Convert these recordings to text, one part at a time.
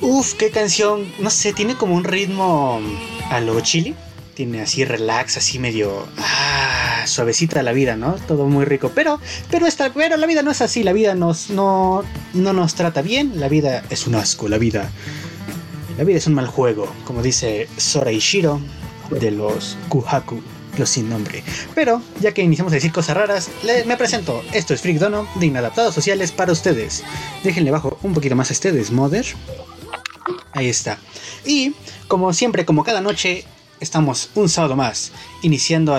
Uf, qué canción, no sé, tiene como un ritmo a lo chili, tiene así relax, así medio ah, suavecita la vida, ¿no? Todo muy rico, pero pero esta, pero la vida no es así, la vida nos no no nos trata bien, la vida es un asco, la vida la vida es un mal juego, como dice Sora Ishiro de los Kuhaku, los sin nombre. Pero, ya que iniciamos a decir cosas raras, me presento. Esto es Freak Dono, de Inadaptados Sociales para ustedes. Déjenle bajo un poquito más a ustedes, Mother. Ahí está. Y como siempre, como cada noche, estamos un sábado más iniciando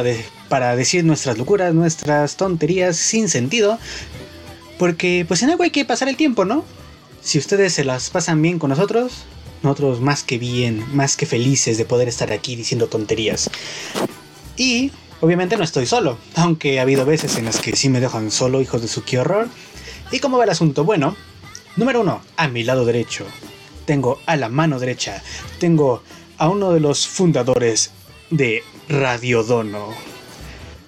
para decir nuestras locuras, nuestras tonterías sin sentido. Porque pues en algo hay que pasar el tiempo, ¿no? Si ustedes se las pasan bien con nosotros, nosotros más que bien, más que felices de poder estar aquí diciendo tonterías. Y obviamente no estoy solo, aunque ha habido veces en las que sí me dejan solo, hijos de su qué horror. ¿Y cómo va el asunto? Bueno, número uno, a mi lado derecho, tengo a la mano derecha, tengo a uno de los fundadores de Radio Dono,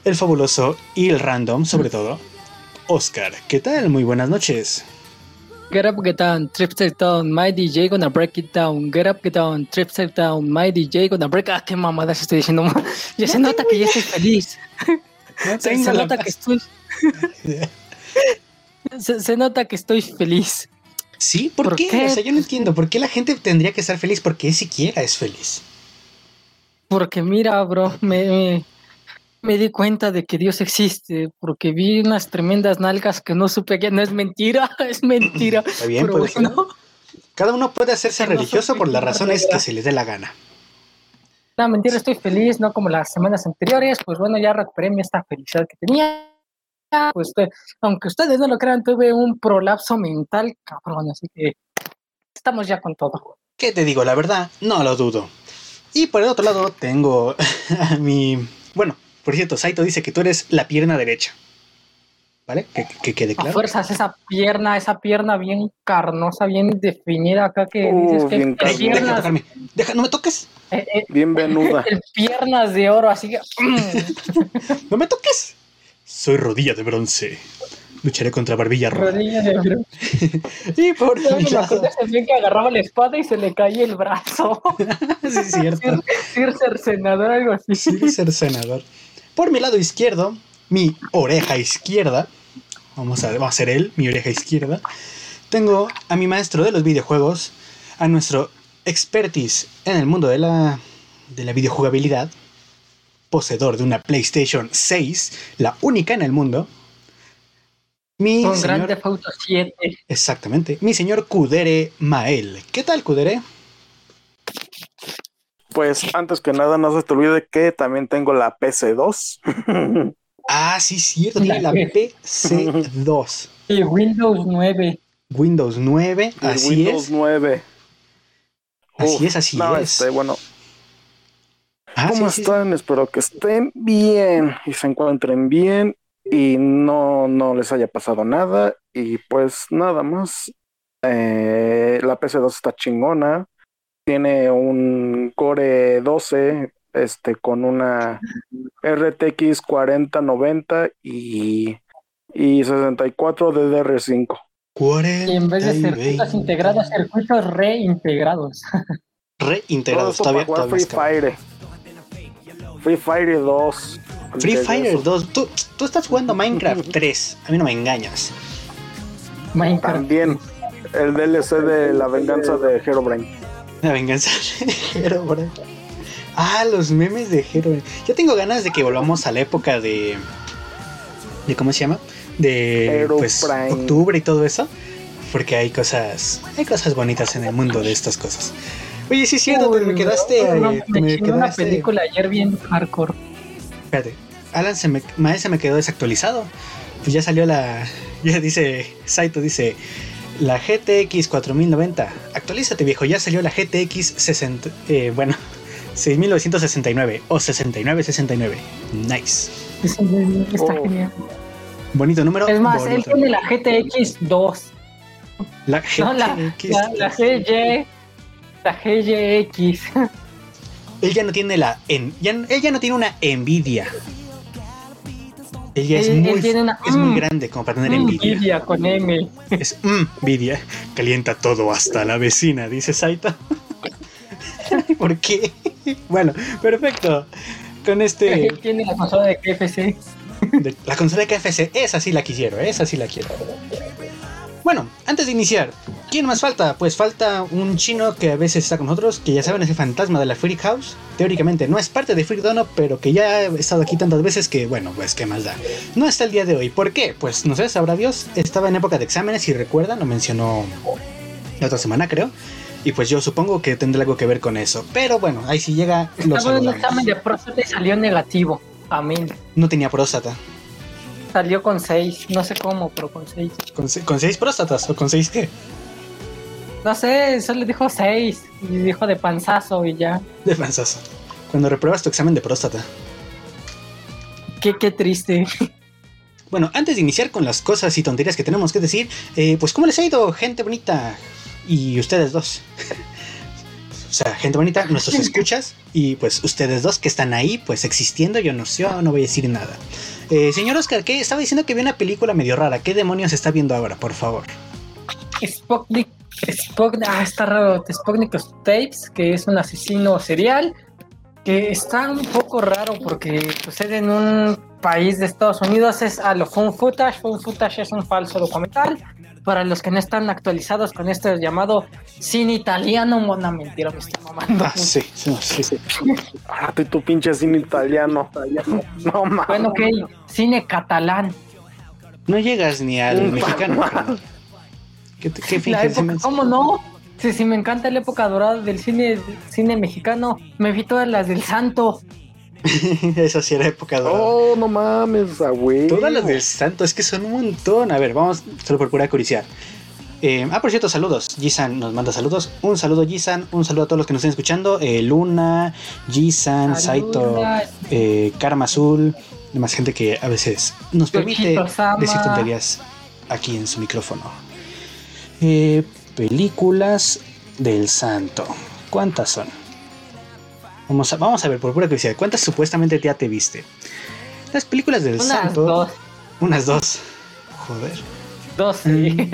el fabuloso y el random sobre todo, Oscar. ¿Qué tal? Muy buenas noches. Get up, get down, trip it down, my DJ gonna break it down. Get up, get down, trip it down, my DJ gonna break. Ah, qué mamadas estoy diciendo. Ya se nota que ya estoy feliz. se, nota que estoy. se nota que estoy feliz. Sí, ¿por, qué? O sea, yo no entiendo. ¿Por qué la gente tendría que estar feliz? Porque siquiera es feliz. Porque mira, bro, me, me, di cuenta de que Dios existe. Porque vi unas tremendas nalgas que no supe que no es mentira. Es mentira. Está bien, pues, Cada uno puede hacerse religioso por las razones que se le dé la gana. No, mentira, estoy feliz, no como las semanas anteriores. Pues bueno, ya recuperé mi esta felicidad que tenía pues aunque ustedes no lo crean, tuve un prolapso mental, cabrón, así que estamos ya con todo. ¿Qué te digo? La verdad, no lo dudo. Y por el otro lado tengo a mi... Bueno, por cierto, Saito dice que tú eres la pierna derecha. ¿Vale? Que, quede claro. A fuerzas, esa pierna, esa pierna bien carnosa, bien definida acá que uh, dices que piernas... Deja, no me toques. Eh, eh, bien venuda. piernas de oro, así que... no me toques. Soy rodilla de bronce. Lucharé contra Barbilla Roja. Rodilla de bronce. y por no, mi lado... bien que agarraba la espada y se le caía el brazo. sí, es cierto. Sir, cercenador, algo así. Sir cercenador. Por mi lado izquierdo, mi oreja izquierda. Vamos a, ser él, mi oreja izquierda. Tengo a mi maestro de los videojuegos, a nuestro expertise en el mundo de la, de la videojugabilidad, poseedor de una PlayStation 6, la única en el mundo. Mi Con señor, Grand 7. Exactamente. Mi señor Kudere Mael. ¿Qué tal, Kudere? Pues antes que nada, no se te olvide que también tengo la PC2. ah, sí, cierto, tiene la PC2. Y Windows 9. Windows 9, así Windows es. 9. Así es, así es. Este, bueno, Ah, ¿Cómo están? Espero que estén bien y se encuentren bien y no, no les haya pasado nada. Y pues nada más. Eh, la PC2 está chingona. Tiene un Core 12 este, con una RTX 4090 y, y 64 DDR5. Y en vez de circuitos integrados, circuitos reintegrados. Reintegrados, todavía, Free Fire. Free Fire 2. Free Fire 2. ¿Tú, tú estás jugando Minecraft 3. A mí no me engañas. Minecraft. También el DLC de la venganza de Herobrine. La venganza de Herobrine. Ah, los memes de Herobrine. Yo tengo ganas de que volvamos a la época de. de ¿Cómo se llama? De pues, octubre y todo eso. Porque hay cosas. Hay cosas bonitas en el mundo de estas cosas. Oye, sí es cierto, me quedaste. Eh, me, quedaste... una película ayer bien hardcore. Espérate, Alan se me, se me quedó desactualizado. Pues ya salió la. Ya dice. Saito dice. La GTX 4090. Actualízate, viejo. Ya salió la GTX 60. Eh, bueno, 6969 o 6969. Nice. Está oh. genial. Bonito número. Es más, él tiene la GTX 2. La, no, la, la, la GY. La GYX. Él ya no tiene la. En, ya, él ya no tiene una envidia. Ella es, muy, es muy mm, grande como para tener mm, envidia. Envidia con M. Es envidia. Calienta todo hasta la vecina, dice Saita. ¿Por qué? Bueno, perfecto. Con este. Tiene la consola de KFC. la consola de KFC, esa sí la quisiera, esa sí la quiero. Bueno, antes de iniciar, ¿quién más falta? Pues falta un chino que a veces está con nosotros, que ya saben es el fantasma de la Freak House. Teóricamente no es parte de Freak Dono, pero que ya ha estado aquí tantas veces que, bueno, pues qué más da. No está el día de hoy. ¿Por qué? Pues no sé, sabrá Dios. Estaba en época de exámenes, si recuerdan, lo mencionó la otra semana, creo. Y pues yo supongo que tendrá algo que ver con eso. Pero bueno, ahí sí llega. Estaba en un examen de próstata y salió negativo. Amén. No tenía próstata salió con seis, no sé cómo, pero con seis. ¿Con, con seis próstatas o con seis qué? No sé, solo dijo seis y dijo de panzazo y ya. De panzazo. Cuando repruebas tu examen de próstata. Qué, qué triste. Bueno, antes de iniciar con las cosas y tonterías que tenemos que decir, eh, pues ¿cómo les ha ido, gente bonita? Y ustedes dos. O sea, gente bonita, nuestros escuchas y pues ustedes dos que están ahí, pues existiendo, yo no sé, yo no voy a decir nada. Eh, señor Oscar, ¿qué? Estaba diciendo que vi una película medio rara. ¿Qué demonios está viendo ahora, por favor? Sputnik, ah, está raro, Tapes, que es un asesino serial, que está un poco raro porque sucede en un país de Estados Unidos, es a lo Fun Footage, Fun Footage es un falso documental, para los que no están actualizados con este llamado cine italiano, una mentira, me estoy mamando. Ah, sí, sí, sí. sí. Ah, tu pinche cine italiano. No mames. Bueno, ok, cine catalán. No llegas ni al mexicano. ¿Qué, qué ¿Cómo no? Sí, sí, me encanta la época dorada del cine, cine mexicano. Me vi todas las del Santo. Esa sí era época dorada. Oh, no mames, güey. Todas las del santo, es que son un montón. A ver, vamos, solo por pura curiosidad. Eh, ah, por cierto, saludos. Gisan nos manda saludos. Un saludo, Gisan. Un saludo a todos los que nos estén escuchando. Eh, Luna, Gisan, Saito, eh, Karma Azul. Demás gente que a veces nos permite decir tonterías aquí en su micrófono. películas del santo. ¿Cuántas son? Vamos a, vamos a ver, por pura curiosidad, ¿cuántas supuestamente ya te viste? Las películas del unas santo. Dos. Unas dos. Joder. Doce. Mm.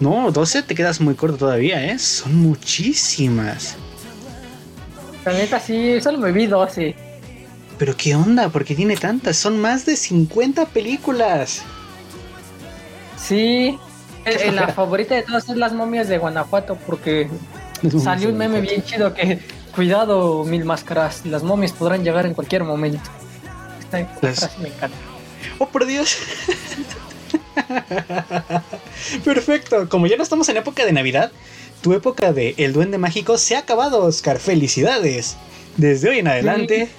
no, doce te quedas muy corto todavía, ¿eh? Son muchísimas. La neta sí, solo me vi doce. Pero qué onda, porque tiene tantas, son más de 50 películas. Sí, la favorita de todas es las momias de Guanajuato, porque salió un meme bien chido que Cuidado, mil máscaras. Las momias podrán llegar en cualquier momento. Esta frase me encanta. Oh, por Dios. Perfecto. Como ya no estamos en época de Navidad, tu época de El Duende Mágico se ha acabado, Oscar. Felicidades. Desde hoy en adelante,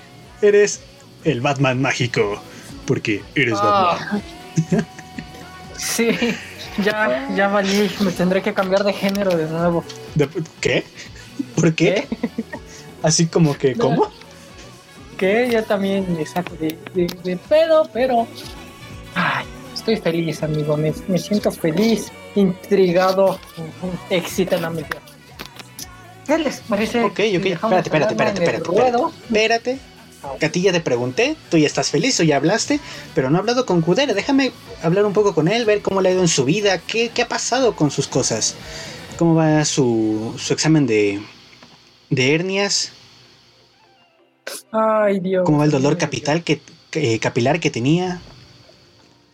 eres el Batman mágico. Porque eres ah. Batman. sí, ya, ya valí. Me tendré que cambiar de género de nuevo. ¿Qué? ¿Por qué? Así como que, ¿cómo? Que ya también me saco de, pedo, pero. Ay, estoy feliz, amigo. Me, siento feliz, intrigado, excitantemente. ¿Qué les parece? Ok, ok. Espérate, espérate, espérate, espérate, espérate. Espérate. Catilla te pregunté, tú ya estás feliz o ya hablaste, pero no he hablado con Kudere. Déjame hablar un poco con él, ver cómo le ha ido en su vida, qué, qué ha pasado con sus cosas, cómo va su, su examen de, de hernias. Ay, Dios. ¿Cómo va el dolor capital que, capilar que tenía?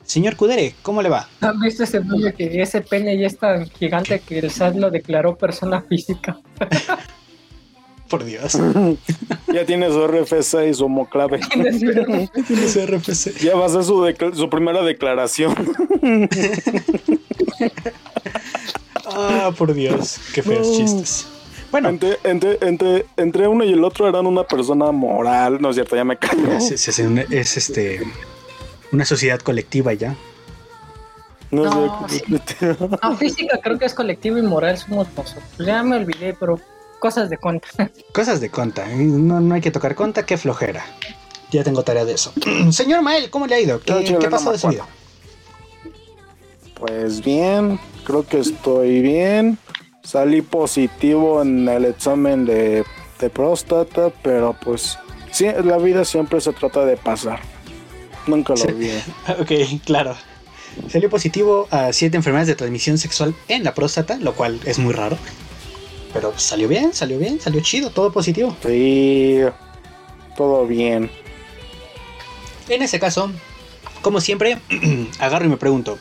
Señor Cudere, ¿cómo le va? ¿Han visto ese vídeo que ese pene ya es tan gigante que el SAT lo declaró persona física? Por Dios. ya tiene su RFC y su homoclave. tiene su RFC. Ya va a ser su, su primera declaración. ah, por Dios. Qué feos chistes. Bueno. Entre, uno y el otro eran una persona moral, ¿no es cierto? Ya me callo. Es, este una sociedad colectiva ya. No, no, física creo que es colectiva y moral somos nosotros. Ya me olvidé, pero cosas de conta. Cosas de conta. No, hay que tocar conta, qué flojera. Ya tengo tarea de eso. Señor Mael, ¿cómo le ha ido? ¿Qué, ¿qué pasó de su vida? Pues bien, creo que estoy bien. Salí positivo en el examen de, de próstata, pero pues sí, la vida siempre se trata de pasar. Nunca lo vi. ok, claro. Salió positivo a siete enfermedades de transmisión sexual en la próstata, lo cual es muy raro. Pero salió bien, salió bien, salió chido, todo positivo. Sí, todo bien. En ese caso, como siempre, agarro y me pregunto,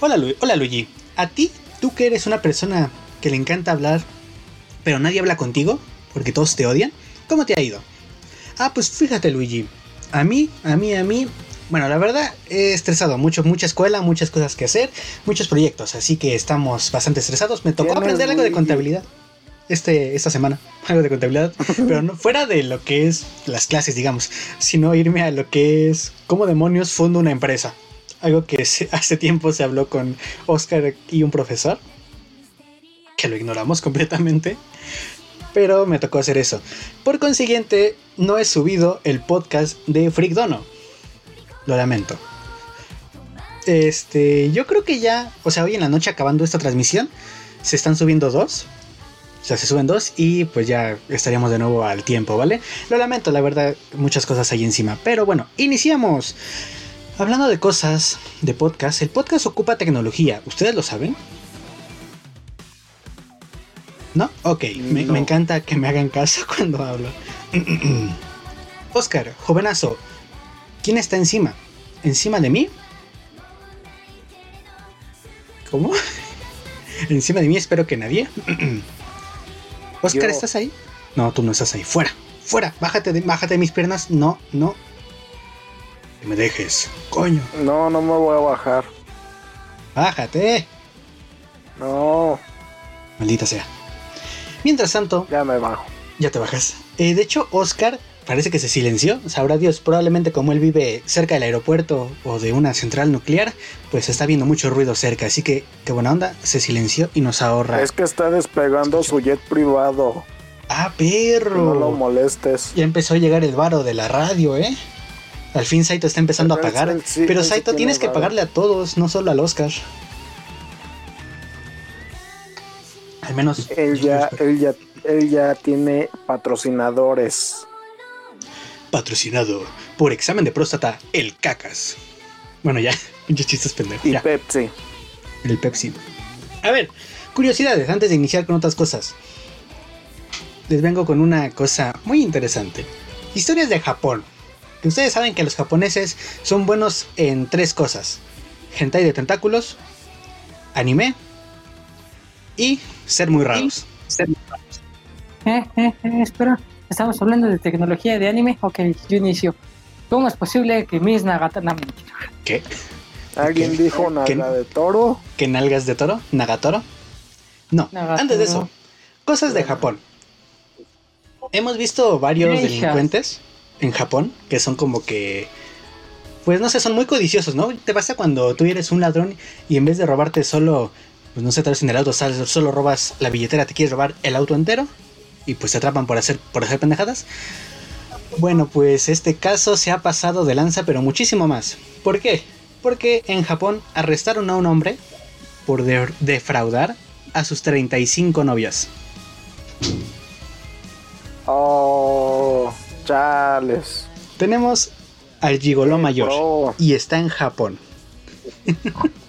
hola, hola Luigi, ¿a ti, tú que eres una persona que le encanta hablar, pero nadie habla contigo, porque todos te odian, ¿cómo te ha ido? Ah, pues fíjate Luigi, a mí, a mí, a mí, bueno, la verdad he estresado mucho, mucha escuela, muchas cosas que hacer, muchos proyectos, así que estamos bastante estresados. Me tocó aprender algo de contabilidad este, esta semana, algo de contabilidad, pero no fuera de lo que es las clases, digamos, sino irme a lo que es cómo demonios fundo una empresa. Algo que hace tiempo se habló con Oscar y un profesor, que lo ignoramos completamente, pero me tocó hacer eso. Por consiguiente, no he subido el podcast de Freak Dono. Lo lamento. Este, yo creo que ya, o sea, hoy en la noche acabando esta transmisión, se están subiendo dos. O sea, se suben dos y pues ya estaríamos de nuevo al tiempo, ¿vale? Lo lamento, la verdad, muchas cosas ahí encima. Pero bueno, iniciamos. Hablando de cosas de podcast, el podcast ocupa tecnología. ¿Ustedes lo saben? ¿No? Ok, Me, encanta que me hagan caso cuando hablo. Oscar, jovenazo, ¿quién está encima? ¿Encima de mí? ¿Cómo? encima de mí espero que nadie. Oscar, ¿estás ahí? No, tú no estás ahí. Fuera, fuera. Bájate de, bájate de mis piernas. No, no. Que me dejes. Coño. No, no me voy a bajar. Bájate. No. Maldita sea. Mientras tanto. Ya me bajo. Ya te bajas. Eh, de hecho, Oscar parece que se silenció. Sabrá Dios, probablemente como él vive cerca del aeropuerto o de una central nuclear, pues está viendo mucho ruido cerca. Así que, qué buena onda, se silenció y nos ahorra. Es que está despegando su jet privado. Ah, perro. No lo molestes. Ya empezó a llegar el varo de la radio, ¿eh? Al fin Saito está empezando a pagar. pero Saito tienes que pagarle a todos, no solo al Oscar. Al menos. Él ya, él ya, él ya tiene patrocinadores patrocinado por examen de próstata El Cacas. Bueno, ya, muchos chistes pendejos. Y Pepsi. El Pepsi. A ver, curiosidades antes de iniciar con otras cosas. Les vengo con una cosa muy interesante. Historias de Japón. Que ustedes saben que los japoneses son buenos en tres cosas. Hentai de tentáculos, anime y ser muy raros. Ser muy raros. Eh, eh, eh, espera. Estamos hablando de tecnología de anime. Ok, yo inicio. ¿Cómo es posible que mis Nagatoro... ¿Qué? ¿Alguien dijo nalga de toro? ¿Qué nalgas de toro? ¿Nagatoro? No, antes de eso, cosas de Japón. Hemos visto varios delincuentes en Japón que son como que pues no sé, son muy codiciosos, ¿no? Te pasa cuando tú eres un ladrón y en vez de robarte solo, pues no sé, tal vez en el auto, solo robas la billetera, te quieres robar el auto entero y pues se atrapan por hacer, por hacer pendejadas. Bueno, pues este caso se ha pasado de lanza, pero muchísimo más. ¿Por qué? Porque en Japón arrestaron a un hombre por defraudar a sus 35 novias. Oh, chales. Tenemos al gigoló mayor y está en Japón.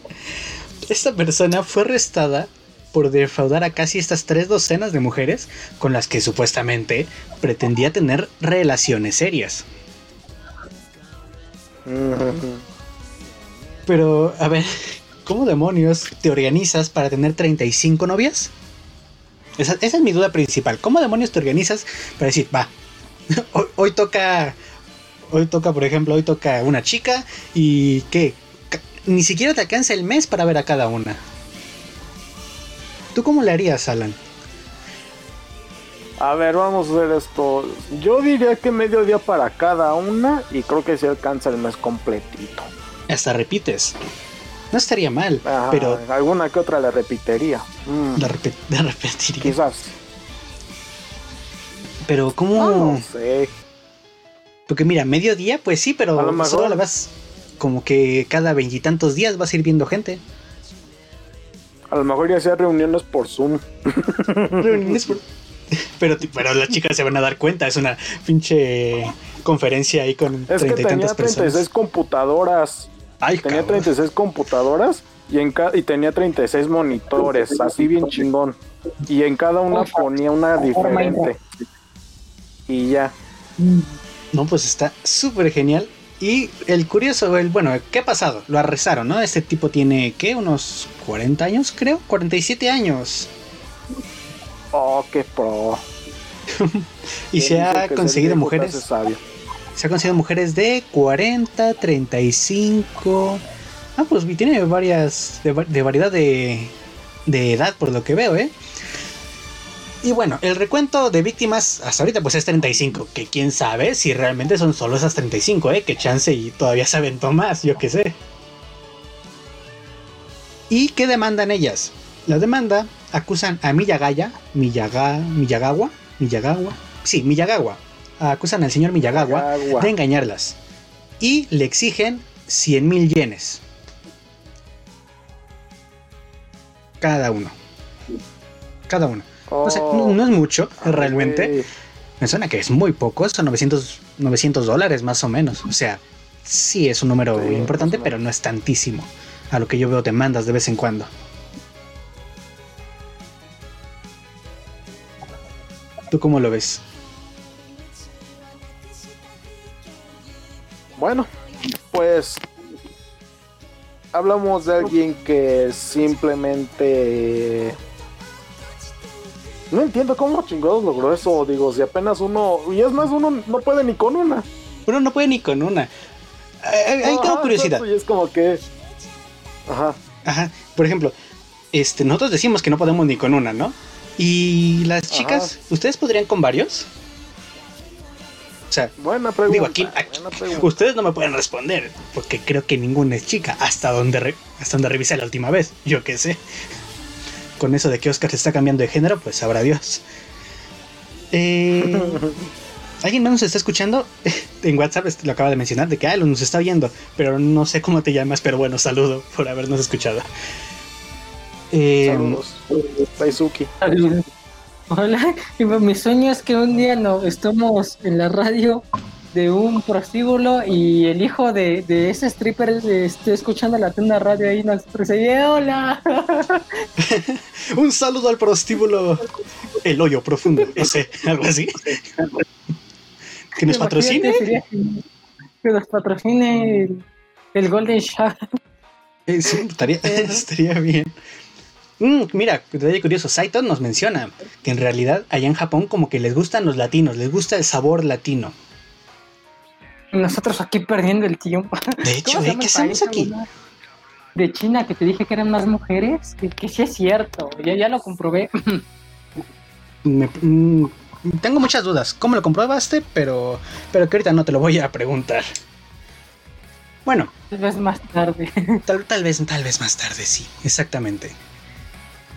Esta persona fue arrestada por defraudar a casi estas tres docenas de mujeres con las que supuestamente pretendía tener relaciones serias. Pero, a ver, ¿cómo demonios te organizas para tener 35 novias? Esa, es mi duda principal. ¿Cómo demonios te organizas para decir, va, hoy, toca, hoy toca, por ejemplo, hoy toca una chica y que ni siquiera te alcanza el mes para ver a cada una? ¿Tú cómo le harías, Alan? A ver, vamos a ver esto. Yo diría que medio día para cada una y creo que se alcanza el mes completito. Hasta repites. No estaría mal, pero... Alguna que otra le repetiría. Mm. La, repetiría. Quizás. Pero ¿cómo...? No, sé. Porque mira, medio día, pues sí, pero solo la vas... Como que cada veintitantos días vas a ir viendo gente. A lo mejor ya sea reuniones por Zoom. reuniones por... Pero, pero las chicas se van a dar cuenta, es una pinche conferencia ahí con es que tenía 36 computadoras. Ay, tenía 36 computadoras y, en y tenía 36 monitores, así bien chingón. Y en cada una ponía una diferente. Y ya. No, pues está súper genial. Y el curioso, el bueno, ¿qué ha pasado? Lo arrestaron, ¿no? Este tipo tiene, ¿qué? Unos 40 años, creo. 47 años. Oh, qué pro. y se ha conseguido mujeres. Se ha conseguido mujeres de 40, 35. Ah, pues tiene varias. de, variedad de, de edad, por lo que veo, ¿eh? Y bueno, el recuento de víctimas hasta ahorita pues es 35, que quién sabe si realmente son solo esas 35, ¿eh? Que chance y todavía se aventó más, yo qué sé. ¿Y qué demandan ellas? La demanda acusan a Miyagaya, Miyaga, Miyagawa, Miyagawa, sí, Miyagawa, acusan al señor Miyagawa, de engañarlas y le exigen 100 mil yenes. Cada uno. Cada uno. Oh, no, es mucho, realmente. Me suena que es muy poco, son 900, 900 dólares más o menos. O sea, sí es un número importante, pero no es tantísimo. A lo que yo veo demandas de vez en cuando. ¿Tú cómo lo ves? Bueno, pues hablamos de alguien que simplemente no entiendo cómo chingados logró eso. Digo, si apenas uno. Y es más, uno no puede ni con una. Uno no puede ni con una. Ahí tengo curiosidad. Y es como que. Ajá. Ajá. Por ejemplo, este, nosotros decimos que no podemos ni con una, ¿no? Y las chicas, ¿ustedes podrían con varios? O sea, buena pregunta, digo aquí, ustedes no me pueden responder, porque creo que ninguna es chica, hasta donde, hasta donde revisé la última vez, yo qué sé con eso de que Oscar se está cambiando de género, pues sabrá Dios. Eh, ¿Alguien más nos está escuchando? en WhatsApp lo acaba de mencionar, de que ah, nos está viendo, pero no sé cómo te llamas, pero bueno, saludo por habernos escuchado. Eh, Saludos, Daisuki. Hola, mi sueño es que un día no estemos en la radio de un prostíbulo y el hijo de, ese stripper esté escuchando la tienda radio ahí nos dice, hola. un saludo al prostíbulo El Hoyo Profundo, ese, algo así. que nos patrocine. Que nos patrocine el, Golden Shower. Eh, sí, estaría, estaría bien. Mm, mira, detalle curioso, Saito nos menciona que en realidad allá en Japón como que les gustan los latinos, les gusta el sabor latino. Nosotros aquí perdiendo el tiempo. De hecho, ¿eh? ¿qué hacemos aquí? De China, que te dije que eran más mujeres, que, sí es cierto, ya, ya lo comprobé. Mm, tengo muchas dudas. ¿Cómo lo comprobaste? Pero, pero que ahorita no te lo voy a preguntar. Bueno. Tal vez más tarde. Tal, tal vez, tal vez más tarde, sí, exactamente.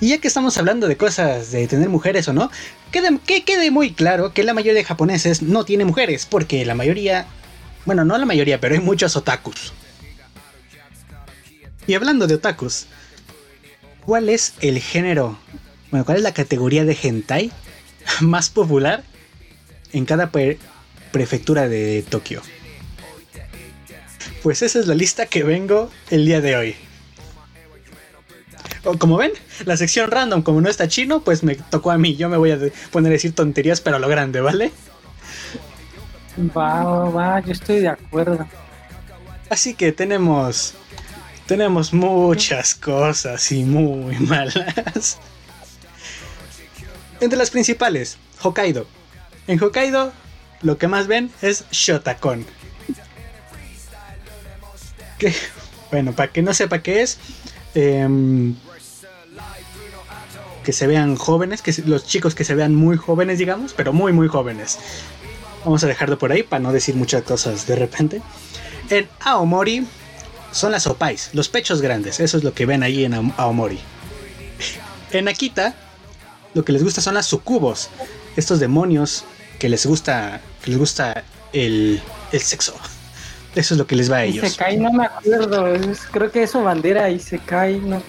Y ya que estamos hablando de cosas de tener mujeres o no, que quede muy claro que la mayoría de japoneses no tiene mujeres, porque la mayoría bueno, no la mayoría, pero hay muchos otakus. Y hablando de otakus, ¿cuál es el género? Bueno, ¿cuál es la categoría de hentai más popular en cada prefectura de Tokio? Pues esa es la lista que vengo el día de hoy. Como ven, la sección random, como no está chino, pues me tocó a mí. Yo me voy a poner a decir tonterías, pero a lo grande, ¿vale? Va, yo estoy de acuerdo. Así que tenemos tenemos muchas cosas y muy malas. Entre las principales, Hokkaido. En Hokkaido lo que más ven es Shotakon. Que, bueno, para que no sepa qué es, em, que se vean jóvenes, que los chicos que se vean muy jóvenes, digamos, pero muy, muy jóvenes. Vamos a dejarlo por ahí para no decir muchas cosas de repente. En Aomori son las opais, los pechos grandes. Eso es lo que ven ahí en Aomori. En Akita, lo que les gusta son las sucubos. Estos demonios que les gusta, que les gusta el, el sexo. Eso es lo que les va a ellos. Se cae, no me acuerdo. creo que es su bandera y se cae, no.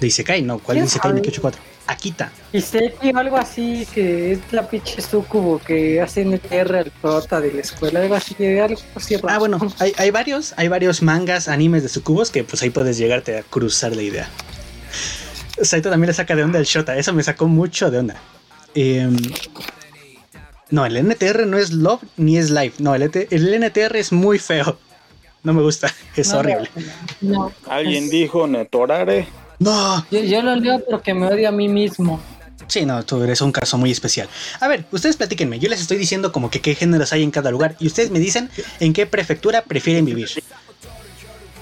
de Isekai, no, ¿cuál Isekai 284? Akita. Y sé que algo así que es la pinche sucubo que hace NTR al prota de la escuela, algo así que algo así Ah, bueno, hay, hay, varios, hay varios mangas, animes de sucubos que pues ahí puedes llegarte a cruzar la idea. Saito también le saca de onda el Shota, eso me sacó mucho de onda. Em, no, el NTR no es Love ni es Life. No, el, el NTR es muy feo. No me gusta, es horrible. No, ¿Alguien dijo Netorare? No. Yo, lo leo porque me odio a mí mismo. Sí, no, tú eres un caso muy especial. A ver, ustedes platíquenme. Yo les estoy diciendo como que qué géneros hay en cada lugar y ustedes me dicen en qué prefectura prefieren vivir.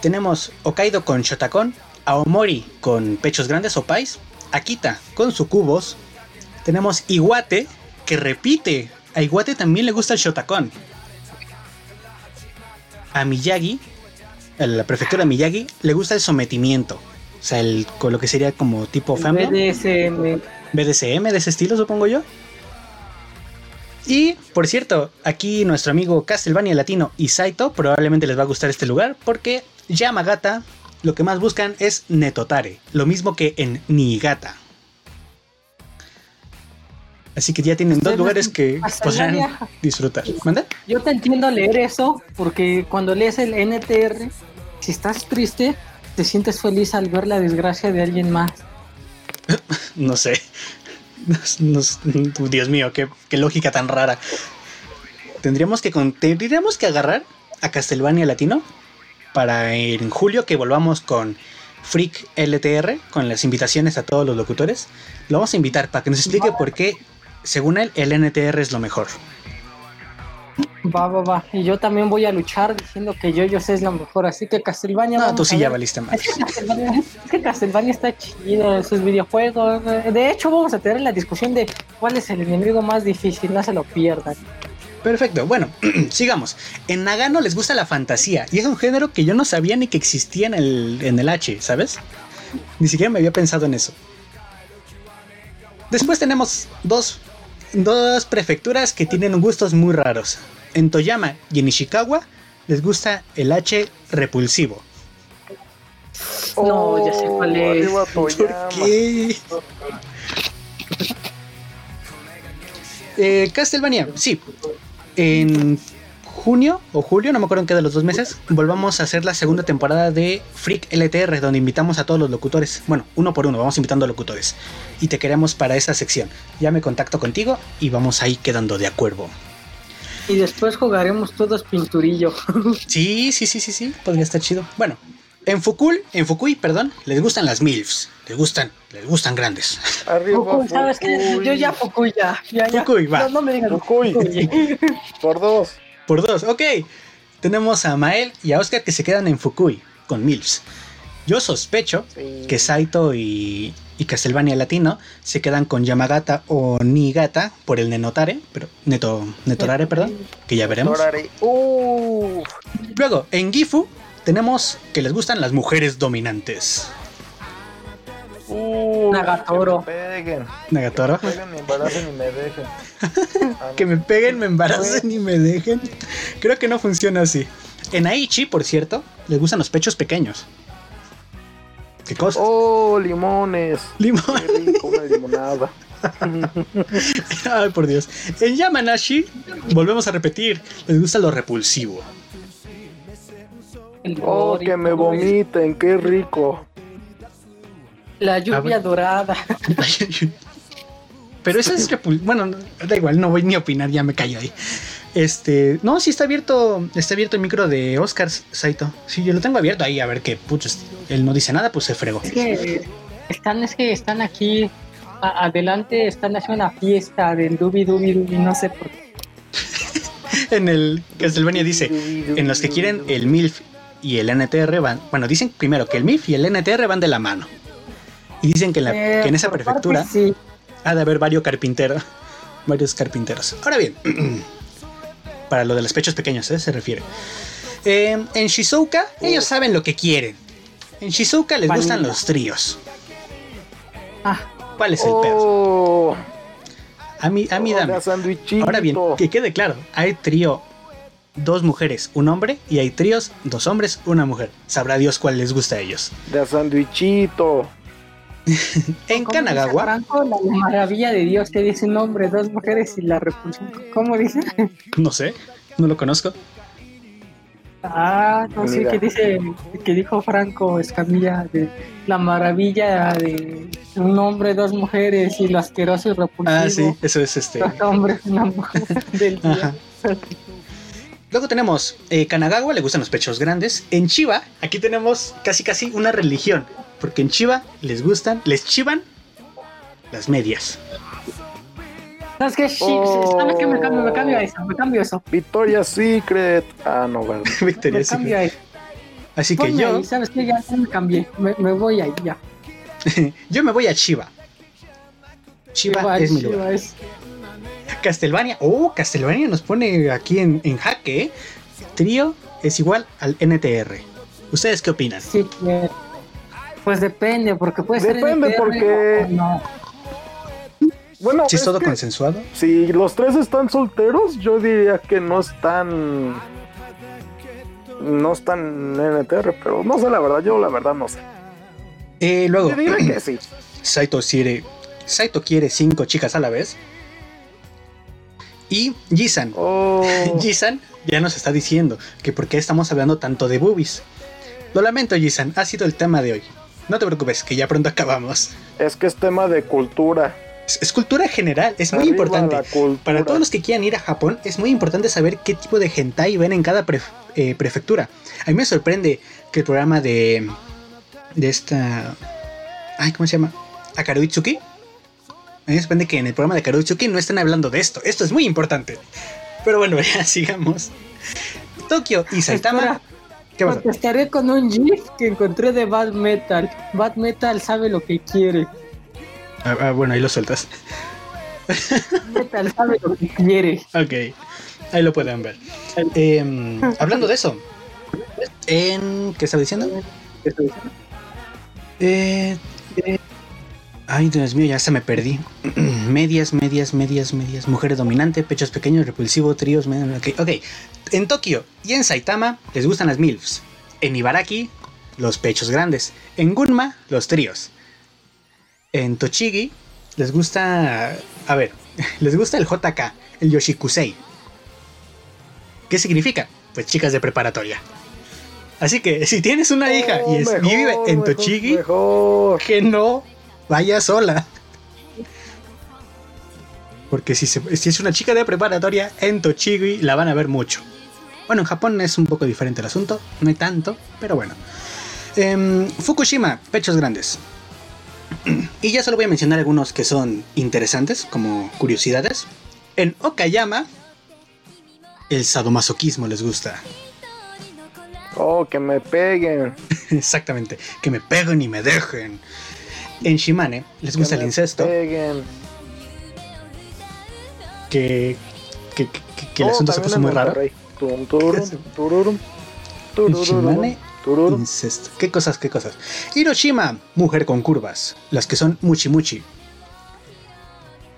Tenemos Hokkaido con Shotakon, Aomori con pechos grandes o pais, Akita con sucubos. Tenemos Iwate que repite. A Iwate también le gusta el Shotakon. A Miyagi, a la prefectura Miyagi, le gusta el sometimiento. O sea, el, con lo que sería como tipo family. BDSM. BDSM de ese estilo, supongo yo. Y, por cierto, aquí nuestro amigo Castlevania Latino y Saito probablemente les va a gustar este lugar porque Yamagata lo que más buscan es Netotare, lo mismo que en Niigata. Así que ya tienen dos lugares que podrán disfrutar. ¿Manda? Yo te entiendo leer eso porque cuando lees el NTR, si estás triste, te sientes feliz al ver la desgracia de alguien más. no sé. Dios mío, qué, lógica tan rara. Tendríamos que, tendríamos que agarrar a Castlevania Latino para en julio que volvamos con Freak LTR, con las invitaciones a todos los locutores. Lo vamos a invitar para que nos explique por qué, según él, el NTR es lo mejor. Va, va, va. Y yo también voy a luchar diciendo que yo, yo sé es lo mejor. Así que Castlevania. No, tú sí ya valiste más. Es que, Castlevania, está chido en sus videojuegos. De hecho, vamos a tener la discusión de cuál es el enemigo más difícil. No se lo pierdan. Perfecto, bueno, sigamos. En Nagano les gusta la fantasía y es un género que yo no sabía ni que existía en el, en el H, ¿sabes? Ni siquiera me había pensado en eso. Después tenemos dos dos prefecturas que tienen gustos muy raros. En Toyama y en Ishikawa les gusta el H repulsivo. No, ya sé cuál es. ¿Por qué? Eh, Castlevania, sí. En junio o julio, no me acuerdo en qué de los dos meses, volvamos a hacer la segunda temporada de Freak LTR, donde invitamos a todos los locutores. Bueno, uno por uno, vamos invitando a locutores. Y te queremos para esa sección. Ya me contacto contigo y vamos ahí quedando de acuerdo. Y después jugaremos todos pinturillo. sí, sí, sí, sí, sí, podría estar chido. Bueno, en Fukui, en Fukui, perdón, les gustan las MILFs. Les gustan, les gustan grandes. Arriba, ¿sabes qué? Yo ya Fukui ya. ya, Fukui, va. No, no me digas Fukui. Por dos. Por dos, ok. Tenemos a Mael y a Oscar que se quedan en Fukui con Mills. Yo sospecho que Saito y, y, Castlevania Latino se quedan con Yamagata o Niigata por el Nenotare, pero Neto, Netorare, perdón, que ya veremos. Luego, en Gifu tenemos que les gustan las mujeres dominantes. Uh, Nagatoro. Que me peguen. Nagatoro. Que me peguen, me embaracen y me dejen. que me peguen, me embaracen y me dejen. Creo que no funciona así. En Aichi, por cierto, les gustan los pechos pequeños. ¿Qué cosa? Oh, limones. Limones. una limonada. Ay, por Dios. En Yamanashi, volvemos a repetir, les gusta lo repulsivo. Oh, que me vomiten, qué rico. La lluvia dorada. Pero eso es bueno, da igual, no voy ni a opinar, ya me callo ahí. Este, no, sí está abierto, está abierto el micro de Oscar Saito. Sí, yo lo tengo abierto ahí, a ver que putos, él no dice nada, pues se fregó. Es que están, es que están aquí adelante, están haciendo una fiesta del dubi dubi dubi, no sé por qué. en el Castlevania dice, en los que quieren el MILF y el NTR van, bueno, dicen primero que el MILF y el NTR van de la mano. Y dicen que en, eh, en esa prefectura ha de haber varios carpinteros. Varios carpinteros. Ahora bien, para lo de los pechos pequeños, ¿eh? se refiere. Eh, en Shizuoka, ellos saben lo que quieren. En Shizuoka les gustan los tríos. Ah. ¿Cuál es el pedo? A mí, a mí dame. Ahora bien, que quede claro, hay trío dos mujeres, un hombre, y hay tríos, dos hombres, una mujer. Sabrá Dios cuál les gusta a ellos. De sandwichito. en Kanagawa. Franco, la maravilla de Dios que dice un hombre, dos mujeres y la repulsión. ¿Cómo dice? No sé, no lo conozco. Ah, no sé, qué dice, que dijo Franco Escamilla de la maravilla de un hombre, dos mujeres y lo asqueroso y repulsivo. Ah, sí, eso es este. Dos hombres, una mujer del día. Luego tenemos eh, Kanagawa, le gustan los pechos grandes. En Chiva, aquí tenemos casi casi una religión. Porque en Chiva les gustan, les chivan las medias. ¿Sabes qué? Oh. ¿Sabes qué? Me cambio, me cambio eso, me cambio eso. Victoria Secret. Ah, no, bueno. Victoria Secret. Así que yo. ¿Sabes qué? Ya me cambié. Me, me voy ahí, ya. yo me voy a Chiva. Chiva, es mi lugar. Es... Castlevania. Oh, Castlevania nos pone aquí en, en jaque. ¿eh? Trío es igual al NTR. ¿Ustedes qué opinan? Sí, pues depende, porque puede ser. Depende, porque. No. Bueno, si es, todo consensuado. Si los tres están solteros, yo diría que no están. No están en NTR, pero no sé la verdad, yo la verdad no sé. Eh, luego. Yo diría que sí. Saito quiere. Saito quiere cinco chicas a la vez. Y Jisan. Oh. Jisan ya nos está diciendo que por qué estamos hablando tanto de boobies. Lo lamento, Jisan, ha sido el tema de hoy. No te preocupes, que ya pronto acabamos. Es que es tema de cultura. Es, cultura general, es muy importante. Para todos los que quieran ir a Japón, es muy importante saber qué tipo de hentai ven en cada eh, prefectura. A mí me sorprende que el programa de. de esta. Ay, ¿cómo se llama? Akaruitsuki me sorprende que en el programa de Karuchuki no estén hablando de esto. Esto es muy importante. Pero bueno, ya sigamos. Tokio y Saitama. ¿Qué pasa? Estaré con un GIF que encontré de Bad Metal. Bad Metal sabe lo que quiere. Ah, ah bueno, ahí lo sueltas. Metal sabe lo que quiere. Ok, ahí lo pueden ver. Em, hablando de eso, en, ¿qué estaba diciendo? ¿Qué estaba diciendo? Eh, eh Ay, Dios mío, ya se me perdí. medias, medias, medias, medias. Mujer dominante, pechos pequeños, repulsivo, tríos. Okay. ok, en Tokio y en Saitama les gustan las MILFs. En Ibaraki, los pechos grandes. En Gunma, los tríos. En Tochigi, les gusta. A ver, les gusta el JK, el Yoshikusei. ¿Qué significa? Pues chicas de preparatoria. Así que si tienes una hija y, vive en Tochigi, que no vaya sola. Porque si, si, es una chica de preparatoria en Tochigi, la van a ver mucho. Bueno, en Japón es un poco diferente el asunto, no hay tanto, pero bueno. Em, Fukushima, pechos grandes. y ya solo voy a mencionar algunos que son interesantes, como curiosidades. En Okayama, el sadomasoquismo les gusta. Oh, que me peguen. Exactamente, que me peguen y me dejen. En Shimane les gusta el incesto. Que, que, que, el oh, asunto se puso muy raro. Shimane, incesto. ¿Qué cosas, qué cosas? Hiroshima, mujer con curvas. Las que son muchi muchi.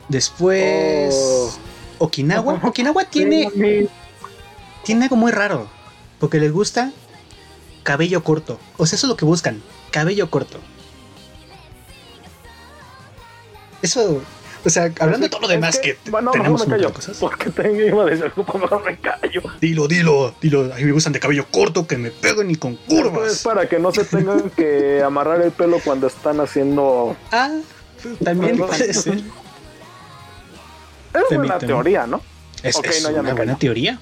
Después. Oh. Okinawa. Okinawa tiene. Tiene algo muy raro. Porque les gusta cabello corto. O sea, eso es lo que buscan. Cabello corto. Eso, o sea, hablando de todo lo demás que, bueno, tenemos me callo, cosas. Porque tengo, iba a decir algo, mejor me callo. Dilo, dilo, dilo. A mí me gustan de cabello corto, que me peguen y con curvas. Es para que no se tengan que amarrar el pelo cuando están haciendo. Ah, también puede ser. Es una teoría, ¿no? Es, es una buena teoría.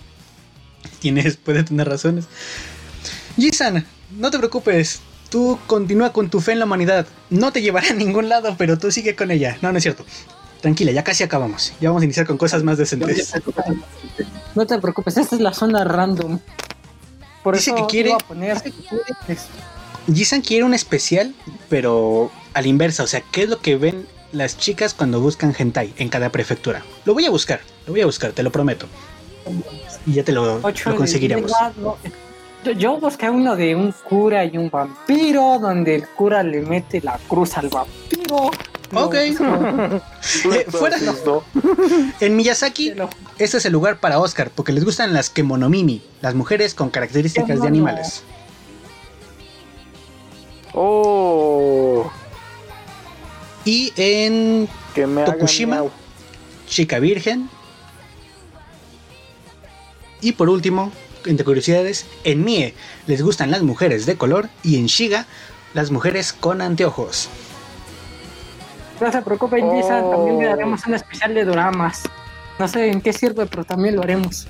Tienes, puede tener razones. Jisan, no te preocupes, Tú continúa con tu fe en la humanidad. No te llevará a ningún lado, pero tú sigue con ella. No, no es cierto. Tranquila, ya casi acabamos. Ya vamos a iniciar con cosas más decentes. No te preocupes, esta es la zona random. Por Dice que quiere. Jisan quiere un especial, pero a la inversa. O sea, ¿qué es lo que ven las chicas cuando buscan hentai en cada prefectura? Lo voy a buscar, lo voy a buscar, te lo prometo. Y ya te lo, lo conseguiremos. Yo, busqué uno de un cura y un vampiro, donde el cura le mete la cruz al vampiro. Ok. Eh, fuera. en Miyazaki, este es el lugar para Oscar, porque les gustan las kemonomimi, las mujeres con características de animales. Oh. Y en Tokushima, chica virgen. Y por último, entre curiosidades, en Mie les gustan las mujeres de color y en Shiga las mujeres con anteojos. No se preocupen, oh. también le daremos un especial de dramas. No sé en qué sirve, pero también lo haremos.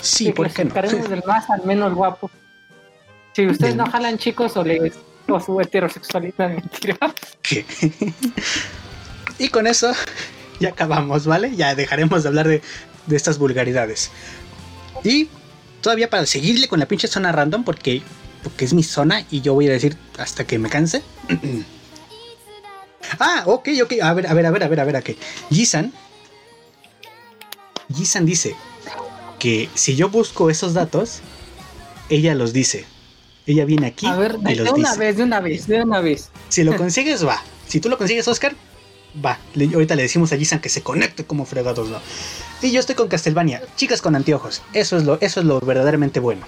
Sí, por qué no. del más al menos guapo. Si ustedes no jalan chicos o les o su heterosexualidad, mentira. ¿Qué? y con eso ya acabamos, ¿vale? Ya dejaremos de hablar de, de estas vulgaridades. Y todavía para seguirle con la pinche zona random, porque, porque es mi zona y yo voy a decir hasta que me canse. ah, ok, ok. A ver, a ver, a ver, a ver, a ver, a qué. Jisan. Jisan dice que si yo busco esos datos, ella los dice. Ella viene aquí. A ver, de, una vez, de una vez, de una vez. Si lo consigues, va. Si tú lo consigues, Oscar, va. ahorita le decimos a Jisan que se conecte como fregados, ¿no? Y yo estoy con Castlevania. Chicas con anteojos. Eso es lo, eso es lo verdaderamente bueno.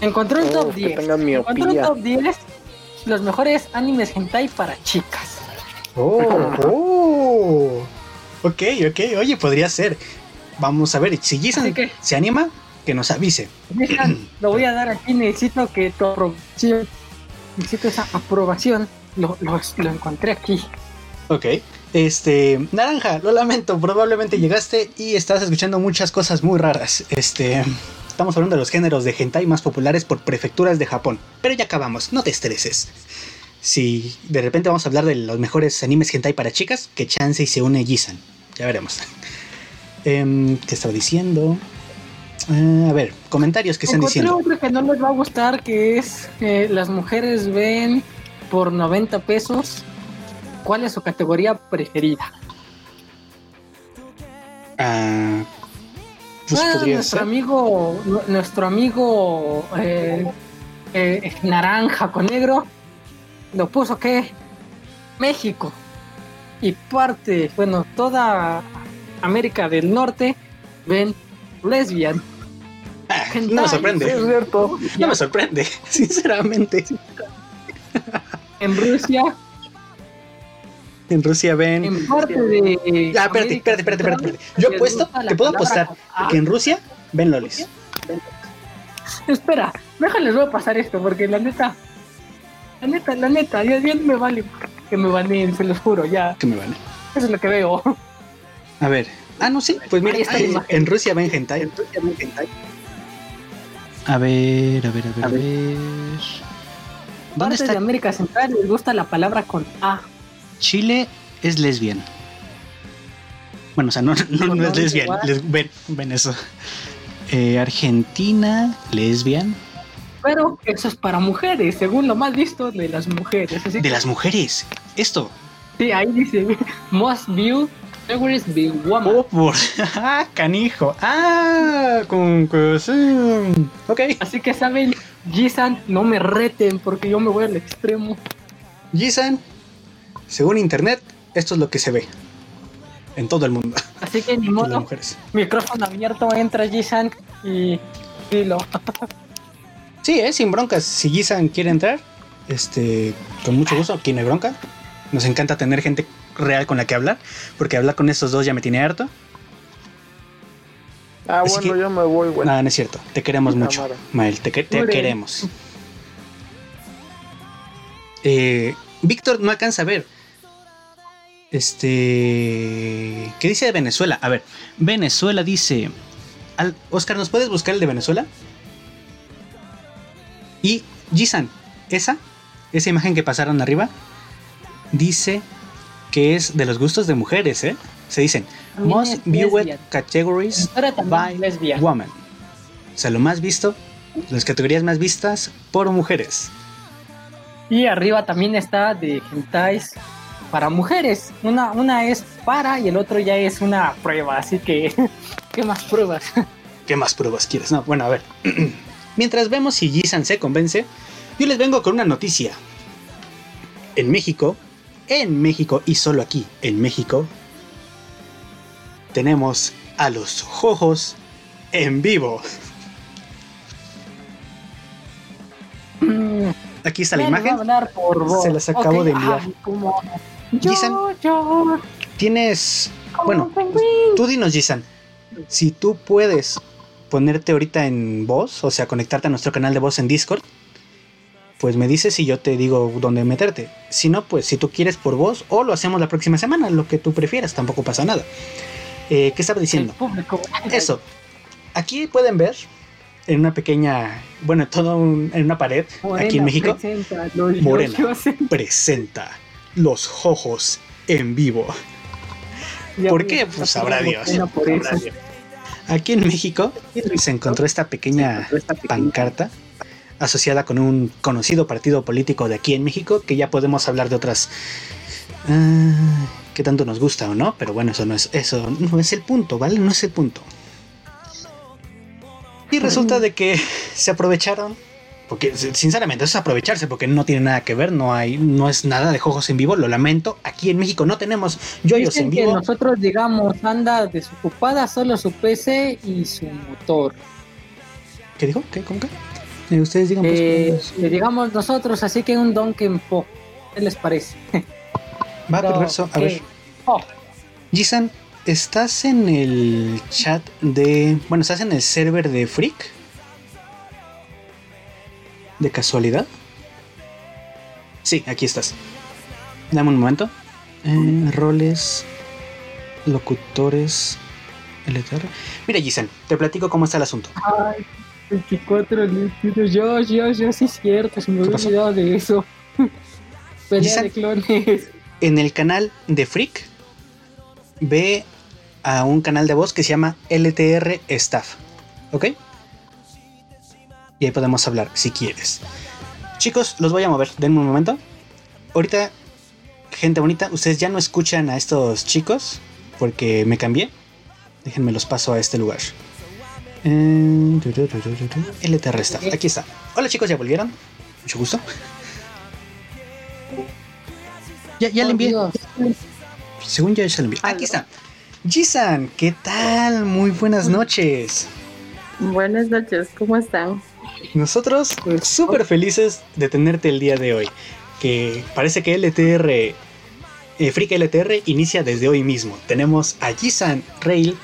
Encontré un oh, top 10. Encontré un top 10 los mejores animes hentai para chicas. Oh, oh. Ok, ok. Oye, podría ser. Vamos a ver. Si Jisan se anima, que nos avise. lo voy a dar aquí. Necesito que tu aprobación. Necesito esa aprobación. Lo, lo, lo encontré aquí. Ok. Este, Naranja, lo lamento, probablemente llegaste y estás escuchando muchas cosas muy raras. Este, estamos hablando de los géneros de hentai más populares por prefecturas de Japón. Pero ya acabamos, no te estreses. Si de repente vamos a hablar de los mejores animes hentai para chicas, que chance y se une Gisan. Ya veremos. Eh, ¿Qué estaba diciendo? Eh, a ver, comentarios que están diciendo. otro que no les va a gustar, que es que las mujeres ven por 90 pesos ¿Cuál es su categoría preferida? Ah, pues ah, nuestro amigo, nuestro amigo eh, eh, naranja con negro lo puso que México y parte, bueno, toda América del Norte ven lesbian. Ah, no me sorprende. es cierto. No me sorprende, sinceramente. En Rusia en Rusia ven. En parte de. Ah, espérate, espérate, espérate, espérate. Yo apuesto, te puedo apostar que en Rusia ven lolis. Espera, déjales voy a pasar esto, porque la neta. La neta, la neta, ya bien me vale que me baneen, se los juro, ya. Que me vale. Eso es lo que veo. A ver. Ah, no, sí. Pues mira, en Rusia ven hentai. En Rusia ven hentai. A ver, a ver, a ver, a ver. ¿Dónde está? de América Central les gusta la palabra con A. Chile es lesbian. Bueno, o sea, no, no, es lesbian, ven, eso. Eh, Argentina, lesbian. Pero eso es para mujeres, según lo más visto de las mujeres. de las mujeres, esto. Sí, ahí dice, most view favorite be woman. Oh, por... ah, canijo. Ah, con Ok. Así que saben, Jisan, no me reten porque yo me voy al extremo. Jisan, según internet, esto es lo que se ve en todo el mundo. Así que ni modo. Micrófono abierto, entra Jisan y dilo. sí, eh, sin broncas. Si Jisan quiere entrar, este, con mucho gusto, aquí no hay bronca. Nos encanta tener gente real con la que hablar, porque hablar con estos dos ya me tiene harto. Ah, bueno, yo me voy, güey. Nada, no es cierto. Te queremos mucho, Mael. Te, te queremos. Eh, Víctor no alcanza a ver. Este. ¿Qué dice de Venezuela? A ver, Venezuela dice. Oscar, ¿nos puedes buscar el de Venezuela? Y Jisan, esa, esa imagen que pasaron arriba, dice que es de los gustos de mujeres, ¿eh? Se dicen Most Viewed Categories by Women. O sea, lo más visto, las categorías más vistas por mujeres. Y arriba también está de hentais para mujeres. Una, una es para y el otro ya es una prueba. Así que, ¿qué más pruebas? ¿Qué más pruebas quieres? No, bueno, a ver. Mientras vemos si Jisan se convence, yo les vengo con una noticia. En México, en México y solo aquí, en México, tenemos a los Jojos en vivo. Aquí está la imagen. Se las acabo de enviar. Gisan, tienes. Bueno, tú dinos, Gisan. Si tú puedes ponerte ahorita en voz, o sea, conectarte a nuestro canal de voz en Discord, pues me dices y yo te digo dónde meterte. Si no, pues si tú quieres por voz o lo hacemos la próxima semana, lo que tú prefieras, tampoco pasa nada. Eh, ¿Qué estaba diciendo? Eso. Aquí pueden ver en una pequeña, bueno, todo en una pared aquí en México. Presenta Morena presenta los ojos en vivo. ¿Por qué? Pues sabrá Dios. Aquí en México se encontró esta pequeña pancarta asociada con un conocido partido político de aquí en México, que ya podemos hablar de otras ah, que tanto nos gusta o no, pero bueno, eso no es eso no es el punto, ¿vale? No es el punto. Y resulta de que se aprovecharon. Porque sinceramente eso es aprovecharse porque no tiene nada que ver, no hay, no es nada de juegos en vivo, lo lamento. Aquí en México no tenemos joyos en vivo. Que nosotros digamos anda desocupada solo su PC y su motor. ¿Qué dijo? ¿Qué? ¿Cómo que? Eh, ustedes digan pues, eh, pues, digamos nosotros, así que un Donkey Po. ¿Qué les parece? Va, perverso. A ver. Oh. Jisan, ¿Estás en el chat de... Bueno, ¿estás en el server de Freak? ¿De casualidad? Sí, aquí estás. Dame un momento. Eh, roles, locutores, LTR. Mira, Giselle, te platico cómo está el asunto. Ay, 24 yo, yo, yo, sí es cierto, se me había olvidado de eso. Pelea de clones. En el canal de Freak, ve a un canal de voz que se llama LTR Staff. ¿Ok? Y ahí podemos hablar si quieres. Chicos, los voy a mover. Denme un momento. Ahorita, gente bonita, ustedes ya no escuchan a estos chicos porque me cambié. Déjenme los paso a este lugar. LTR Staff. Aquí está. Hola chicos, ya volvieron. Mucho gusto. Ya, ya le envié. Según ya se le envié. Aquí está. Jisan, ¿qué tal? Muy buenas noches. Buenas noches, ¿cómo están? Nosotros súper felices de tenerte el día de hoy. Que parece que LTR, eh, Freak LTR inicia desde hoy mismo. Tenemos a Jisan Rail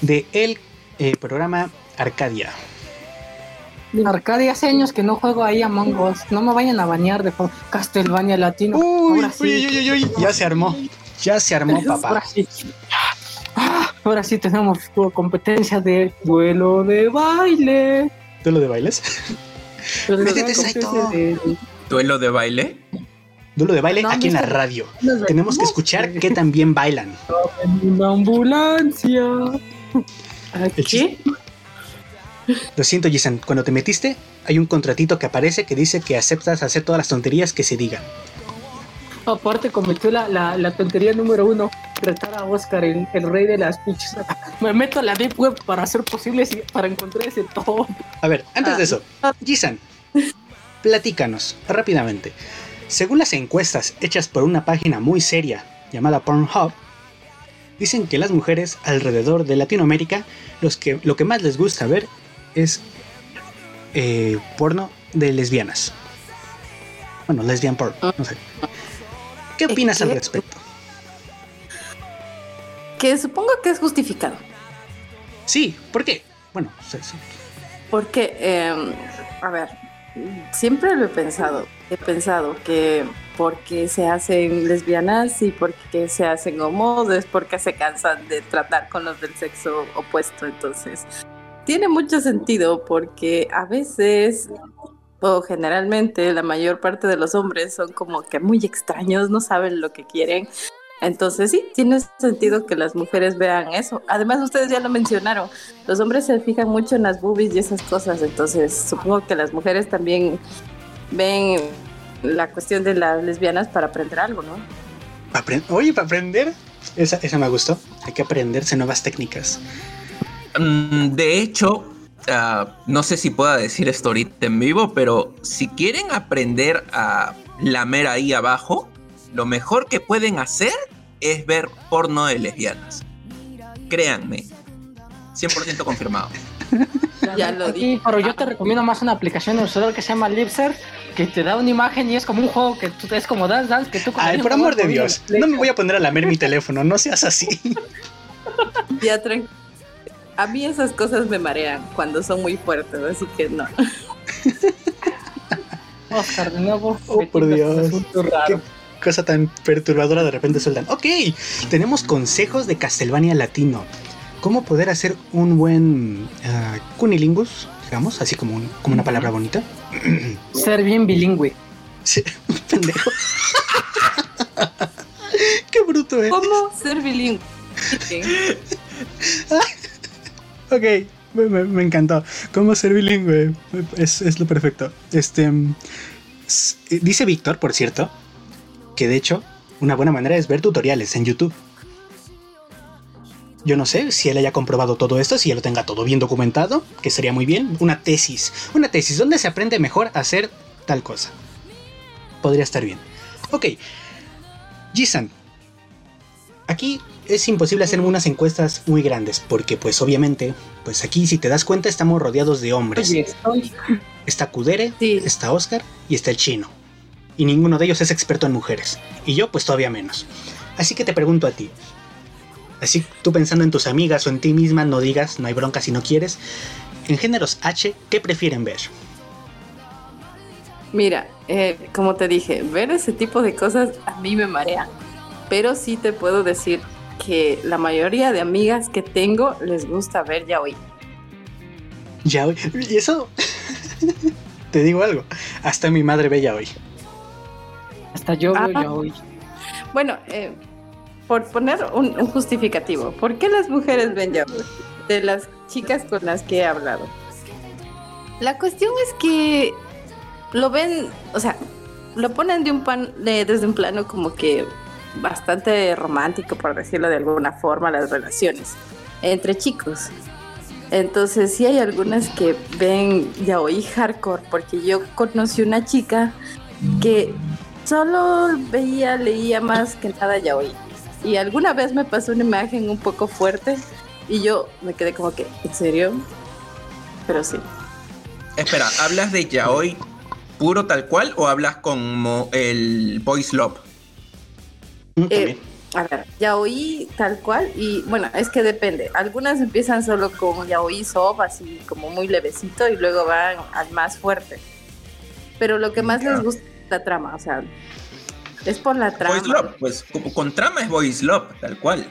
de el eh, programa Arcadia. Arcadia hace años que no juego ahí a Us. No me vayan a bañar de Castlevania Latino. Uy, uy, uy, uy, ya se armó. Ya se armó, papá. Ahora sí tenemos competencia de duelo de baile. ¿Duelo de bailes? ¿Duelo de baile? Duelo de baile aquí en la radio. Tenemos que escuchar que también bailan. En una ambulancia. ¿Qué? Lo siento, Jason. Cuando te metiste, hay un contratito que aparece que dice que aceptas hacer todas las tonterías que se digan. Aparte cometió la, la, tontería número uno, tratar a Oscar, el, rey de las pinches. Me meto a la deep web para hacer posible para encontrar ese top. A ver, antes de eso, Gisan, platícanos rápidamente. Según las encuestas hechas por una página muy seria llamada Pornhub, dicen que las mujeres alrededor de Latinoamérica los que, lo que más les gusta ver es eh, porno de lesbianas. Bueno, lesbian porn, no sé. ¿Qué opinas al respecto? Que supongo que es justificado. Sí, ¿por qué? Bueno, sí, sí. Porque, em, a ver, siempre lo he pensado. He pensado que porque se hacen lesbianas y porque se hacen homos es porque se cansan de tratar con los del sexo opuesto. Entonces, tiene mucho sentido porque a veces o generalmente la mayor parte de los hombres son como que muy extraños, no saben lo que quieren. Entonces sí, tiene sentido que las mujeres vean eso. Además, ustedes ya lo mencionaron, los hombres se fijan mucho en las boobies y esas cosas, entonces supongo que las mujeres también ven la cuestión de las lesbianas para aprender algo, ¿no? Oye, para aprender, esa, esa me gustó, hay que aprenderse nuevas técnicas. Mm, de hecho, Ah, no sé si pueda decir esto ahorita en vivo, pero si quieren aprender a lamer ahí abajo, lo mejor que pueden hacer es ver porno de lesbianas. Créanme, 100% confirmado. ya lo dije. Pero yo te recomiendo más una aplicación en el celular que se llama Lipser, que te da una imagen y es como un juego que tú, es como Dance Dance, que tú... Ay, por amor de Dios, no me voy a poner a lamer mi teléfono, no seas así. Ya, tranquilo. A mí esas cosas me marean cuando son muy fuertes, así que no. Oscar, de nuevo. Oh, por Dios. Qué cosa tan perturbadora de repente sueltan. Ok, tenemos consejos de Castlevania Latino. ¿Cómo poder hacer un buen uh, cunilingus? Digamos, así como, como una palabra bonita. Ser bien bilingüe. Sí, pendejo. Qué bruto, ¿eh? ¿Cómo ser bilingüe? Ok, me, encantó. ¿Cómo ser bilingüe? Es, es lo perfecto. Este. Eh, dice Víctor, por cierto, que de hecho, una buena manera es ver tutoriales en YouTube. Yo no sé si él haya comprobado todo esto, si él lo tenga todo bien documentado, que sería muy bien. Una tesis. Una tesis donde se aprende mejor a hacer tal cosa. Podría estar bien. Ok. Jisan. Aquí es imposible hacer unas encuestas muy grandes, porque pues obviamente, pues aquí si te das cuenta estamos rodeados de hombres. Está Kudere, está Oscar y está el chino. Y ninguno de ellos es experto en mujeres. Y yo pues todavía menos. Así que te pregunto a ti. Así tú pensando en tus amigas o en ti misma, no digas, no hay bronca si no quieres. En géneros H, ¿qué prefieren ver? Mira, eh, como te dije, ver ese tipo de cosas a mí me marea. Pero sí te puedo decir que la mayoría de amigas que tengo les gusta ver yaoi. Yaoi. Y eso, te digo algo, hasta mi madre ve yaoi. Hasta yo veo ah. yaoi. Bueno, eh, por poner un, justificativo, ¿por qué las mujeres ven yaoi? De las chicas con las que he hablado. La cuestión es que lo ven, o sea, lo ponen de un pan, desde un plano como que bastante romántico, por decirlo de alguna forma, las relaciones entre chicos. Entonces sí hay algunas que ven ya oí hardcore, porque yo conocí una chica que solo veía, leía más que nada ya oí. Y alguna vez me pasó una imagen un poco fuerte y yo me quedé como que, ¿en serio? Pero sí. Espera, ¿hablas de yaoi puro tal cual o hablas como el boys love? Eh, a ver, ya oí tal cual y bueno, es que depende. Algunas empiezan solo con ya oí soft, así como muy levecito y luego van al más fuerte. Pero lo que más les gusta es la trama, o sea, es por la trama. Love, pues con trama es Boys Love, tal cual.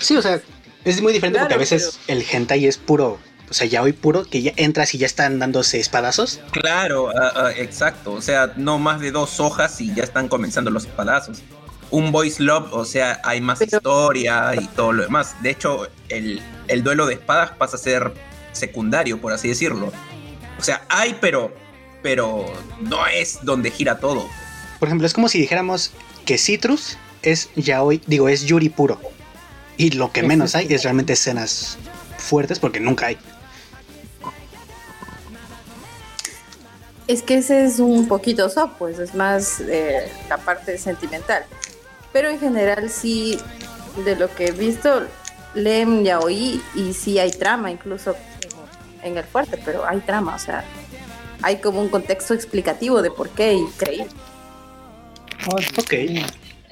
Sí, o sea, es muy diferente porque a veces el hentai es puro o sea, ya hoy puro, que ya entras y ya están dándose espadazos. Claro, ah, ah, exacto. O sea, no más de dos hojas y ya están comenzando los espadazos un voice love, o sea, hay más historia y todo lo demás. De hecho, el, duelo de espadas pasa a ser secundario, por así decirlo. O sea, hay, pero, pero no es donde gira todo. Por ejemplo, es como si dijéramos que Citrus es ya hoy, digo, es Yuri puro. Y lo que menos hay es realmente escenas fuertes porque nunca hay. Es que ese es un poquito soft, pues es más eh, la parte sentimental. Pero en general sí, de lo que he visto, leen ya oí y sí hay trama, incluso en el fuerte, pero hay trama, o sea, hay como un contexto explicativo de por qué y creer. Ok,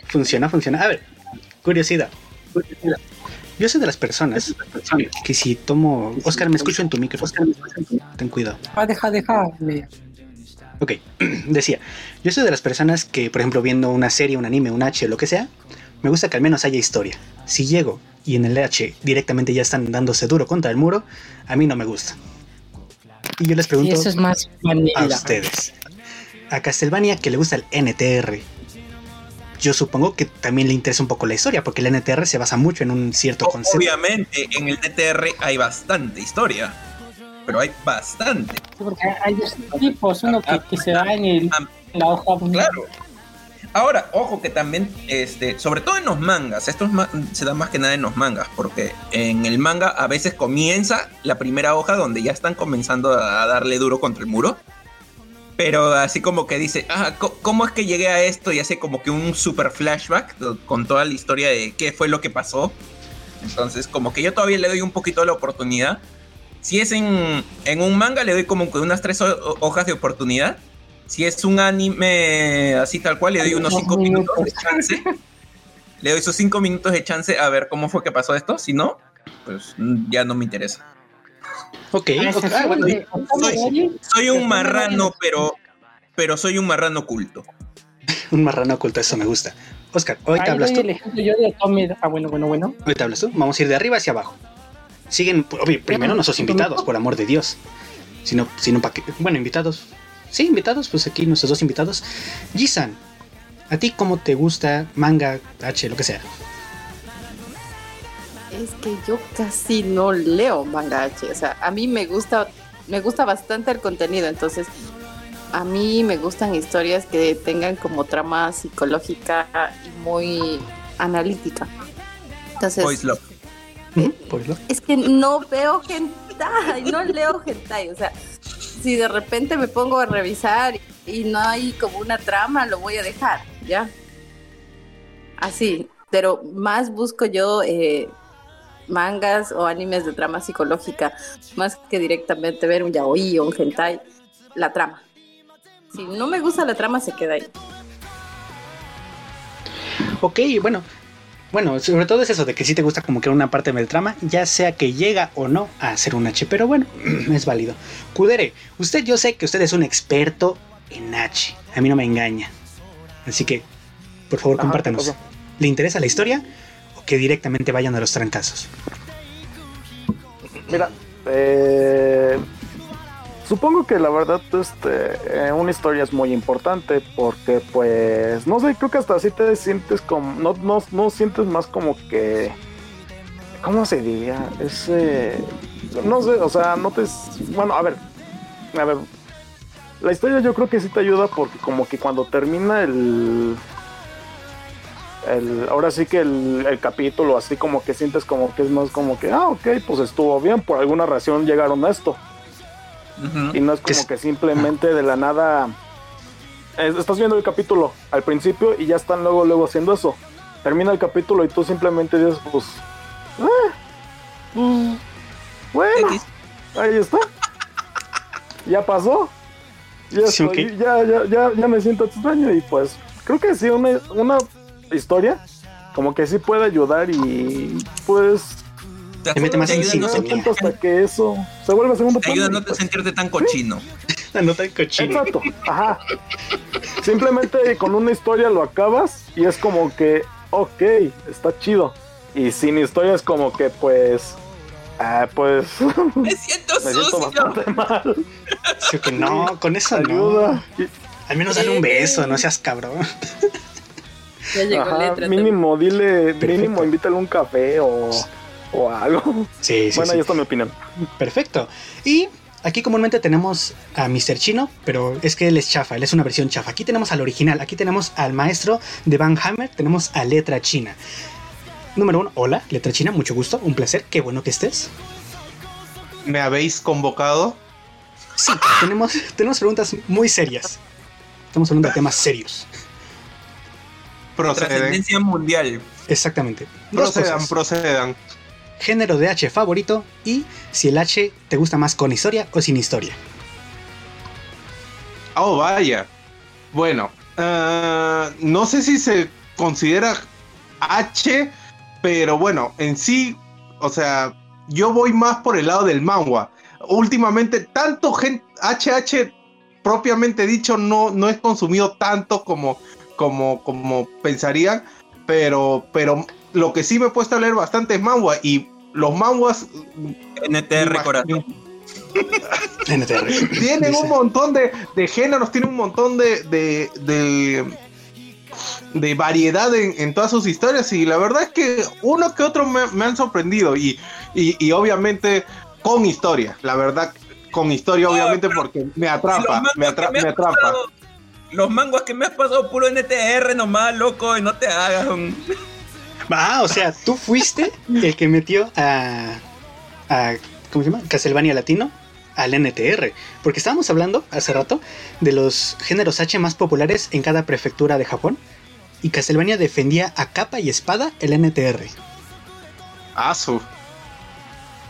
funciona, funciona. A ver, curiosidad. Yo soy de las personas que si tomo... Oscar, me escucho en tu micro. Oscar, ten cuidado. Ah, deja, deja. Ok, decía, yo soy de las personas que, por ejemplo, viendo una serie, un anime, un H, lo que sea, me gusta que al menos haya historia. Si llego y en el H directamente ya están dándose duro contra el muro, a mí no me gusta. Y yo les pregunto es más a ustedes, a Castlevania que le gusta el NTR, yo supongo que también le interesa un poco la historia, porque el NTR se basa mucho en un cierto concepto. Obviamente, en el NTR hay bastante historia pero hay bastante. porque hay dos tipos, uno que, que se va en, el, la hoja. Claro. Ahora, ojo que también, este, sobre todo en los mangas, esto se da más que nada en los mangas, porque en el manga a veces comienza la primera hoja donde ya están comenzando a darle duro contra el muro. Pero así como que dice, ah, ¿cómo es que llegué a esto? Y hace como que un super flashback con toda la historia de qué fue lo que pasó. Entonces, como que yo todavía le doy un poquito la oportunidad Si es en, en un manga, le doy como unas tres hojas de oportunidad. Si es un anime así tal cual, le doy unos cinco minutos de chance. Le doy esos cinco minutos de chance a ver cómo fue que pasó esto. Si no, pues ya no me interesa. Ok, ah, soy, un marrano, pero, pero soy un marrano oculto. un marrano oculto, eso me gusta. Oscar, hoy te hablas tú. Ah, bueno, bueno, bueno. Hoy te hablas tú. Vamos a ir de arriba hacia abajo. Siguen, primero nuestros invitados, por amor de Dios. Si no, si no, ¿para qué? Bueno, invitados. Sí, invitados, pues aquí nuestros dos invitados. Jisan, ¿a ti cómo te gusta manga, H, lo que sea? Es que yo casi no leo manga H. O sea, a mí me gusta, me gusta bastante el contenido. Entonces, a mí me gustan historias que tengan como trama psicológica y muy analítica. Entonces, es que no veo hentai, no leo hentai, o sea, si de repente me pongo a revisar y no hay como una trama, lo voy a dejar, ¿ya? Así, pero más busco yo eh, mangas o animes de trama psicológica, más que directamente ver un yaoi o un hentai, la trama. Si no me gusta la trama, se queda ahí. Ok, bueno, bueno, sobre todo es eso de que si te gusta como que una parte del trama, ya sea que llega o no a ser un H, pero bueno, es válido. Kudere, usted yo sé que usted es un experto en H, a mí no me engaña. Así que, por favor, compártanos. ¿Le interesa la historia o que directamente vayan a los trancazos? Mira, eh, Supongo que la verdad, este, eh, una historia es muy importante porque, pues, no sé, creo que hasta así te sientes como, no, no, no sientes más como que, ¿cómo se diría? Ese, no sé, o sea, no te, bueno, a ver, a ver, la historia yo creo que sí te ayuda porque como que cuando termina el, el ahora sí que el, el capítulo, así como que sientes como que es más como que, ah, ok, pues estuvo bien, por alguna razón llegaron a esto. Y no es como que simplemente de la nada estás viendo el capítulo al principio y ya están luego luego haciendo eso. Termina el capítulo y tú simplemente dices, pues, ah, pues bueno, ahí está. Ya pasó. Ya, ya, ya, ya, me siento extraño y pues creo que sí, una, una historia como que sí puede ayudar y pues te mete más hasta que eso se vuelve segundo Te ayuda a no te sentirte tan cochino. no tan cochino. Exacto, ajá. Simplemente con una historia lo acabas y es como que, ok, está chido. Y sin historia es como que, pues, ah, pues. Me siento me Siento bastante mal. Sí, que no, con eso Ayuda. no. Al menos dale un beso, no seas cabrón. Ya llegó Ajá, mínimo, dile, mínimo invítale un café o o algo. Sí, sí. Bueno, ahí está mi opinión. Perfecto. Y aquí comúnmente tenemos a Mr. Chino, pero es que él es chafa, él es una versión chafa. Aquí tenemos al original, aquí tenemos al maestro de Van Hammer, tenemos a Letra China. Número uno, hola, Letra China, mucho gusto, un placer, qué bueno que estés. ¿Me habéis convocado? Sí, tenemos, tenemos preguntas muy serias. Estamos hablando de temas serios. Trascendencia mundial. Exactamente. Procedan, procedan género de H favorito y si el H te gusta más con historia o sin historia. Oh, vaya. Bueno, eh, no sé si se considera H, pero bueno, en sí, o sea, yo voy más por el lado del manga. Últimamente, tanto HH propiamente dicho no, no es consumido tanto como, como, como pensarían, pero, pero lo que sí me he puesto a leer bastante es manga y los manguas NTR corazón. NTR. Tienen un montón de, géneros, tienen un montón de, de, variedad en, todas sus historias y la verdad es que uno que otro me, han sorprendido y, y, obviamente con historia, la verdad con historia obviamente porque me atrapa, me, atrapa. los manguas que me has pasado puro NTR nomás, loco, y no te hagas un... Ah, o sea, tú fuiste el que metió a, a ¿cómo se llama? Castlevania Latino al NTR, porque estábamos hablando hace rato de los géneros H más populares en cada prefectura de Japón y Castlevania defendía a capa y espada el NTR. Ah, su.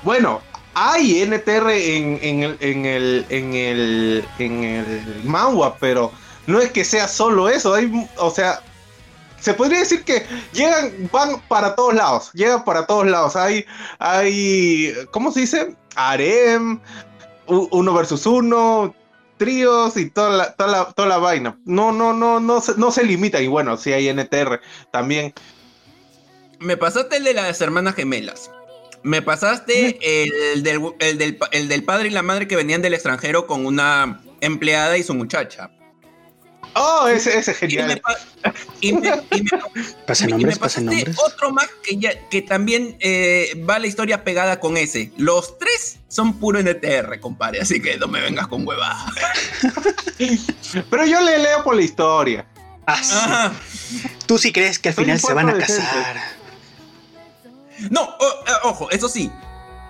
Bueno, hay NTR en, en, el, en, el, en, el, en el manhwa, pero no es que sea solo eso. Hay, o sea, se podría decir que llegan, van para todos lados, llegan para todos lados. Hay, hay, ¿cómo se dice? Arem, uno versus uno, tríos y toda la, toda la, toda la vaina. No, no, no, no, se, no se limita. Y bueno, si hay NTR también. Me pasaste el de las hermanas gemelas. Me pasaste el del, el, del, el del padre y la madre que venían del extranjero con una empleada y su muchacha. Oh, ese, ese es genial. Y me, y pasen nombres, pasen nombres. Otro más que, ya, que también eh, va la historia pegada con ese. Los tres son puro NTR, compadre, así que no me vengas con huevada. Pero yo le leo por la historia. Ah, Tú sí crees que al final se van a casar. No, eh, ojo, eso sí.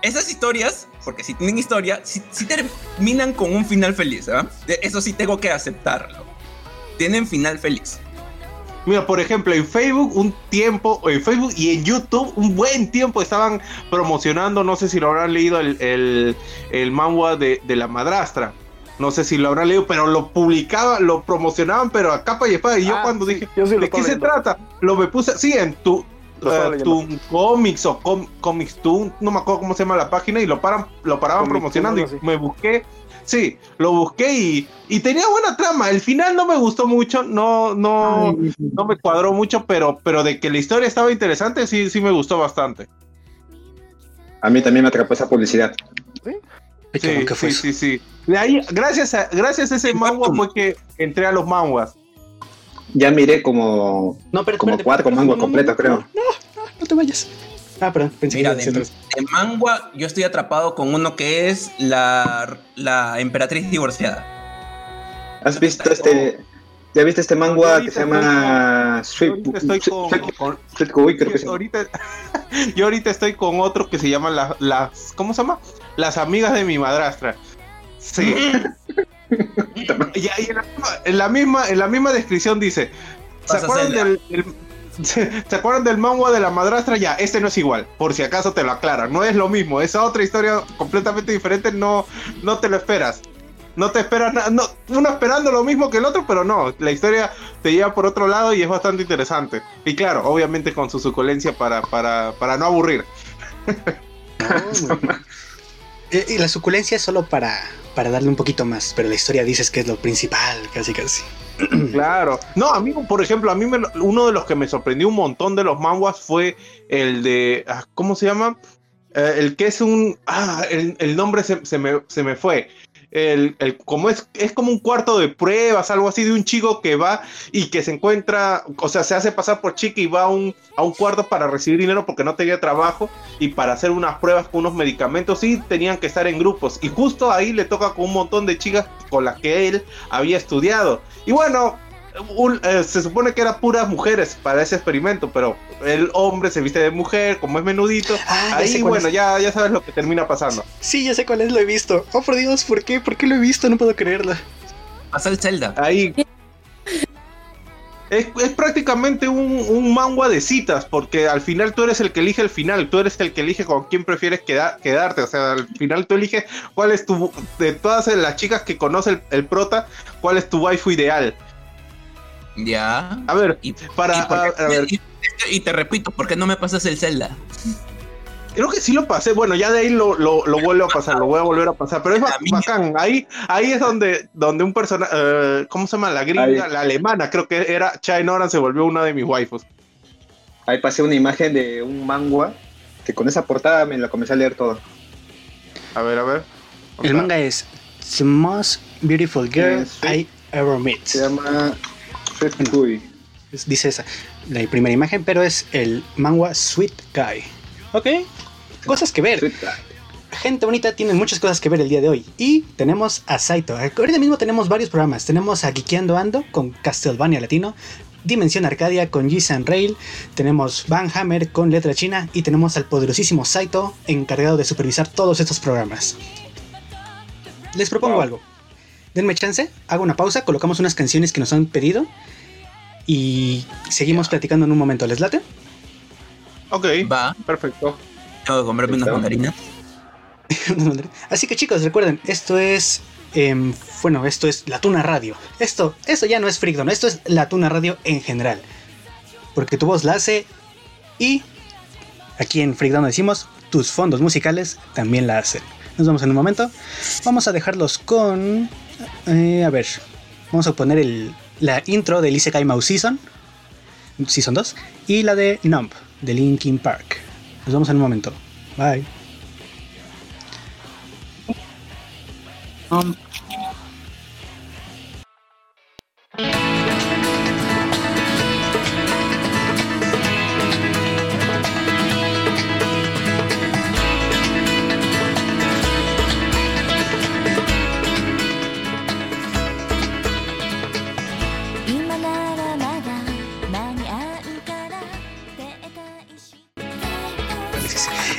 Esas historias, porque si tienen historia, si, terminan con un final feliz, ¿ah? Eso sí tengo que aceptarlo tienen final feliz. Mira, por ejemplo, en Facebook un tiempo, en Facebook y en YouTube un buen tiempo estaban promocionando, no sé si lo habrán leído, el, el, el manhwa de, la madrastra. No sé si lo habrán leído, pero lo publicaban, lo promocionaban, pero a capa y espada. Y yo ah, cuando dije, ¿de qué se trata? Lo me puse, sí, en tu, uh, tu Comics o Comics tú no me acuerdo cómo se llama la página, y lo, paran, lo paraban promocionando. Y me busqué Sí, lo busqué y, y, tenía buena trama. El final no me gustó mucho, no, no, no me cuadró mucho, pero, pero de que la historia estaba interesante, sí, sí me gustó bastante. A mí también me atrapó esa publicidad. Sí, sí, sí, sí, De ahí, gracias a, gracias a ese manga fue que entré a los manguas. Ya miré como, no, pero, como cuatro manguas completos, creo. No, no, no te vayas. Ah, perdón, pensé Mira, de, de, manga yo estoy atrapado con uno que es la, la emperatriz divorciada. ¿Has visto este? ¿Ya viste este manga que se llama Sweet Estoy con, Yo ahorita estoy con otro que se llama las ¿cómo se llama? Las amigas de mi madrastra. Sí. y, ahí en, la misma, en la misma descripción dice, ¿se acuerdan del, ¿Se acuerdan del manga de la madrastra? Ya, este no es igual, por si acaso te lo aclaran. No es lo mismo, esa otra historia completamente diferente, no, no te lo esperas. No te esperas nada, no, uno esperando lo mismo que el otro, pero no, la historia te lleva por otro lado y es bastante interesante. Y claro, obviamente con su suculencia para, para, para no aburrir. Eh, y la suculencia es solo para, para darle un poquito más, pero la historia dices que es lo principal, casi casi. Claro. No, a mí, por ejemplo, a mí uno de los que me sorprendió un montón de los manguas fue el de. Ah, ¿Cómo se llama? Eh, el que es un. Ah, el, nombre se, me, se me fue el, como es, es como un cuarto de pruebas, algo así de un chico que va y que se encuentra, o sea, se hace pasar por chica y va a un, a un cuarto para recibir dinero porque no tenía trabajo y para hacer unas pruebas con unos medicamentos y tenían que estar en grupos. Y justo ahí le toca con un montón de chicas con las que él había estudiado. Y bueno, eh, se supone que eran puras mujeres para ese experimento, pero el hombre se viste de mujer, como es menudito. Ah, ahí, bueno, ya, ya sabes lo que termina pasando. Sí, ya sé cuál es, lo he visto. Oh, por Dios, ¿por qué? ¿Por qué lo he visto? No puedo creerlo. Pasa el Zelda. Ahí. Es, prácticamente un, un manga de citas, porque al final tú eres el que elige el final, tú eres el que elige con quién prefieres quedarte, o sea, al final tú eliges cuál es tu, de todas las chicas que conoce el, el prota, cuál es tu waifu ideal. Ya. A ver, y, para. a, ver. Y, te repito, ¿por qué no me pasas el Zelda? Creo que sí lo pasé. Bueno, ya de ahí lo, lo, vuelvo a pasar, lo voy a volver a pasar. Pero es bacán. Ahí, ahí es donde, donde un personaje. Eh, ¿Cómo se llama? La gringa, la alemana, creo que era Chai Noran, se volvió una de mis waifus. Ahí pasé una imagen de un manga que con esa portada me la comencé a leer todo. A ver, a ver. El manga es The Most Beautiful Girl I Ever Met. Se llama Dice esa, la primera imagen, pero es el manga Sweet Guy. Ok, cosas que ver. Gente bonita tiene muchas cosas que ver el día de hoy. Y tenemos a Saito. Ahorita mismo tenemos varios programas. Tenemos a Geekeando Ando con Castlevania Latino. Dimensión Arcadia con G-San Rail, tenemos Van Hammer con Letra China y tenemos al poderosísimo Saito encargado de supervisar todos estos programas. Les propongo algo denme chance, hago una pausa, colocamos unas canciones que nos han pedido y seguimos platicando en un momento. ¿Les late? Ok, va. Perfecto. Tengo que comprarme unas mandarinas. Así que chicos, recuerden, esto es. Em, bueno, esto es la Tuna Radio. Esto, esto ya no es Freakdown, esto es la Tuna Radio en general. Porque tu voz la hace y aquí en Freakdown decimos tus fondos musicales también la hacen. Nos vemos en un momento. Vamos a dejarlos con. Eh, a ver, vamos a poner el, la intro de Isekai Mouse Season, Season 2, y la de Numb de Linkin Park. Nos vemos en un momento. Bye.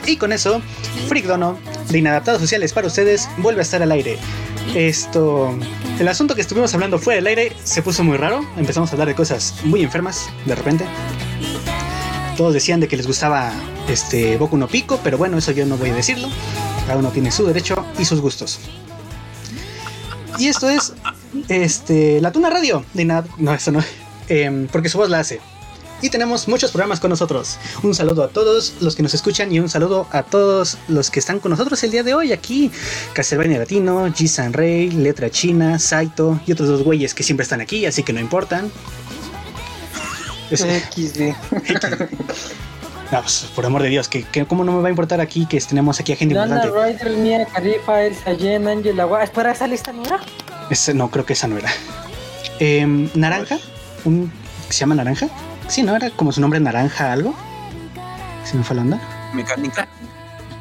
Y con eso, Freak Dono, de Inadaptados Sociales para ustedes, vuelve a estar al aire. Esto. El asunto que estuvimos hablando fuera del aire se puso muy raro. Empezamos a hablar de cosas muy enfermas, de repente. Todos decían de que les gustaba este Boku no Pico, pero bueno, eso yo no voy a decirlo. Cada uno tiene su derecho y sus gustos. Y esto es este la Tuna Radio. De no, eso no. Em, porque su voz la hace y tenemos muchos programas con nosotros. Un saludo a todos los que nos escuchan y un saludo a todos los que están con nosotros el día de hoy aquí. Castlevania Latino, G Rey, Letra China, Saito y otros dos güeyes que siempre están aquí, así que no importan. XD. No, pues, por amor de Dios, que, cómo no me va a importar aquí que tenemos aquí a gente Dana importante. Ryder, Mia Khalifa, Elsa Jen, Angela Espera, ¿esa lista no era? no, creo que esa no era. Em, naranja, un se llama Naranja. Sí, ¿no? Era como su nombre naranja algo. ¿Se me fue la onda? Mecánica.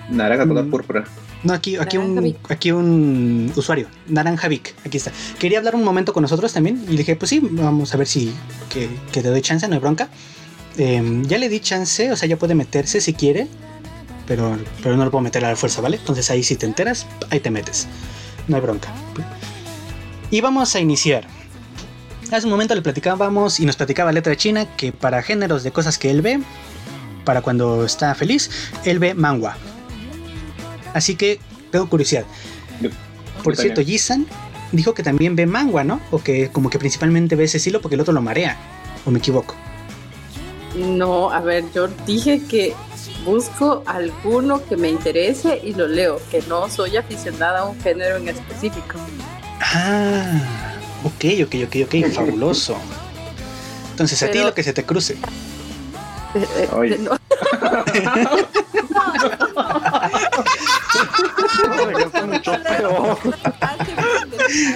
Naranja color mm. púrpura. No, aquí, aquí, un, aquí un usuario, Naranja Vic, aquí está. Quería hablar un momento con nosotros también y le dije, pues sí, vamos a ver si que, te doy chance, no hay bronca. Em, ya le di chance, o sea, ya puede meterse si quiere, pero, pero no lo puedo meter a la fuerza, ¿vale? Entonces ahí si te enteras, ahí te metes. No hay bronca. Y vamos a iniciar. Hace un momento le platicábamos y nos platicaba Letra China que para géneros de cosas que él ve, para cuando está feliz, él ve mangua. Así que tengo curiosidad. Por cierto, Jisan dijo que también ve mangua, ¿no? O que como que principalmente ve ese estilo porque el otro lo marea. ¿O me equivoco? No, a ver, yo dije que busco alguno que me interese y lo leo, que no soy aficionada a un género en específico. Ah. Ok, ok, ok, ok, fabuloso. Entonces, a ti lo que se te cruce. Oye.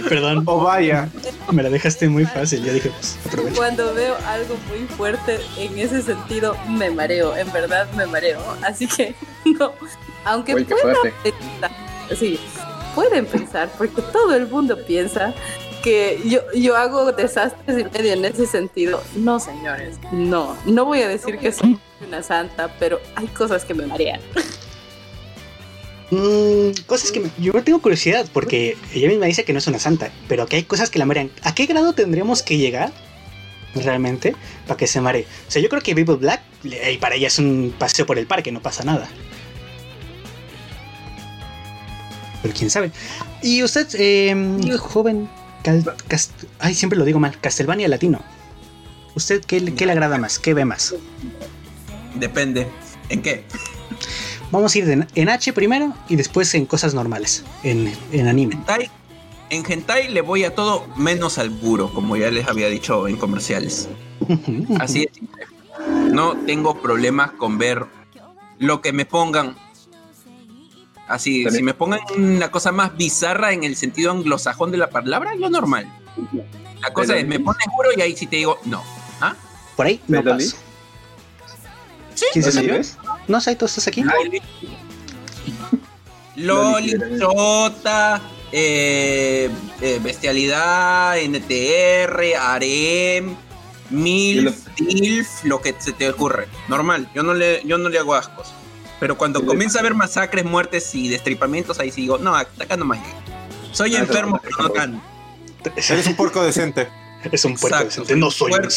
Perdón. O vaya. Me la dejaste muy fácil, ya dije, pues aprovecha. Cuando veo algo muy fuerte en ese sentido, me mareo, en verdad me mareo. Así que, no, aunque puedan pensar, sí, pueden pensar, porque todo el mundo piensa que yo, yo hago desastres y medio en ese sentido. No, señores, no. No voy a decir que soy una santa, pero hay cosas que me marean. Mm, cosas que me, yo tengo curiosidad porque ella misma dice que no es una santa, pero que hay cosas que la marean. ¿A qué grado tendríamos que llegar realmente para que se maree? O sea, yo creo que People Black y para ella es un paseo por el parque, no pasa nada. Pero quién sabe. Y usted, eh, joven, Ay, siempre lo digo mal. Castlevania Latino. ¿Usted qué, le agrada más? ¿Qué ve más? Depende. ¿En qué? Vamos a ir en, H primero y después en cosas normales, en, anime. en hentai le voy a todo menos al puro, como ya les había dicho en comerciales. Así es. No tengo problemas con ver lo que me pongan Así, si me pongan una cosa más bizarra en el sentido anglosajón de la palabra, lo normal. La cosa es, me pones juro y ahí sí te digo, no. ¿Ah? Por ahí no paso. ¿Sí? ¿Quién se No, Saito, ¿estás aquí? Loli, Chota, eh, eh, Bestialidad, NTR, Arem, Milf, Tilf, lo que se te ocurre. Normal, yo no le, yo no le hago ascos. Pero cuando comienza a haber masacres, muertes y destripamientos, ahí sí digo, no, acá no más Soy enfermo, pero no tanto. Eres un puerco decente. Es un puerco decente, no soy un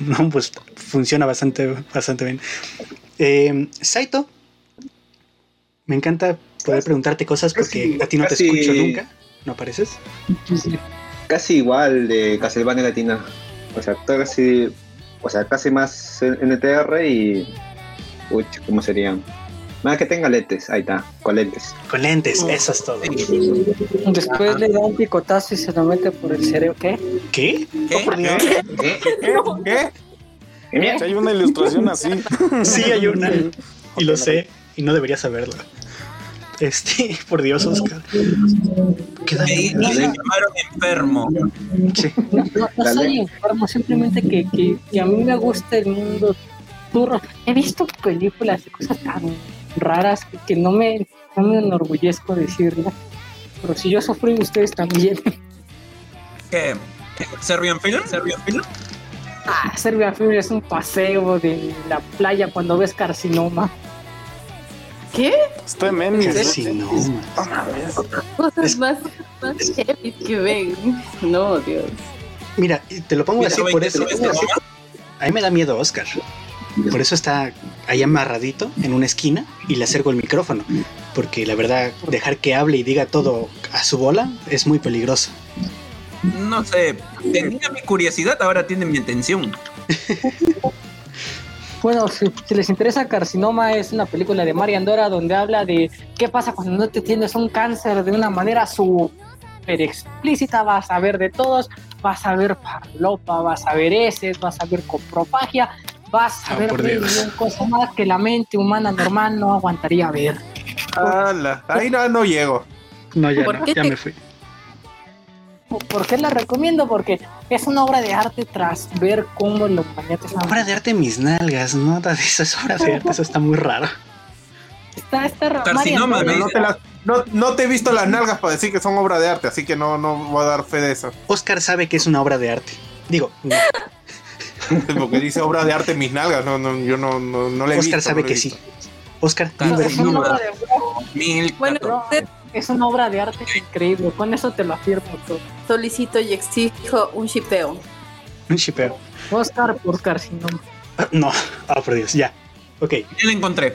No, pues funciona bastante, bastante bien. Eh, Saito, Me encanta poder preguntarte cosas porque a ti no te escucho nunca. ¿No apareces? Casi igual de Castlevania Latina. O sea, casi, o sea, casi más NTR y. Uy, ¿cómo serían? Nada que tenga lentes, ahí está, con lentes. Con lentes, eso es todo. Después le da un picotazo y se lo mete por el cerebro, ¿qué? ¿Qué? ¿Qué? ¿Qué? ¿Qué? ¿Qué? Hay una ilustración así. Sí, hay una. Y lo sé, y no debería saberlo. Este, por Dios, Oscar. Queda me, llamaron enfermo. Sí. No, no, soy enfermo, simplemente que, que, que, a mí me gusta el mundo He visto películas y cosas tan raras que no me, no me enorgullezco decirlo. Pero si yo sufrí, ustedes también. ¿Qué? ¿Serbian Film? ¿Serbian Film? Ah, Serbian Film es un paseo de la playa cuando ves carcinoma. ¿Qué? Estoy memes. Carcinoma. Cosas es... más, más heavy que ven. No, Dios. Mira, te lo pongo así por eso. A mí me da miedo Oscar. Por eso está ahí amarradito en una esquina y le acerco el micrófono. Porque la verdad, dejar que hable y diga todo a su bola es muy peligroso. No sé, tenía mi curiosidad, ahora tiene mi atención. bueno, si, les interesa, Carcinoma es una película de María Andora donde habla de qué pasa cuando no te tienes un cáncer de una manera súper explícita. Vas a ver de todos, vas a ver parlopa, vas a ver heces, vas a ver coprofagia, vas a oh, ver un cosa más que la mente humana normal no aguantaría ver. ahí no, no llego. No, ya, no, ya me fui. ¿Por qué la recomiendo? Porque es una obra de arte tras ver cómo los mañates... Obra de arte mis nalgas, no, eso es obra de arte, eso está muy raro. Está, está raro. Carcinoma, no, te no, no, te he visto las nalgas para decir que son obra de arte, así que no, no voy a dar fe de eso. Oscar sabe que es una obra de arte. Digo, no. Porque dice obra de arte mis nalgas, no, no, yo no, no, no le he Oscar sabe que sí. Oscar, es una obra de... Bueno, es una obra de arte increíble, con eso te lo afirmo todo. Solicito y exijo un shipeo. Un shipeo. Oscar por carcinoma. Ah, no, ah, por Dios, ya. Ok. Ya lo encontré.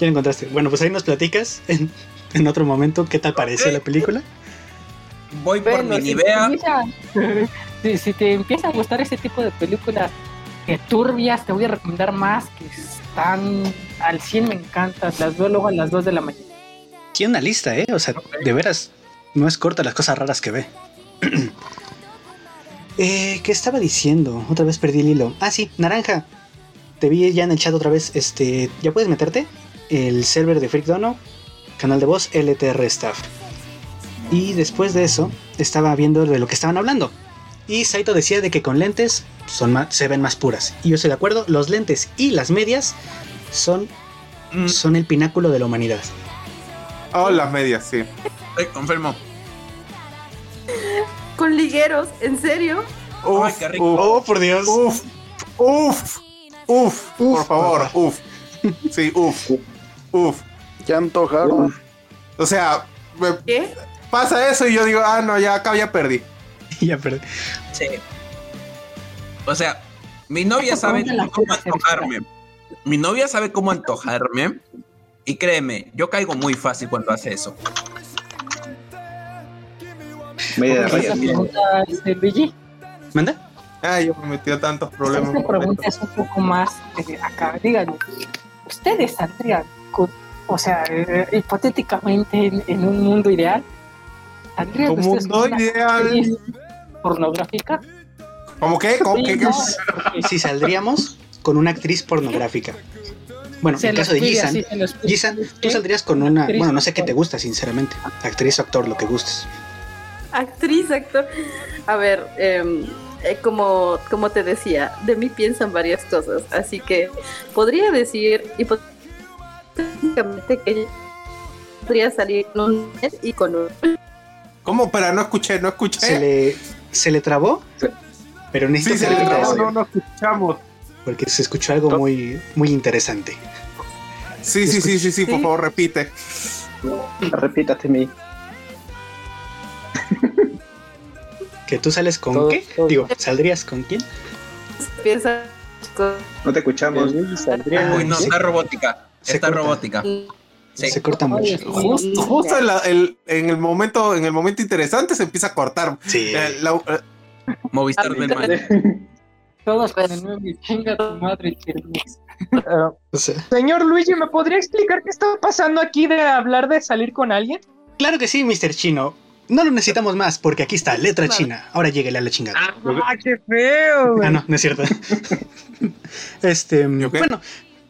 Ya lo encontraste. Bueno, pues ahí nos platicas en, en otro momento qué te pareció la película. Voy por mi si si, si, te empieza a gustar ese tipo de películas que turbias, te voy a recomendar más que están al 100 me encantan. Las veo luego a las 2 de la mañana. Tiene una lista, ¿eh? O sea, de veras, no es corta las cosas raras que ve. eh, ¿Qué estaba diciendo? Otra vez perdí el hilo. Ah, sí, Naranja. Te vi ya en el chat otra vez. Este, ¿ya puedes meterte? El server de Freak Dono, canal de voz LTR Staff. Y después de eso, estaba viendo de lo que estaban hablando. Y Saito decía de que con lentes son se ven más puras. Y yo estoy de acuerdo, los lentes y las medias son, mm. son el pináculo de la humanidad. Oh, las medias, sí. Eh, confirmo. Con ligueros, ¿en serio? Uf, qué rico. oh, por Dios. Uf, uf, uf, por favor, uf. Sí, uf, uf. Ya antojaron. O sea, ¿qué? Pasa eso y yo digo, ah, no, ya acá ya perdí. ya perdí. Sí. O sea, mi novia sabe cómo antojarme. Mi novia sabe cómo antojarme y créeme, yo caigo muy fácil cuando hace eso. Media pregunta Luigi? ¿Manda? Ay, yo me metí a tantos problemas. Esta pregunta es un poco más de acá. Díganme, ¿ustedes saldrían, o sea, eh, hipotéticamente en, un mundo ideal? ¿Saldrían ¿Un mundo ideal? Pornográfica? ¿Cómo qué? ¿Cómo qué? Si saldríamos con una actriz pornográfica. Bueno, en el caso de Gisan, Gisan, tú saldrías con una, bueno, no sé qué te gusta, sinceramente, actriz o actor, lo que gustes. Actriz, actor. A ver, em, eh, como, como te decía, de mí piensan varias cosas, así que podría decir hipotéticamente que podría salir con un y con un... ¿Cómo? Pero no escuché, no escuché. ¿Se le, se le trabó? Pero necesito sí, se le trabó, no, no escuchamos porque se escuchó algo muy, muy interesante. Sí, sí, sí, sí, sí, por favor, repite. Repítate mí. ¿Que tú sales con qué? Digo, ¿saldrías con quién? No te escuchamos. Uy, no, está robótica. Está robótica. Se corta mucho. Justo, justo en, el momento, en el momento interesante se empieza a cortar. Sí. Eh, eh, Movistar del mal. Todos con el nuevo chinga tu madre, Señor Luigi, ¿me podría explicar qué está pasando aquí de hablar de salir con alguien? Claro que sí, Mr. Chino. No lo necesitamos más porque aquí está, letra china. Ahora llegue a la chingada. ¡Ah, qué feo! Ah, no, no es cierto. este, bueno,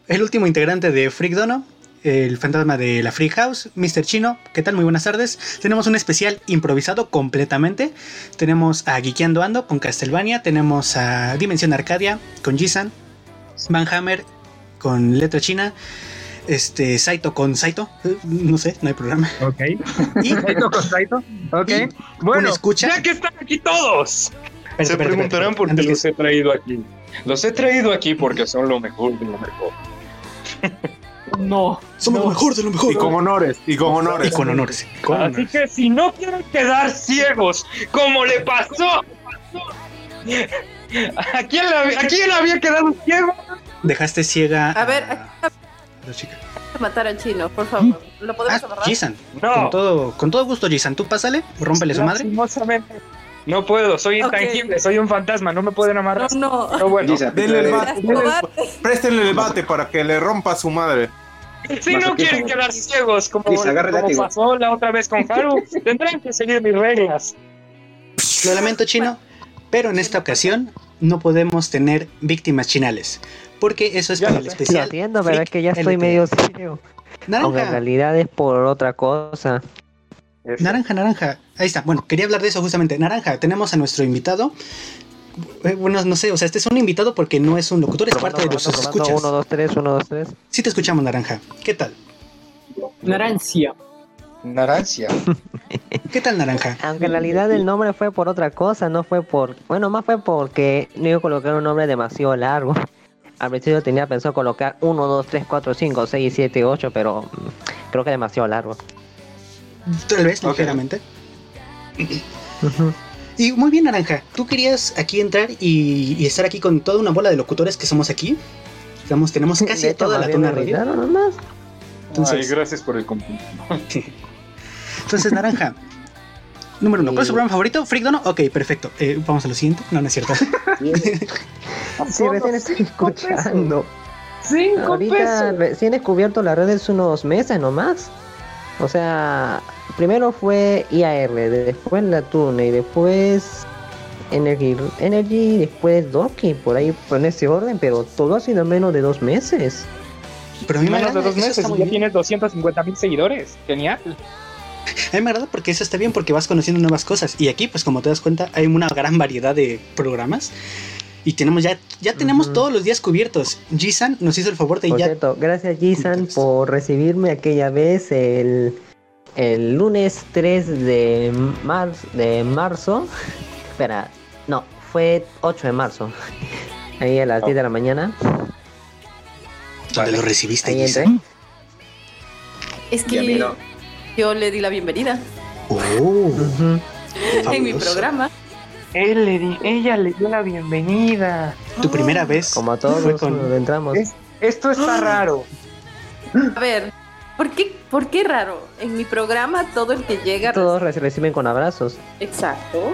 el último integrante de Freak Dono, el fantasma de la Free House, Mr. Chino. ¿Qué tal? Muy buenas tardes. Tenemos un especial improvisado completamente. Tenemos a Geekeando Ando con Castlevania. Tenemos a Dimensión Arcadia con Jisan. Van Hammer con letra china este Saito con Saito, no sé, no hay programa. Ok. Y, Saito con Saito. Ok. bueno, escucha. ya que están aquí todos. Se preguntarán por qué los he traído aquí. Los he traído aquí porque son lo mejor de lo mejor. No. Somos lo mejor de lo mejor. Y con honores. Y con honores. Y con honores. Así que si no quieren quedar ciegos, como le pasó. ¿A quién, ¿A quién había quedado ciego? Dejaste ciega. A ver, la chica. Matar al chino, por favor. ¿Lo podemos ah, agarrar? Jisan. No. Con todo, con todo gusto, Jisan. Tú pásale, rómpele su madre. No puedo, soy intangible, soy un fantasma, no me pueden amarrar. No, no. bueno, denle el bate, préstenle el bate para que le rompa su madre. Si no quieren quedar ciegos como, como pasó la otra vez con Haru, tendrán que seguir mis reglas. Lo lamento, chino, pero en esta ocasión no podemos tener víctimas chinales porque eso es para el especial. Lo entiendo, pero es que ya estoy medio serio. Naranja. En realidad es por otra cosa. Naranja, naranja. Ahí está. Bueno, quería hablar de eso justamente. Naranja, tenemos a nuestro invitado. Eh, bueno, no sé, o sea, este es un invitado porque no es un locutor, es parte de los escuchas. 1, 2, 3, 1, 2, 3. Sí te escuchamos, Naranja. ¿Qué tal? Narancia. Narancia. ¿Qué tal, Naranja? Aunque en realidad el nombre fue por otra cosa, no fue por... Bueno, más fue porque no iba a colocar un nombre demasiado largo. Al principio tenía pensado colocar 1, 2, 3, 4, 5, 6, 7, 8, pero mm, creo que demasiado largo. Tal vez, ligeramente. Y muy bien, Naranja. Tú querías aquí entrar y, estar aquí con toda una bola de locutores que somos aquí. Digamos, tenemos casi toda la tona radio. Entonces, Ay, gracias por el cumplimiento. Entonces, Naranja. Número uno, ¿cuál es su programa favorito? ¿Freak Dono? Ok, perfecto. Eh, vamos a lo siguiente. No, no es cierto. Sí, recién estoy escuchando. Cinco Ahorita recién he descubierto las redes unos meses nomás. O sea, primero fue IAR, después la Tune y después Energy, Energy después Doki, por ahí en ese orden, pero todo ha sido menos de dos meses. Pero a mí menos de dos meses, ya tienes 250 mil seguidores. Genial. A mí me agrada porque eso está bien porque vas conociendo nuevas cosas. Y aquí, pues como te das cuenta, hay una gran variedad de programas. Y tenemos ya, ya tenemos todos los días cubiertos. Jisan nos hizo el favor de por ya. Cierto, gracias Jisan por recibirme aquella vez el, el lunes 3 de, marzo de marzo. Espera, no, fue 8 de marzo. Ahí a las 10 de la mañana. ¿Dónde lo recibiste, Ahí Es que yo le di la bienvenida. Oh, en mi programa. Él le di, ella le dio la bienvenida. Tu primera vez. Como a todos cuando entramos. esto está raro. A ver, ¿por qué, ¿por qué raro? En mi programa todo el que llega todos reciben con abrazos. Exacto.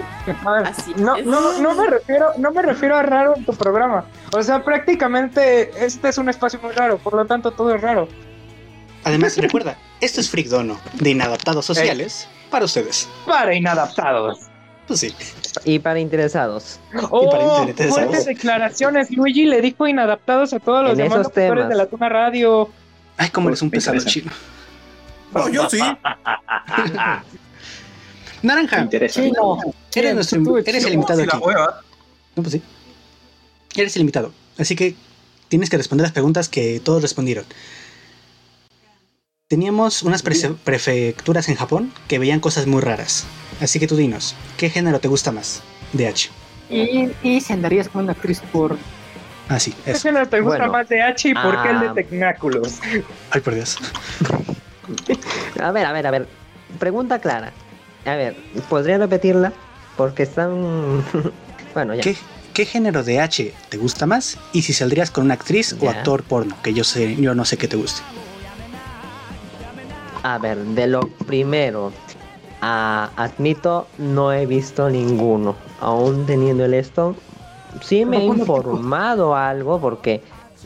Así no, no, no me refiero, no me refiero a raro en tu programa. O sea, prácticamente este es un espacio muy raro, por lo tanto todo es raro. Además, recuerda, esto es Freak Dono, de inadaptados sociales, para ustedes. Para inadaptados. Pues sí. Y para interesados. Oh, y para interesados. fuertes declaraciones. Luigi le dijo inadaptados a todos los demás locutores de la Tuna Radio. Ay, cómo eres un pesado chino. No, yo sí. Naranja. Chino. Eres, nuestro, eres el invitado aquí. No, pues sí. Eres el invitado. Así que tienes que responder las preguntas que todos respondieron. Teníamos unas prefecturas en Japón que veían cosas muy raras. Así que tú dinos, ¿qué género te gusta más de H? Y, y se andarías con una actriz por. Ah, sí. ¿Qué género te gusta más de H y por qué el de ah. Tecnáculos? Ay, por Dios. a ver, a ver, a ver. Pregunta clara. A ver, ¿podría repetirla? Porque están. bueno, ya. ¿Qué, ¿Qué género de H te gusta más? Y si saldrías con una actriz o actor porno, que yo sé, yo no sé qué te guste. A ver, de lo primero, admito, no he visto ninguno. Aún teniendo el esto, sí me he informado algo porque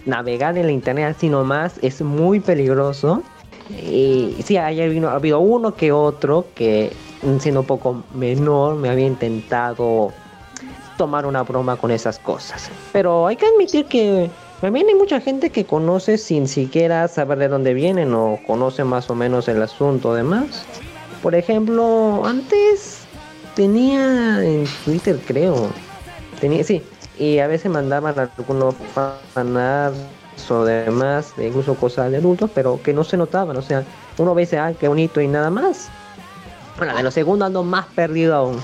navegar en la internet así nomás es muy peligroso. Y sí, ha habido uno que otro que, siendo un poco menor, me había intentado tomar una broma con esas cosas. Pero hay que admitir que también hay mucha gente que conoce sin siquiera saber de dónde vienen o conoce más o menos el asunto demás. Por ejemplo, antes tenía en Twitter creo. Tenía, sí, y a veces mandaban algunos fanarts o demás, incluso cosas de adultos, pero que no se notaban. O sea, uno ve ah, qué bonito y nada más. Bueno, de los segundos ando más perdido aún.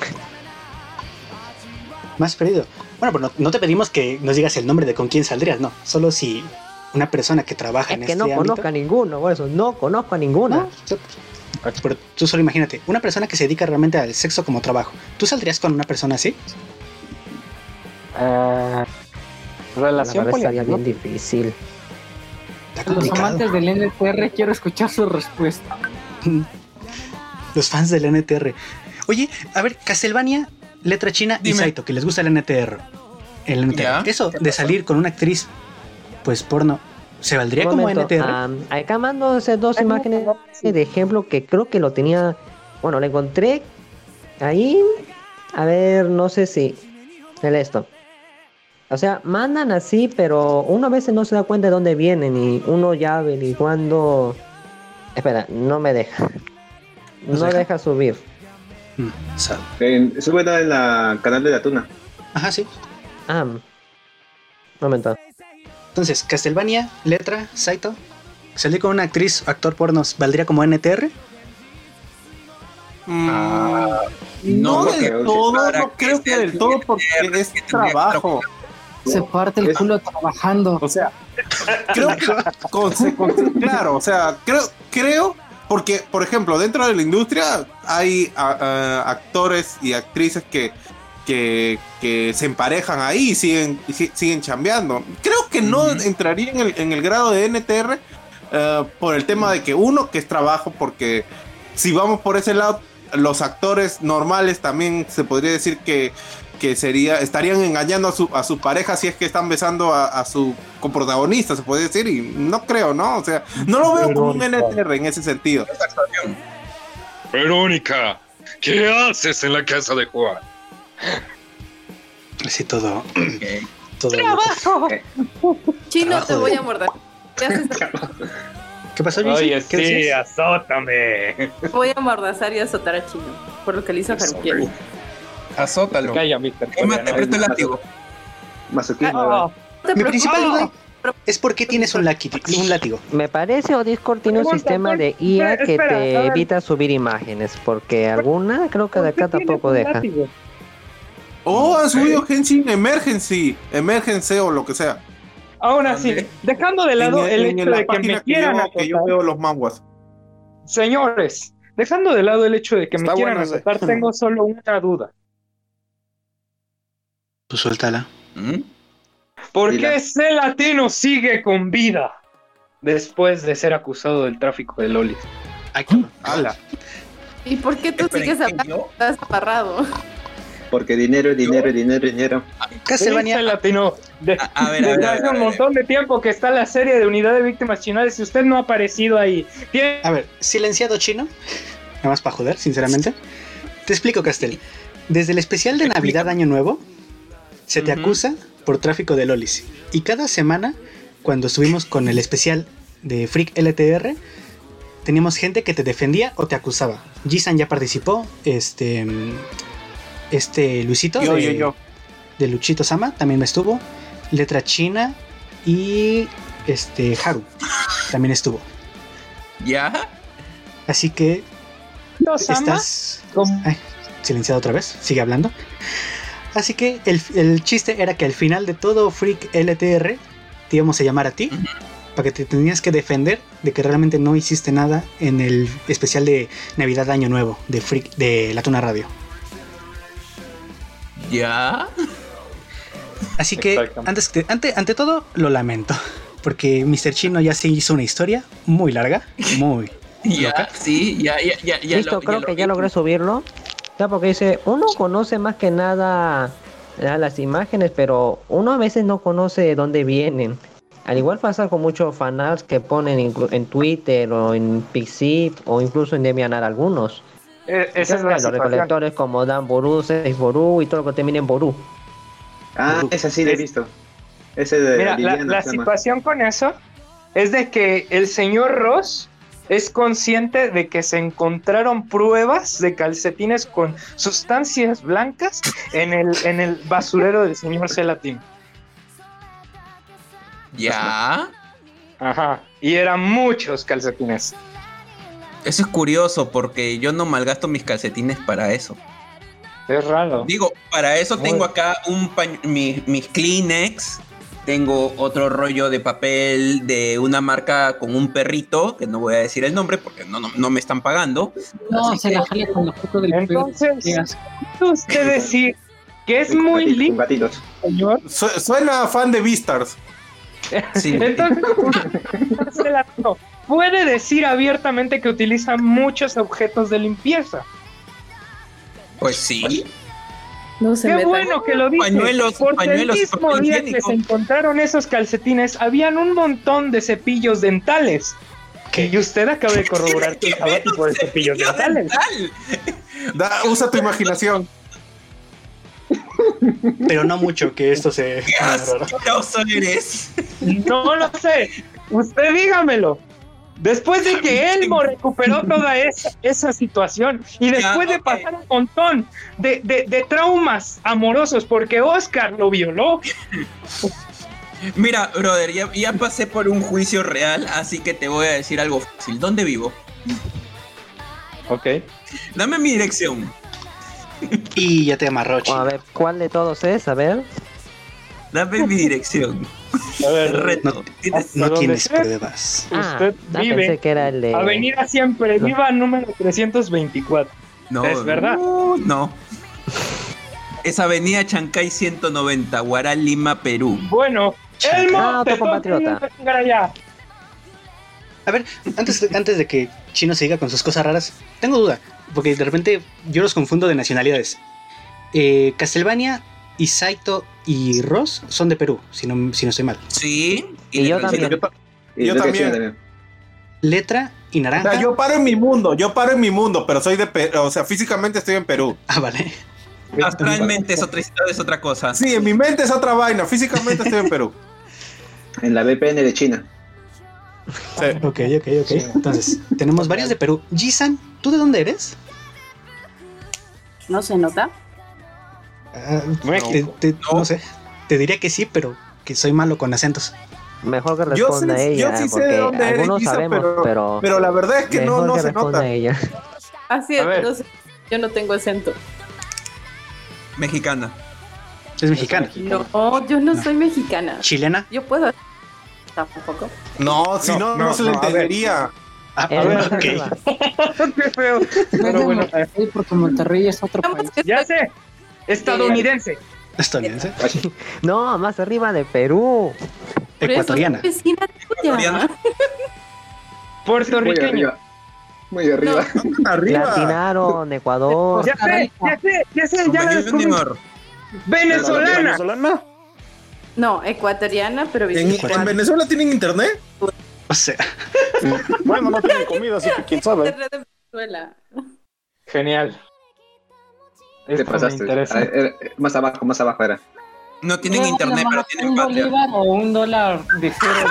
Más perdido. Bueno, pues no, te pedimos que nos digas el nombre de con quién saldrías, no. Solo si una persona que trabaja en que este no conozco a ninguno, por eso no conozco a ninguna. pero tú solo imagínate, una persona que se dedica realmente al sexo como trabajo. ¿Tú saldrías con una persona así? Uh, relación sería bien difícil. Los amantes del NTR quiero escuchar su respuesta. Los fans del NTR. Oye, a ver, Castlevania letra china y Saito, que les gusta el NTR. El NTR. Eso de salir con una actriz, pues porno, ¿se valdría como NTR? acá mando dos imágenes de ejemplo que creo que lo tenía. Bueno, lo encontré ahí. A ver, no sé si. El esto. O sea, mandan así, pero uno a veces no se da cuenta de dónde vienen y uno ya averiguando. Espera, no me deja. No deja subir. En, sube en la canal de la tuna. Ajá, sí. Ah. Momento. Entonces, Castlevania, letra, Saito. Salir con una actriz, actor pornos, ¿valdría como NTR? Mm, ah, no, del todo, no creo que del todo porque es trabajo. Se parte el culo trabajando. O sea, creo que claro, o sea, creo, creo porque, por ejemplo, dentro de la industria hay actores y actrices que, que, se emparejan ahí y siguen, siguen chambeando. Creo que no entraría en el, en el, grado de NTR eh, por el tema de que uno, que es trabajo, porque si vamos por ese lado, los actores normales también se podría decir que que sería estarían engañando a su, a su pareja si es que están besando a, su coprotagonista, se puede decir, y no creo, ¿no? O sea, no lo veo como un NTR en ese sentido. Verónica, ¿qué haces en la casa de Juan? Así todo. todo ¡Trabajo! Chino, te voy a morder. ¿Qué haces? ¿Qué pasó, Oye, sí, azótame. Voy a mordazar y azotar a Chino, por lo que le hizo a azótalo. Calla, mister. te presto el látigo. Masoquismo. Mi principal duda es por qué tienes un, látigo. Me parece o Discord tiene un sistema de IA que te evita subir imágenes, porque alguna creo que de acá tampoco deja. Oh, han subido Genshin Emergency, Emergency o lo que sea. Aún así, dejando de lado el, hecho de que me quieran que yo, veo los manguas. Señores, dejando de lado el hecho de que me quieran aceptar, tengo solo una duda. Pues suéltala. ¿Mm? ¿Por qué ese latino sigue con vida después de ser acusado del tráfico de lolis? ¡Hala! ¿Y por qué tú sigues hablando? Estás. Porque dinero, dinero, dinero, dinero. Castlevania. latino. a, ver, desde hace un montón de tiempo que está la serie de unidad de víctimas chinales y usted no ha aparecido ahí. A ver, silenciado chino. Nada más para joder, sinceramente. Te explico, Castel. Desde el especial de Navidad Año Nuevo, se te acusa por tráfico de lolis. Y cada semana, cuando estuvimos con el especial de Freak LTR, teníamos gente que te defendía o te acusaba. Jisan ya participó, este, este Luisito de, de Luchito Sama también me estuvo, Letra China y este Haru también estuvo. ¿Ya? Así que estás silenciado otra vez, sigue hablando. Así que el, chiste era que al final de todo Freak LTR te íbamos a llamar a ti para que te tenías que defender de que realmente no hiciste nada en el especial de Navidad Año Nuevo de Freak de La Tuna Radio. ¿Ya? Así que antes ante, ante todo lo lamento porque Mr. Chino ya se hizo una historia muy larga, muy Ya, sí, ya, ya, ya. ya Listo, creo que ya logré subirlo. Ya, porque dice, uno conoce más que nada las imágenes, pero uno a veces no conoce de dónde vienen. Al igual pasa con muchos fanarts que ponen en Twitter o en Pixip o incluso en DeviantArt algunos. Eh, es los recolectores como Dan Boru, Seis Boru y todo lo que termina en Boru. Ah, ese sí lo he visto. Ese de Mira, la situación con eso es de que el señor Ross es consciente de que se encontraron pruebas de calcetines con sustancias blancas en el, en el basurero del señor Celatín. ¿Ya? Ajá. Y eran muchos calcetines. Eso es curioso porque yo no malgasto mis calcetines para eso. Es raro. Digo, para eso tengo acá un mis Kleenex tengo otro rollo de papel de una marca con un perrito, que no voy a decir el nombre porque no, no, me están pagando. No, se la jale con la foto del Entonces, usted decir que es muy lindo, señor? suena fan de Beastars. Sí. Entonces, puede decir abiertamente que utiliza muchos objetos de limpieza. Pues sí. Qué bueno que lo dice. Pañuelos, porque el mismo día que se encontraron esos calcetines, habían un montón de cepillos dentales. Que usted acaba de corroborar que estaba tipo de cepillos dentales. Da, usa tu imaginación. Pero no mucho que esto se. ¿Qué eres? No lo sé. Usted dígamelo. Después de que Elmo recuperó toda esa, esa situación y después de pasar un montón de, de, traumas amorosos porque Oscar lo violó. Mira, brother, ya, ya, pasé por un juicio real, así que te voy a decir algo fácil. ¿Dónde vivo? Ok. Dame mi dirección. Y ya te amarró, A ver, ¿cuál de todos es? A ver. Dame mi dirección. A ver, No, tienes pruebas. Ah, usted vive que era el de... Avenida Siempre Viva número 324. No, ¿Es verdad? No. Es Avenida Chancay 190, Guaral, Lima, Perú. Bueno, el ah, compatriota. A ver, antes de, antes de que Chino siga con sus cosas raras, tengo duda, porque de repente yo los confundo de nacionalidades. Eh, Castlevania y Saito y Ross son de Perú, si no, si no estoy mal. Sí, y, yo, también. yo, también. Letra y naranja. O sea, yo paro en mi mundo, yo paro en mi mundo, pero soy de Perú, o sea, físicamente estoy en Perú. Ah, vale. Astralmente es otra, es otra cosa. Sí, en mi mente es otra vaina, físicamente estoy en Perú. En la VPN de China. Sí. Ok, ok, ok. Entonces, tenemos varios de Perú. Jisan, ¿tú de dónde eres? No se nota. Ah, no. sé, te diría que sí, pero que soy malo con acentos. Mejor que responda yo ella. Yo sí sé de dónde algunos sabemos, pero, pero, la verdad es que no, no se nota. Ella. Así es, yo no tengo acento. Mexicana. ¿Es mexicana? No, yo no, soy mexicana. ¿Chilena? Yo puedo. Tampoco. No, si no, no, se le entendería. A ver, ok. Qué feo. Pero bueno, porque Monterrey es otro país. Ya sé. Estadounidense. ¿Estadounidense? no, más arriba de Perú. Ecuatoriana. Tuya. Puertorriqueño. Muy arriba. Muy arriba. Latinaron, Ecuador. Ya sé, ya sé, ya sé, ya la Venezolana. ¿Venezolana? No, ecuatoriana, pero ¿En, ¿En Venezuela tienen internet? O sea. bueno, no tienen comida, así que quién sabe. Genial. Te pasaste. Eh, más abajo, más abajo era. No tienen internet, pero tienen un bolívar o un dólar de cero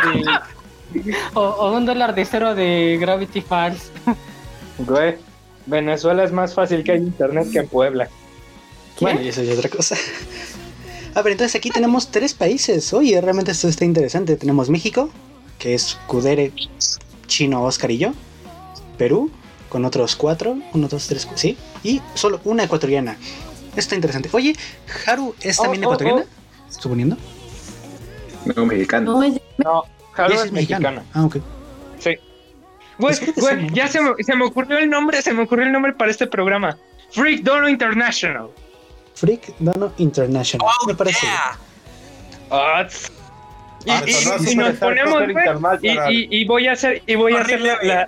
de o, un dólar de cero de Gravity Falls. Güey, Venezuela es más fácil que hay internet que en Puebla. Bueno, y eso es otra cosa. A ver, entonces aquí tenemos tres países. Oye, realmente esto está interesante. Tenemos México, que es Kudere, Chino, Oscar y yo. Perú, con otros cuatro, uno, dos, tres, sí, y solo una ecuatoriana. Está interesante. Oye, Haru es también oh, oh, ecuatoriana, oh. suponiendo. No, mexicana. No, Haru es, mexicana. Ah, ok. Sí. Güey, güey, ya se me, se me, ocurrió el nombre, se me ocurrió el nombre para este programa. Freak Dono International. Freak Dono International. me parece. Ah, Y, nos ponemos, y, voy a hacer, y voy a hacer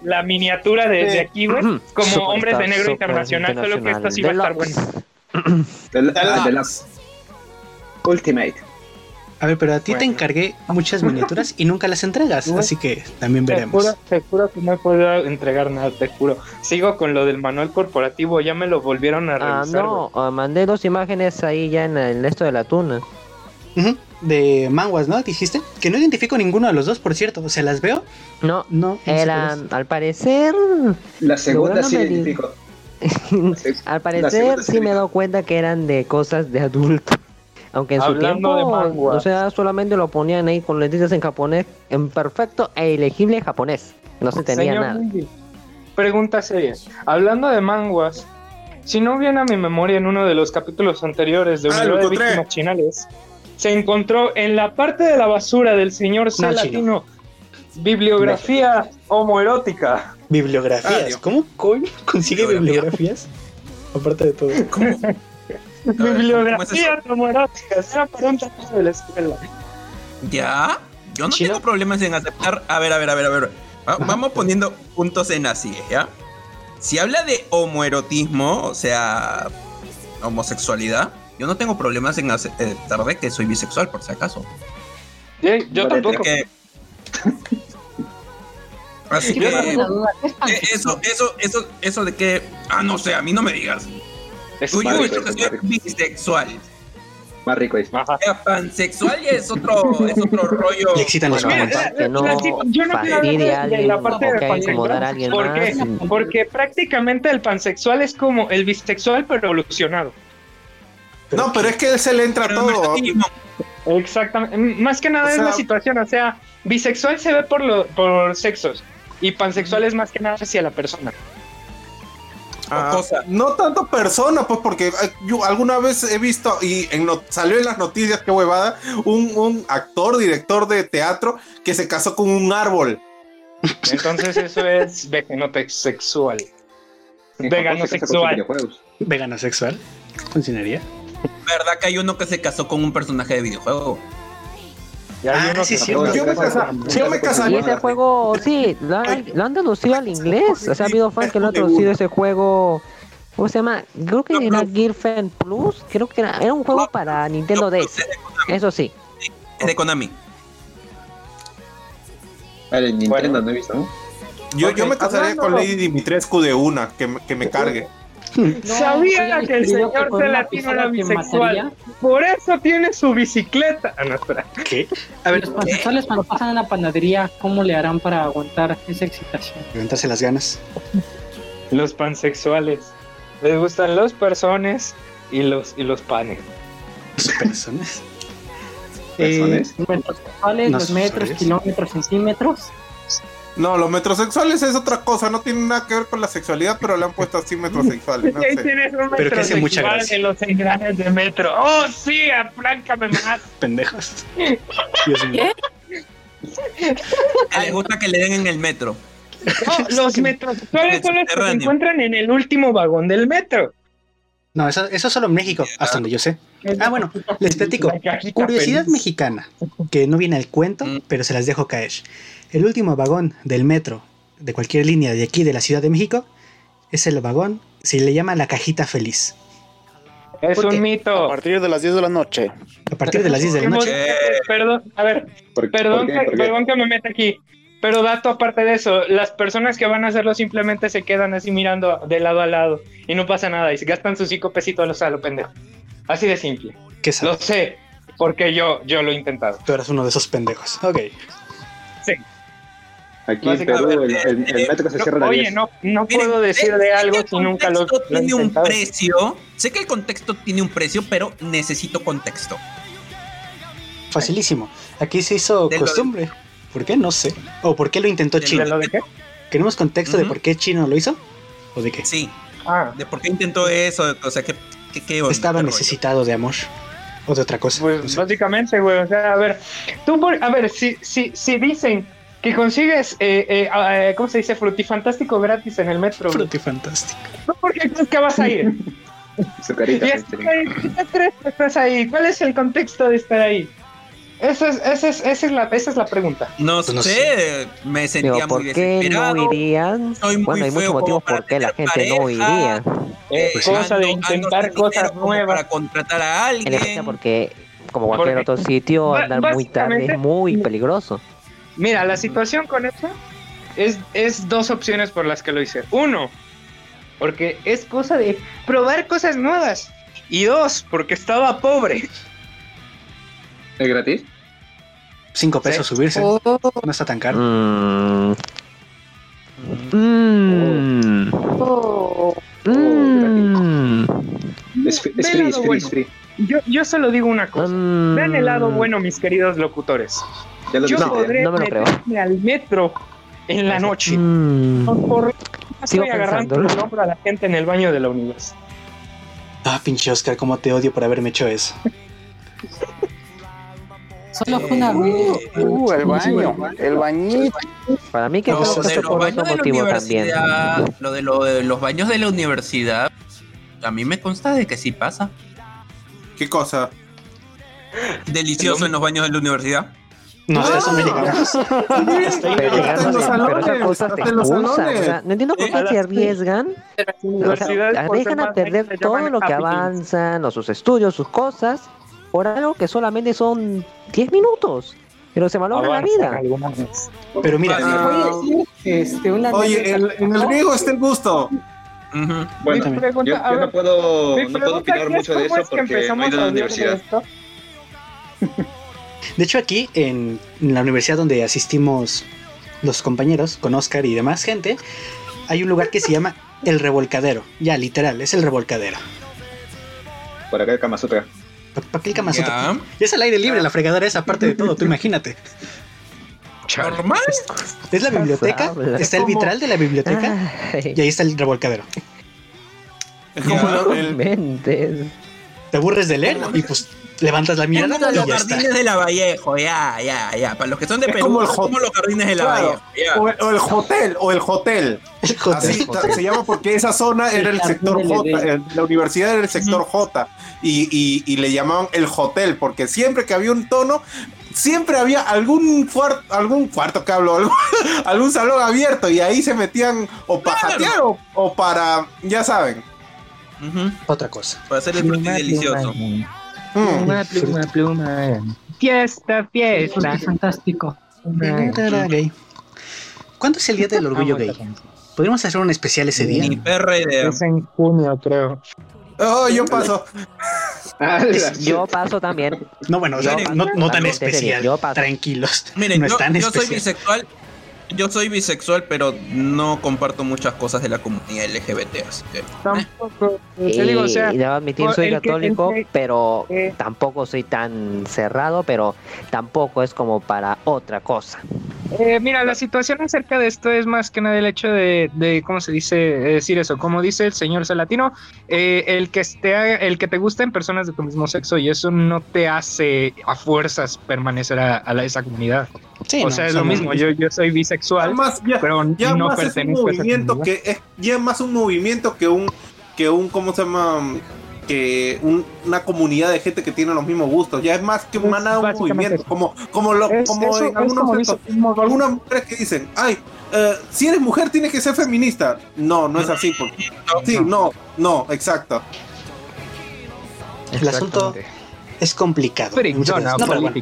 la, miniatura de, aquí, güey, como hombres de negro internacional, solo que esto sí va a estar bueno. De las Ultimate. A ver, pero a ti te encargué muchas miniaturas y nunca las entregas, así que también veremos. Te juro, que no puedo entregar nada, te juro. Sigo con lo del manual corporativo, ya me lo volvieron a ah, revisar. Ah, no, mandé dos imágenes ahí ya en el esto de la tuna. De manguas, ¿no? Dijiste que no identifico ninguno de los dos, por cierto. O sea, las veo. No, no. Eran, al parecer. La segunda sí identifico. al parecer sí me he dado cuenta que eran de cosas de adulto. Aunque en su tiempo, o sea, solamente lo ponían ahí con letras en japonés, en perfecto e ilegible japonés. No se tenía nada. pregunta seria. Hablando de manguas, si no viene a mi memoria en uno de los capítulos anteriores de ah, de Víctimas Chinales, se encontró en la parte de la basura del señor C. Latino bibliografía homoerótica. ¿Bibliografías? ¿Cómo consigue bibliografías? Aparte de todo. ¿Cómo? Bibliografía homoerótica, sea para un de la escuela. ¿Ya? Yo no tengo problemas en aceptar. A ver, a ver, a ver, a ver. Vamos poniendo puntos en así, ¿ya? Si habla de homoerotismo, o sea, homosexualidad, yo no tengo problemas en aceptar de que soy bisexual, por si acaso. Sí, yo tampoco. Así que, eh, eso, eso, eso, eso de que, ah, no sé, a mí no me digas. Es Tú, yo he dicho que soy bisexual. Más rico es. Pansexual ya es otro, es otro rollo. Y excitan los comentarios. Que no yo no fastidie a alguien, la parte de incomodar a alguien porque. Porque prácticamente el pansexual es como el bisexual, pero evolucionado. No, pero es que él se le entra todo. Exactamente. Más que nada es la situación. O sea, bisexual se ve por, lo, por sexos. Y pansexual es más que nada hacia la persona. Ah, no tanto persona, pues porque eh, yo alguna vez he visto y en salió en las noticias, qué huevada, un, actor, director de teatro que se casó con un árbol. Entonces eso es veganosexual. Veganosexual. Veganosexual. ¿Funcionaría? ¿Verdad que hay uno que se casó con un personaje de videojuego? Ah, sí, sí, yo, me yo me casaría. Y ese juego, sí, lo han, lo han traducido al inglés. O sea, ha habido fans que lo han traducido ese juego. ¿Cómo se llama? Creo que era Gearfen Plus. Creo que era, era un juego para Nintendo DS. Eso sí. Es de Konami. Vale, Nintendo no he visto, ¿no? Yo, yo me casaría con Lady Dimitrescu de una, que, que me cargue. Sabía que el señor de latino era bisexual. Por eso tiene su bicicleta. Ah, no, espera. ¿Qué? A ver, los pansexuales cuando pasan en la panadería, ¿cómo le harán para aguantar esa excitación? Levantarse las ganas. Los pansexuales. Les gustan los personas y los, y los panes. ¿Los personas? Eh, los metros, kilómetros, centímetros. No, los metrosexuales es otra cosa, no tiene nada que ver con la sexualidad, pero le han puesto así metrosexuales. No tienes un pero que hace mucha gracia. en los engranes de metro. ¡Oh, sí! ¡Afláncame más! Pendejos. ¿Qué? Le gusta que le den en el metro. No, los metrosexuales son los que se encuentran en el último vagón del metro. No, eso, eso es solo en México, hasta donde yo sé. Ah, bueno, les platico. Curiosidad mexicana, que no viene al cuento, mm. pero se las dejo caer. El último vagón del metro de cualquier línea de aquí de la Ciudad de México es el vagón, se le llama la cajita feliz. Es un mito. A partir de las 10 de la noche. A partir de las 10 de la noche. Perdón, a ver, perdón, que, perdón que me meta aquí. Pero dato aparte de eso, las personas que van a hacerlo simplemente se quedan así mirando de lado a lado y no pasa nada y se gastan sus cinco pesitos a lo pendejo. Así de simple. ¿Qué Lo sé, porque yo, yo lo he intentado. Tú eras uno de esos pendejos. Ok. Aquí en Perú el, el, el metro se cierra a la Oye, no, no puedo decirle algo si nunca lo, tiene un precio. Sé que el contexto tiene un precio, pero necesito contexto. Facilísimo. Aquí se hizo costumbre. ¿Por qué? No sé. ¿O por qué lo intentó Chino? ¿De, qué? ¿Queremos contexto de por qué Chino lo hizo? ¿O de qué? Sí. Ah. De por qué intentó eso. O sea, ¿qué, qué, Estaba necesitado de amor. O de otra cosa. Pues básicamente, güey. O sea, a ver. Tú, a ver, si, si, si dicen que consigues, eh, eh, eh, ¿cómo se dice? Frutifantástico gratis en el metro. Frutifantástico. ¿No por qué crees que vas a ir? Su carita. ¿Qué crees que estás ahí? ¿Cuál es el contexto de estar ahí? Esa es, esa es, esa es, la, esa es la pregunta. No, no sé, me sentía Digo, ¿por muy qué desesperado. no irían? Soy muy Bueno, hay muchos motivos por qué la gente no pareja. iría. Eh, Pues cosa de Ando- ando intentar cosas nuevas. Para contratar a alguien. porque, como cualquier Porque- otro sitio, andar muy tarde es muy peligroso. Mira, la situación con eso es, es dos opciones por las que lo hice. Uno, porque es cosa de probar cosas nuevas. Y dos, porque estaba pobre. ¿Es gratis? Cinco pesos subirse. Oh, No está tan caro. Mm. Mm. oh. Mm. Es, free, el es lado free, bueno. es free. Yo, yo solo digo una cosa. Mm. Vean el lado bueno, mis queridos locutores. Ya lo Yo dijiste. podré no me lo creo. meterme al metro en la noche. Mm. Por Sigo estoy agarrando el hombro a la gente en el baño de la universidad. Ah, pinche Oscar, cómo te odio por haberme hecho eso. Solo fue una vez. Uh, el baño, el bañito. Para mí que No, lo de los por baños otro de la motivo también. universidad, lo de, lo de los baños de la universidad, a mí me consta de que sí pasa. ¿Qué cosa? Delicioso en los baños de la universidad. No, llegamos. Hasta ahí Pero, los salones, hasta los expulsan. O sea, no entiendo por qué se arriesgan. O sea, dejan a perder todo lo que avanzan, o sus estudios, sus cosas, por algo que solamente son 10 minutos. Pero se malogra la vida. Pero mira, Ah, Este, una Oye, el- en el griego está el gusto. Ujú. Bueno, Mi pregunta- yo, yo ver, no puedo, no puedo opinar mucho de eso es que porque no empezamos he ido a la universidad. De hecho aquí en, en la universidad donde asistimos los compañeros con Oscar y demás gente, hay un lugar que se llama El Revolcadero. Ya, literal, es el revolcadero. Por acá el Kama Sutra. ¿Para qué el Kama Sutra? Ya. Y es al aire libre, la fregadera es aparte de todo, tú imagínate. Normal. Es la biblioteca, Habla. está el vitral de la biblioteca y ahí está el revolcadero. Es como el. Te aburres de leer y pues levantas la Es mirada como los jardines de la Vallejo, ya, ya, ya. Para los que son de Es Perú, como el como los jardines de la Claro. Vallejo. ya. o, el, o el hotel, o el hotel. Así se llama porque esa zona era el sector J, la universidad era el sector J y, y- y le llamaban el hotel porque siempre que había un tono, siempre había algún cuarto, algún cuarto que hablo, algún, algún salón abierto y ahí se metían o para Claro. jatear o, o para, ya saben. Otra cosa. Para hacer el frutti delicioso. Pluma, pluma, pluma. Fiesta, fiesta. fantástico. ¿Cuándo es el día del orgullo gay? ¿Podríamos hacer un especial ese día? Mi perra idea. Es en junio, creo. Oh, yo paso. Yo paso también. No, bueno, o sea, Yo no, tan especial. yo paso. Tranquilos. Miren, no es yo, tan yo soy bisexual. Yo soy bisexual, pero no comparto muchas cosas de la comunidad LGBT. Así que, eh. Tampoco. Y, Te digo, o sea, debo admitir, soy católico, que- pero eh. tampoco soy tan cerrado, pero tampoco es como para otra cosa. Eh, mira, la situación acerca de esto es más que nada el hecho de, de ¿cómo se dice? Eh, decir eso. Como dice el señor Salatino, eh, el, que esté, el que te gusten personas de tu mismo sexo y eso no te hace a fuerzas permanecer a, a la- esa comunidad. Sí, o no, sea, es lo mismo. Yo, yo soy bisexual, Además, ya, pero ya no más es un pertenezco a esa movimiento comunidad. que es ya más un movimiento que un que un cómo se llama que un- una comunidad de gente que tiene los mismos gustos. Ya es más que nada un movimiento eso. como como lo Es- como eso- en algunos como algunas mujeres que dicen ay eh, si eres mujer tienes que ser feminista no no es así porque sí no. no exacto. El asunto es complicado. No, pero bueno,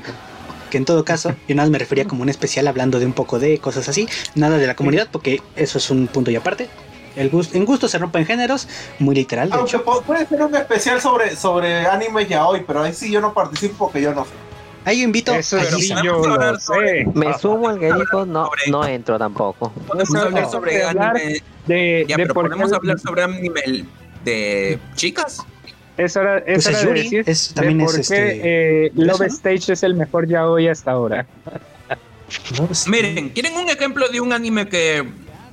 que en todo caso, yo nada más me refería como un especial hablando de un poco de cosas así, nada de la comunidad, porque eso es un punto y aparte. El gusto, en gusto se rompen géneros, muy literal, de aunque hecho. puede ser un especial sobre sobre anime ya hoy pero ahí sí yo no participo porque yo no sé Ahí yo invito Eso a sí, Gisa. yo lo sé. Me sumo al dijo, no, no entro tampoco. podemos hablar no. sobre anime. De, Ya, de pero por qué- podemos hablar sobre anime de chicas. Es hora, es Pues es hora de Yuri, decir es- de también por es qué este. eh, Love. Stage es el mejor ya hoy hasta ahora. Miren, ¿quieren un ejemplo de un anime que,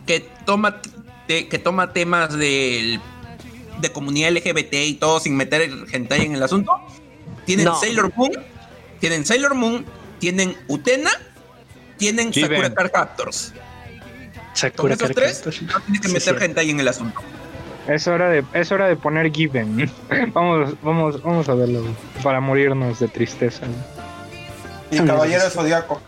que toma te- que toma temas del- de comunidad LGBT y todo sin meter hentai en el asunto? Tienen No. Sailor Moon, tienen Sailor Moon, tienen Utena, tienen Given. Sakura Card Captors. Con Sakura esos Card tres, Captors. no tienes que Sí, meter sí. hentai en el asunto. Es hora de, es hora de poner Given. vamos, vamos, vamos a verlo para morirnos de tristeza. Y Caballero Zodíaco.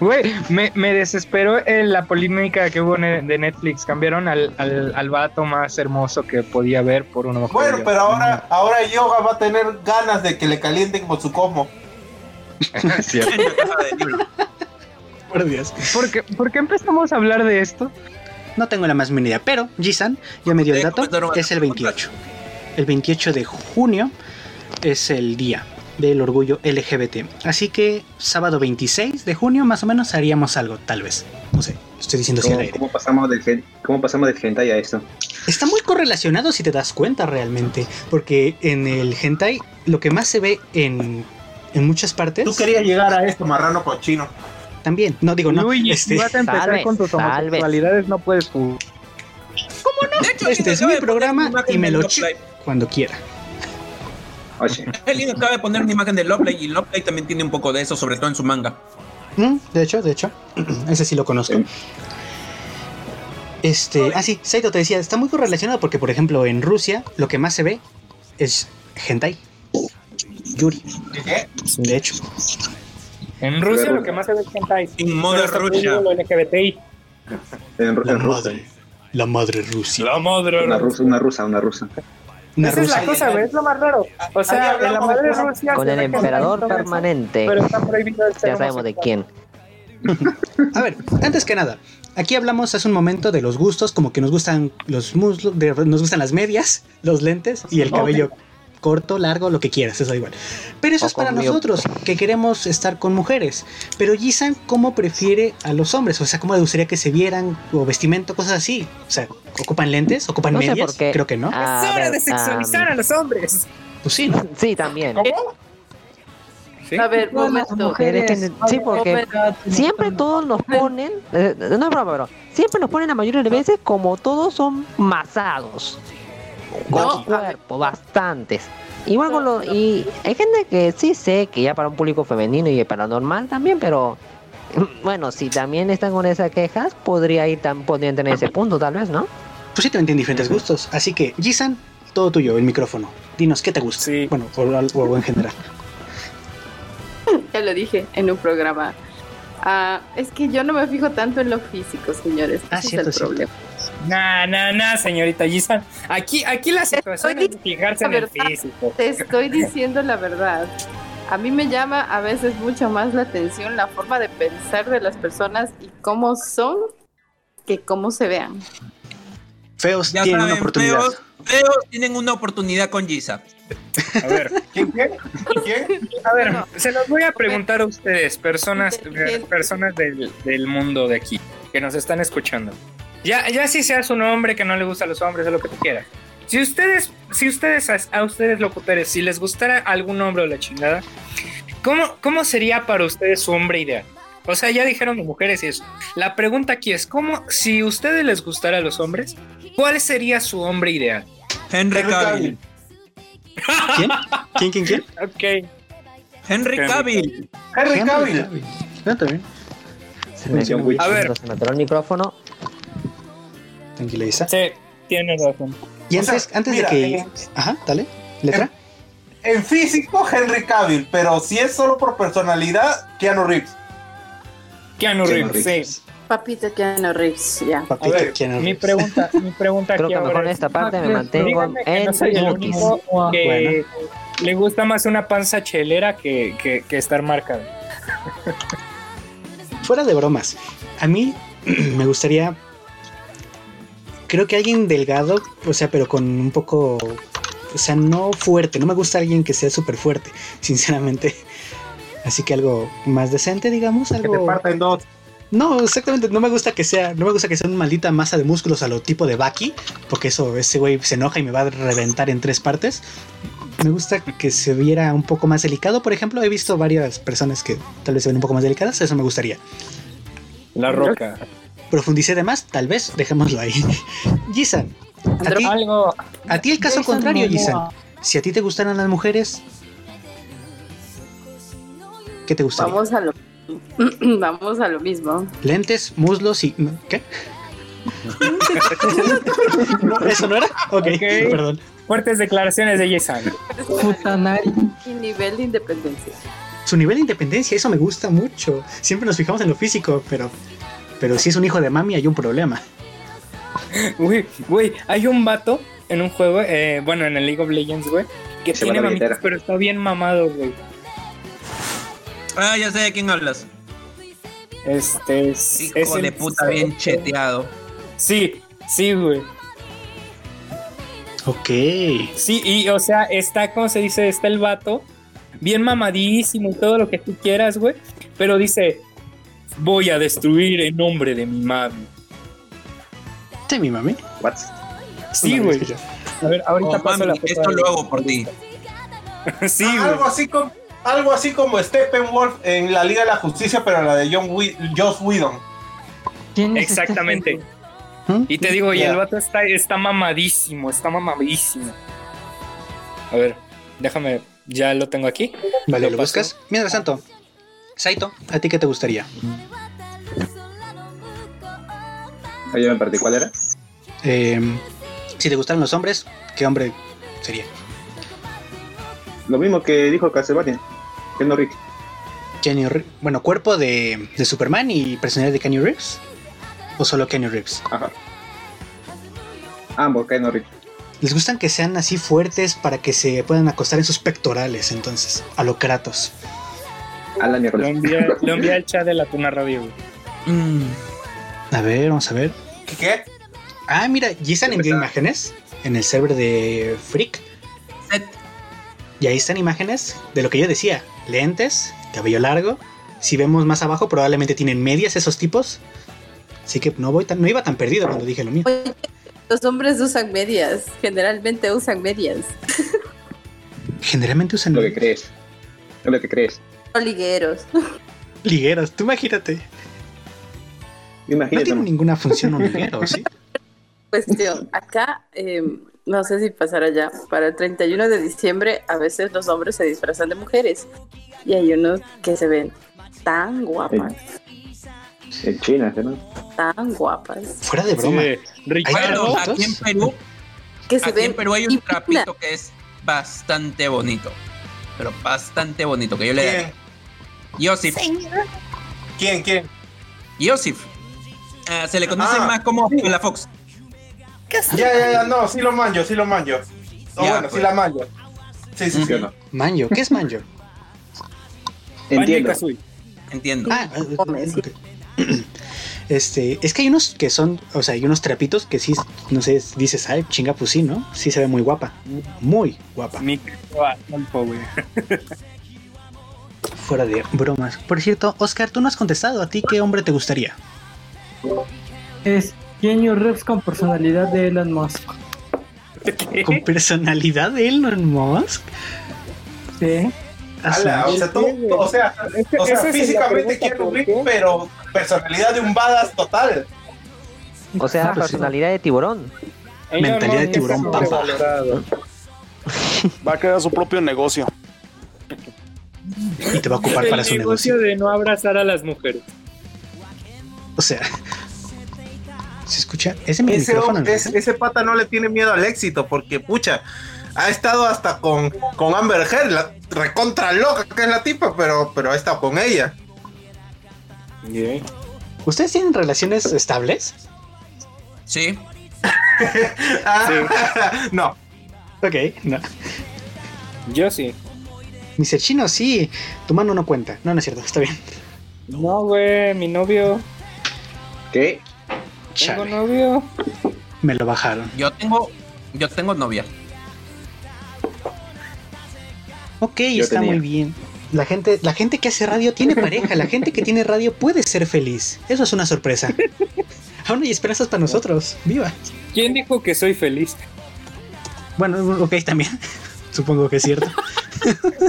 Güey, me, me, desesperó la polémica que hubo de Netflix. Cambiaron al, al, al, vato más hermoso que podía ver por uno Bueno, pero ahora, ahora Yoga va a tener ganas de que le calienten con su como. por Dios. ¿Por qué, ¿Por qué empezamos a hablar de esto? No tengo la más mínima idea, pero Jisan ya me dio el dato, es el 28. El 28 de junio es el día del orgullo LGBT. Así que sábado 26 de junio más o menos haríamos algo, tal vez. No sé, estoy diciendo ¿Cómo, ¿cómo pasamos del ¿Cómo pasamos del hentai a esto? Está muy correlacionado si te das cuenta realmente, porque en el hentai lo que más se ve en, en muchas partes... Tú querías llegar a esto, marrano cochino. También, no digo no. Uy, este, vas a empezar con tus homosexualidades, no puedes... ¿Cómo no? este es mi programa y me lo cuando quiera. Alguien acaba de poner una imagen de Loveplay y Loveplay también tiene un poco de eso, sobre todo en su manga. Mm, de hecho, de hecho. Ese sí lo conozco. Este, ah sí, Saito te decía, está muy correlacionado porque por ejemplo en Rusia lo que más se ve es hentai. Yuri. ¿Qué? De hecho. En Rusia lo que más se ve es hentai. En moda Rusia. LGBTI. En, la madre. La madre Rusia. La madre una rusa, una rusa, una rusa. Esa es la cosa, güey, es lo más raro. O sea, en la madre Rusia. Con el emperador permanente. Pero está prohibido Ya sabemos de quién. A ver, antes que nada, aquí hablamos hace un momento de los gustos, como que nos gustan los muslos, nos gustan las medias, los lentes y el cabello corto, largo, lo que quieras, eso da igual. Pero eso es para nosotros, que queremos estar con mujeres. Pero Jisan, ¿cómo prefiere a los hombres? O sea, ¿cómo le gustaría que se vieran o vestimento, cosas así? O sea, ¿ocupan lentes? ¿Ocupan medias? Creo que no. es hora de sexualizar a los hombres. Pues sí, ¿no? Sí, también. ¿Sí? A ver, momento. Mujeres, sí, porque siempre todos nos ponen, eh, no es broma, pero siempre nos ponen la mayoría de veces como todos son masados con cuerpo, bastantes. Igual con lo, y hay gente que sí sé que ya para un público femenino y para normal también, pero bueno, si también están con esas quejas, podría ir tan, podrían tener ese punto tal vez, ¿no? Pues sí, también tienen diferentes gustos. Así que, Jisan, todo tuyo, el micrófono. Dinos, ¿qué te gusta? Bueno, o algo en general. Ya lo dije en un programa. Ah, es que yo no me fijo tanto en lo físico, señores. Ah, Ese es el problema. No, no, no, señorita Gisan. Aquí, aquí la situación es fijarse en el físico. Te estoy diciendo la verdad. A mí me llama a veces mucho más la atención la forma de pensar de las personas y cómo son que cómo se vean. Feos tienen una oportunidad. Feos, tienen una oportunidad con Giza. A ver, ¿quién, quién? ¿Quién? A ver, se los voy a preguntar a ustedes, personas, personas del, del mundo de aquí, que nos están escuchando. Ya, ya si seas un hombre que no le gusta a los hombres o lo que tú quieras. Si ustedes, si ustedes, a, ustedes locutores, si les gustara algún hombre o la chingada, ¿cómo, ¿cómo sería para ustedes su hombre ideal? O sea, ya dijeron mujeres y eso. La pregunta aquí es, ¿cómo, si a ustedes les gustara a los hombres, cuál sería su hombre ideal? Henry Cavill. ¿Quién? ¿Quién, quién, quién? Ok. Henry Cavill. Henry Cavill. Ah, también. Se me dio A ver. Se me atoró el micrófono. Tranquiliza. Sí, tienes razón. Y antes, antes mira, de que. Ajá, dale. ¿Letra? En físico, Henry Cavill, pero si es solo por personalidad, Keanu Reeves. Keanu Keanu Reeves, Reeves. sí. Papito Keanu Reeves, ya. Papito, A ver, Keanu Mi Reeves. pregunta, mi pregunta Creo aquí que mejor ahora en es, esta parte me mantengo en no soy el único que Bueno. le gusta más una panza chelera que, que, que estar marcada. Fuera de bromas, a mí me gustaría. Creo que alguien delgado, o sea, pero con un poco. O sea, no fuerte. No me gusta alguien que sea súper fuerte, sinceramente. Así que algo más decente, digamos. Que te Algo. parta en dos. No, exactamente. No me gusta que sea. No me gusta que sea una maldita masa de músculos a lo tipo de Baki. Porque eso, ese güey se enoja y me va a reventar en tres partes. Me gusta que se viera un poco más delicado. Por ejemplo, he visto varias personas que tal vez se ven un poco más delicadas. Eso me gustaría. La roca. Profundicé de más, tal vez, dejémoslo ahí. Gisan, a ti, Algo. a ti el caso Jason contrario, Momoa. Gisan. Si a ti te gustaran las mujeres, ¿qué te gustaría? Vamos a lo Vamos a lo mismo. Lentes, muslos y. ¿Qué? No, ¿Eso no era? Ok, Ok. perdón. Fuertes declaraciones de Yesan. Futanari. Y nivel de independencia. su nivel de independencia, eso me gusta mucho. Siempre nos fijamos en lo físico, pero, pero si es un hijo de mami hay un problema. Güey, güey, hay un vato en un juego, eh, bueno, en el League of Legends, güey, que tiene mamitas, pero está bien mamado, güey. Ah, ya sé de quién hablas. Este es. Hijo de puta, bien cheteado. Sí, sí, güey. Ok. Sí, y o sea, está, como se dice, está el vato, bien mamadísimo y todo lo que tú quieras, güey. Pero dice, voy a destruir en nombre de mi mami. ¿De mi mami? What? Sí, güey. A ver, ahorita Oh, paso mami, la esto lo hago por ti. sí, Ah, güey. algo así como algo así como Steppenwolf en la Liga de la Justicia, pero la de John Wi- Joss Whedon. ¿Quién es este Exactamente. ¿Mm? Y te digo, y el vato está, está mamadísimo, está mamadísimo. A ver, déjame, ya lo tengo aquí. Vale, ¿lo paso. buscas? Mientras tanto, Saito, ¿a ti qué te gustaría? Ayer en particular era. Eh, si te gustaran los hombres, ¿qué hombre sería? Lo mismo que dijo Castlevania. No Rick. Kenny bueno, cuerpo de, de Superman y personalidad de Kenny Reeves. ¿O solo Kenny Reeves? Ajá. Ambos, Rick. Les gustan que sean así fuertes para que se puedan acostar en sus pectorales, entonces, a lo Kratos. A la Lo envié al chat de la Tuna Radio, güey. Mm. A ver, vamos a ver. ¿Qué? qué? Ah, mira, y están en imágenes en el server de Freak. Set. Y ahí están imágenes de lo que yo decía: lentes, cabello largo. Si vemos más abajo, probablemente tienen medias esos tipos. Así que no voy tan, no iba tan perdido cuando dije lo mío. Oye, los hombres usan medias, generalmente usan medias. Generalmente usan Lo que crees. Es lo que crees. No ligueros. ligueras. Tú imagínate. No Imagínate. tiene nomás. ninguna función un liguero, ¿sí? Cuestión, acá, eh, no sé si pasará ya, para el 31 de diciembre a veces los hombres se disfrazan de mujeres y hay unos que se ven tan guapas, En China, ¿no? tan guapas, Fuera de broma. Sí, Bueno, aquí en Perú, que se aquí en ven Perú hay un trapito que es bastante bonito. Pero bastante bonito, que yo le Yosif. ¿Quién? ¿Quién? Yosif. Ah, se le conoce Ah, más como la Fox. Ya, ya, ya, no, sí lo manjo, sí lo manjo. No, Ya, bueno, pues. sí la manjo. Sí, sí, ¿Sí sí. o no? Manjo, ¿qué es Manjo? Entiendo. Entiendo. Ah, eh, Come, sí. ok. Este, es que hay unos que son, o sea, hay unos trapitos que sí, no sé, dices, ay, chinga, pues sí, ¿no? Sí se ve muy guapa. Muy guapa. Mi güey. Fuera de bromas. Por cierto, Oscar, tú no has contestado. ¿A ti qué hombre te gustaría? Es Kenny Reeves con personalidad de Elon Musk. ¿Con personalidad de Elon Musk? Sí. Ala, o sea, tú, o sea, o sea, físicamente quiero ¿por Rick, qué? pero personalidad de un badass total. O sea, Ah, sí. personalidad de tiburón. Mentalidad de tiburón sobrevalorado. Va a crear su propio negocio. Y te va a ocupar para su negocio negocio. de no abrazar a las mujeres. O sea, ¿se escucha? ¿Es en mi Ese, micrófono? es- ese pata no le tiene miedo al éxito, porque pucha, ha estado hasta con, con Amber Heard, la recontra loca que es la tipa, pero, pero ha estado con ella. ¿Ustedes tienen relaciones estables? Sí. Ah, no, Ok, no. Yo sí. Mr. Chino, sí. Tu mano no cuenta. No, no es cierto. Está bien. No, güey, mi novio. ¿Qué? Tengo Chale. novio. Me lo bajaron. Yo tengo, yo tengo novia. Ok, Yo está tenía. muy bien. La gente, la gente que hace radio tiene pareja. La gente que tiene radio puede ser feliz. Eso es una sorpresa. Aún hay esperanzas para nosotros. Viva. ¿Quién dijo que soy feliz? Bueno, ok, también. Supongo que es cierto.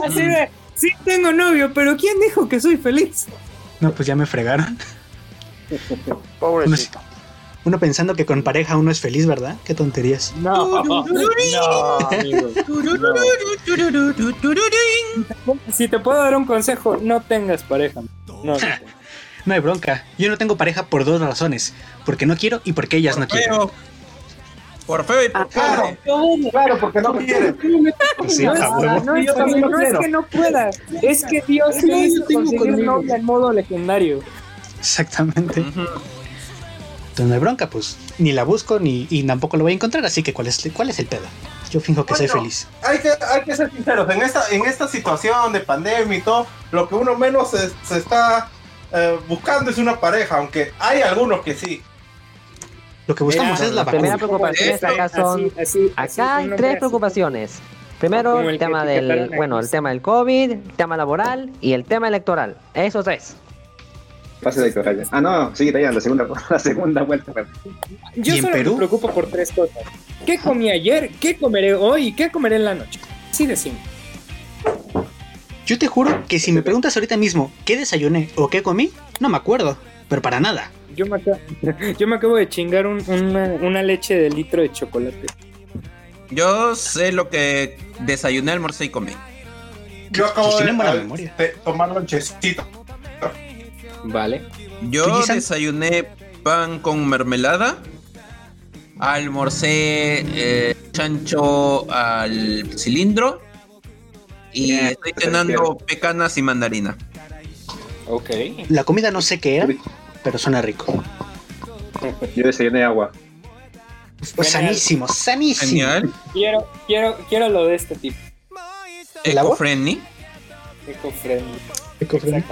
Así de, sí tengo novio, pero ¿quién dijo que soy feliz? No, pues ya me fregaron. Pobrecito. Uno pensando que con pareja uno es feliz, ¿verdad? Qué tonterías. No, no. Si te puedo dar un consejo, no tengas pareja. No, no. No hay bronca. Yo no tengo pareja por dos razones. Porque no quiero y porque ellas no quieren. Por feo y por ah, claro, claro, porque no quiere. Sí, no, es, no, yo también no es que no pueda, es que Dios te hizo conseguir novia en modo legendario. Exactamente. Entonces no hay bronca, pues ni la busco ni y tampoco lo voy a encontrar, así que ¿cuál es, cuál es el pedo? Yo finjo que soy feliz. Hay que, hay que ser sinceros, en esta, en esta situación de pandemia y todo, lo que uno menos se, está eh, buscando es una pareja, aunque hay algunos que sí. Lo que buscamos es la, la primera preocupación acá son acá hay tres preocupaciones. Primero el, tema del bueno, el tema del COVID, el tema laboral y el tema electoral. Esos tres. Pase electoral. Ah, no, sí, ya la segunda, la segunda vuelta. Yo solo me preocupo por tres cosas. ¿Qué comí ayer? ¿Qué comeré hoy? ¿Y qué comeré en la noche? Sí de simple. Yo te juro que si me preguntas ahorita mismo qué desayuné o qué comí, no me acuerdo, pero para nada yo me, acabo, yo me acabo de chingar una, leche de litro de chocolate. Yo sé lo que desayuné, almorcé y comí. Yo acabo de, tomar lonchecito. Vale. Yo desayuné pan con mermelada. Almorcé eh, chancho al cilindro. Y estoy cenando pecanas y mandarina. Ok. La comida no sé qué era, pero suena rico. Yo desayuné agua. Pues sanísimo, sanísimo. Genial. Quiero, quiero, quiero lo de este tipo. Eco-friendly. Eco-friendly. Eco-friendly.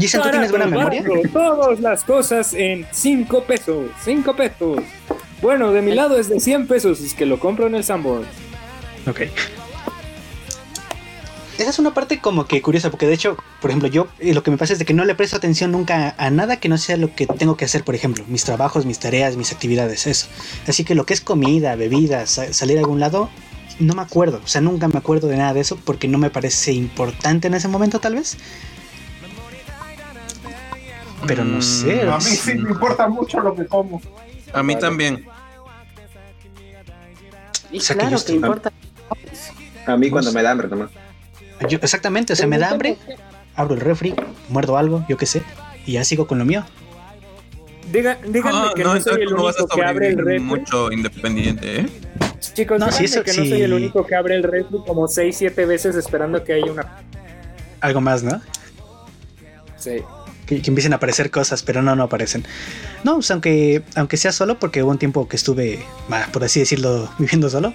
Jason, ¿tú tienes buena memoria? Todas las cosas en 5 pesos. 5 pesos. Bueno, de mi lado es de 100 pesos, es que lo compro en el Sanborn. Ok esa es una parte como que curiosa, porque de hecho, por ejemplo, yo eh, lo que me pasa es de que no le presto atención nunca a nada que no sea lo que tengo que hacer, por ejemplo, mis trabajos, mis tareas, mis actividades, eso. Así que lo que es comida, bebidas, salir a algún lado, no me acuerdo, o sea, nunca me acuerdo de nada de eso porque no me parece importante en ese momento, tal vez. Pero no mm, sé. A mí sí me importa mucho lo que como. A mí también. Y claro que, importa. A mí cuando me da hambre nomás exactamente, o sea, me da hambre, abro el refri, muerdo algo, yo qué sé, y ya sigo con lo mío. Diga, díganme ah, que no, soy el único que abre el refri. Mucho independiente, ¿eh? Chicos, no, eso, que no soy el único que abre el refri como 6, 7 veces esperando que haya una. Algo más, ¿no? Sí. Que, empiecen a aparecer cosas, pero no, no aparecen. No, pues aunque, aunque sea solo, porque hubo un tiempo que estuve, por así decirlo, viviendo solo,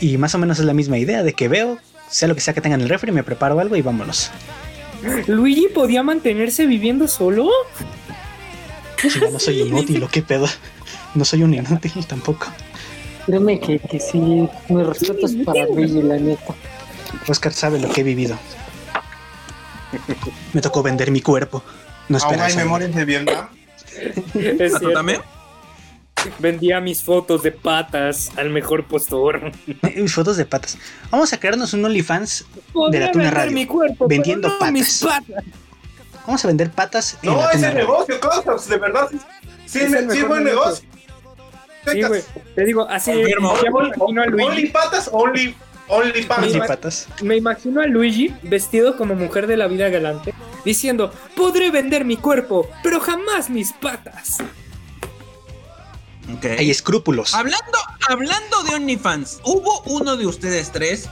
y más o menos es la misma idea de que veo, sea lo que sea que tenga en el refri, me preparo algo y vámonos. ¿Luigi podía mantenerse viviendo solo? no soy inútil, ¿o qué pedo? No soy un inútil tampoco. Créeme que, que sí, mis respetos para Luigi, la neta. Oscar sabe lo que he vivido. Me tocó vender mi cuerpo. No ¿Aún hay memorias de Vietnam? ¿Tú también? Vendía mis fotos de patas al mejor postor. Mis fotos de patas. Vamos a crearnos un OnlyFans de la Tuna Radio. Mi cuerpo, vendiendo patas. Vamos a vender patas. No, en la es el negocio, cosas, de verdad. Sí, sí, buen negocio. Sí, güey. Te digo, así. imagino a Luigi. Only patas, only. Only patas. Me imagino a Luigi vestido como mujer de la vida galante, diciendo: Podré vender mi cuerpo, pero jamás mis patas. Hay escrúpulos. Hablando, hablando de OnlyFans, hubo uno de ustedes tres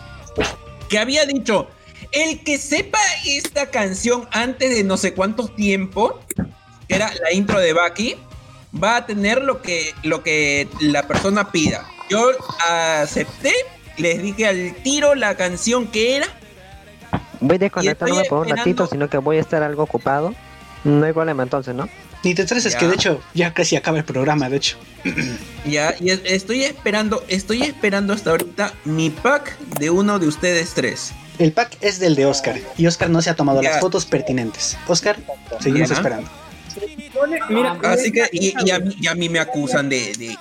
que había dicho, el que sepa esta canción antes de no sé cuánto tiempo, que era la intro de Bucky, va a tener lo que, lo que la persona pida. Yo acepté, les dije al tiro la canción que era. Voy desconectándome por un ratito, sino que voy a estar algo ocupado. No hay problema entonces, ¿no? Ni te estreses, que de hecho ya casi acaba el programa, de hecho. Ya, y estoy esperando, estoy esperando hasta ahorita mi pack de uno de ustedes tres. El pack es del de Oscar y Oscar no se ha tomado las fotos pertinentes. Oscar, seguimos esperando. Mira, Así que, y, a mí, me acusan de,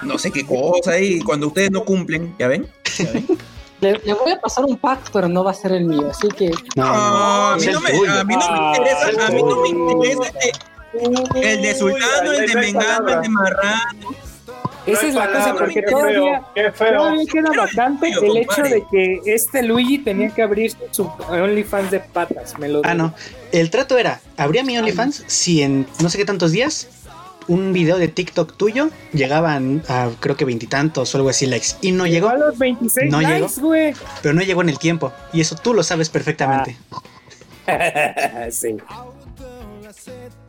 no sé qué cosa, y cuando ustedes no cumplen, ¿ya ven? Le, voy a pasar un pack, pero no va a ser el mío, así que. No, a, mí no me, a mí no me interesa, a mí no me interesa. El de Sultano, el de Mengano, el de Marrano. Esa es la cosa, porque todavía, todavía queda bastante el hecho de que este Luigi tenía que abrir su OnlyFans de patas. Me lo ah, no. El trato era: abría mi OnlyFans si en no sé qué tantos días un video de TikTok tuyo llegaban a creo que veintitantos o algo así likes y no llegó. A los 26 No likes, güey. Pero no llegó en el tiempo y eso tú lo sabes perfectamente. sí.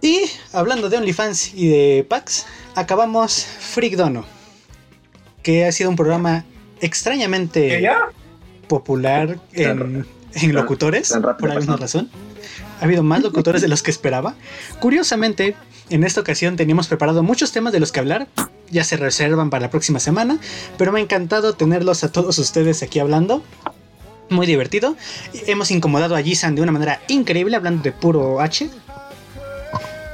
Y hablando de OnlyFans y de packs, acabamos Freak Dono, que ha sido un programa extrañamente popular en, en locutores, tan por alguna razón. Ha habido más locutores de los que esperaba. Curiosamente, en esta ocasión teníamos preparado muchos temas de los que hablar. Ya se reservan para la próxima semana. Pero me ha encantado tenerlos a todos ustedes aquí hablando. Muy divertido. Hemos incomodado a Jisan de una manera increíble hablando de puro H.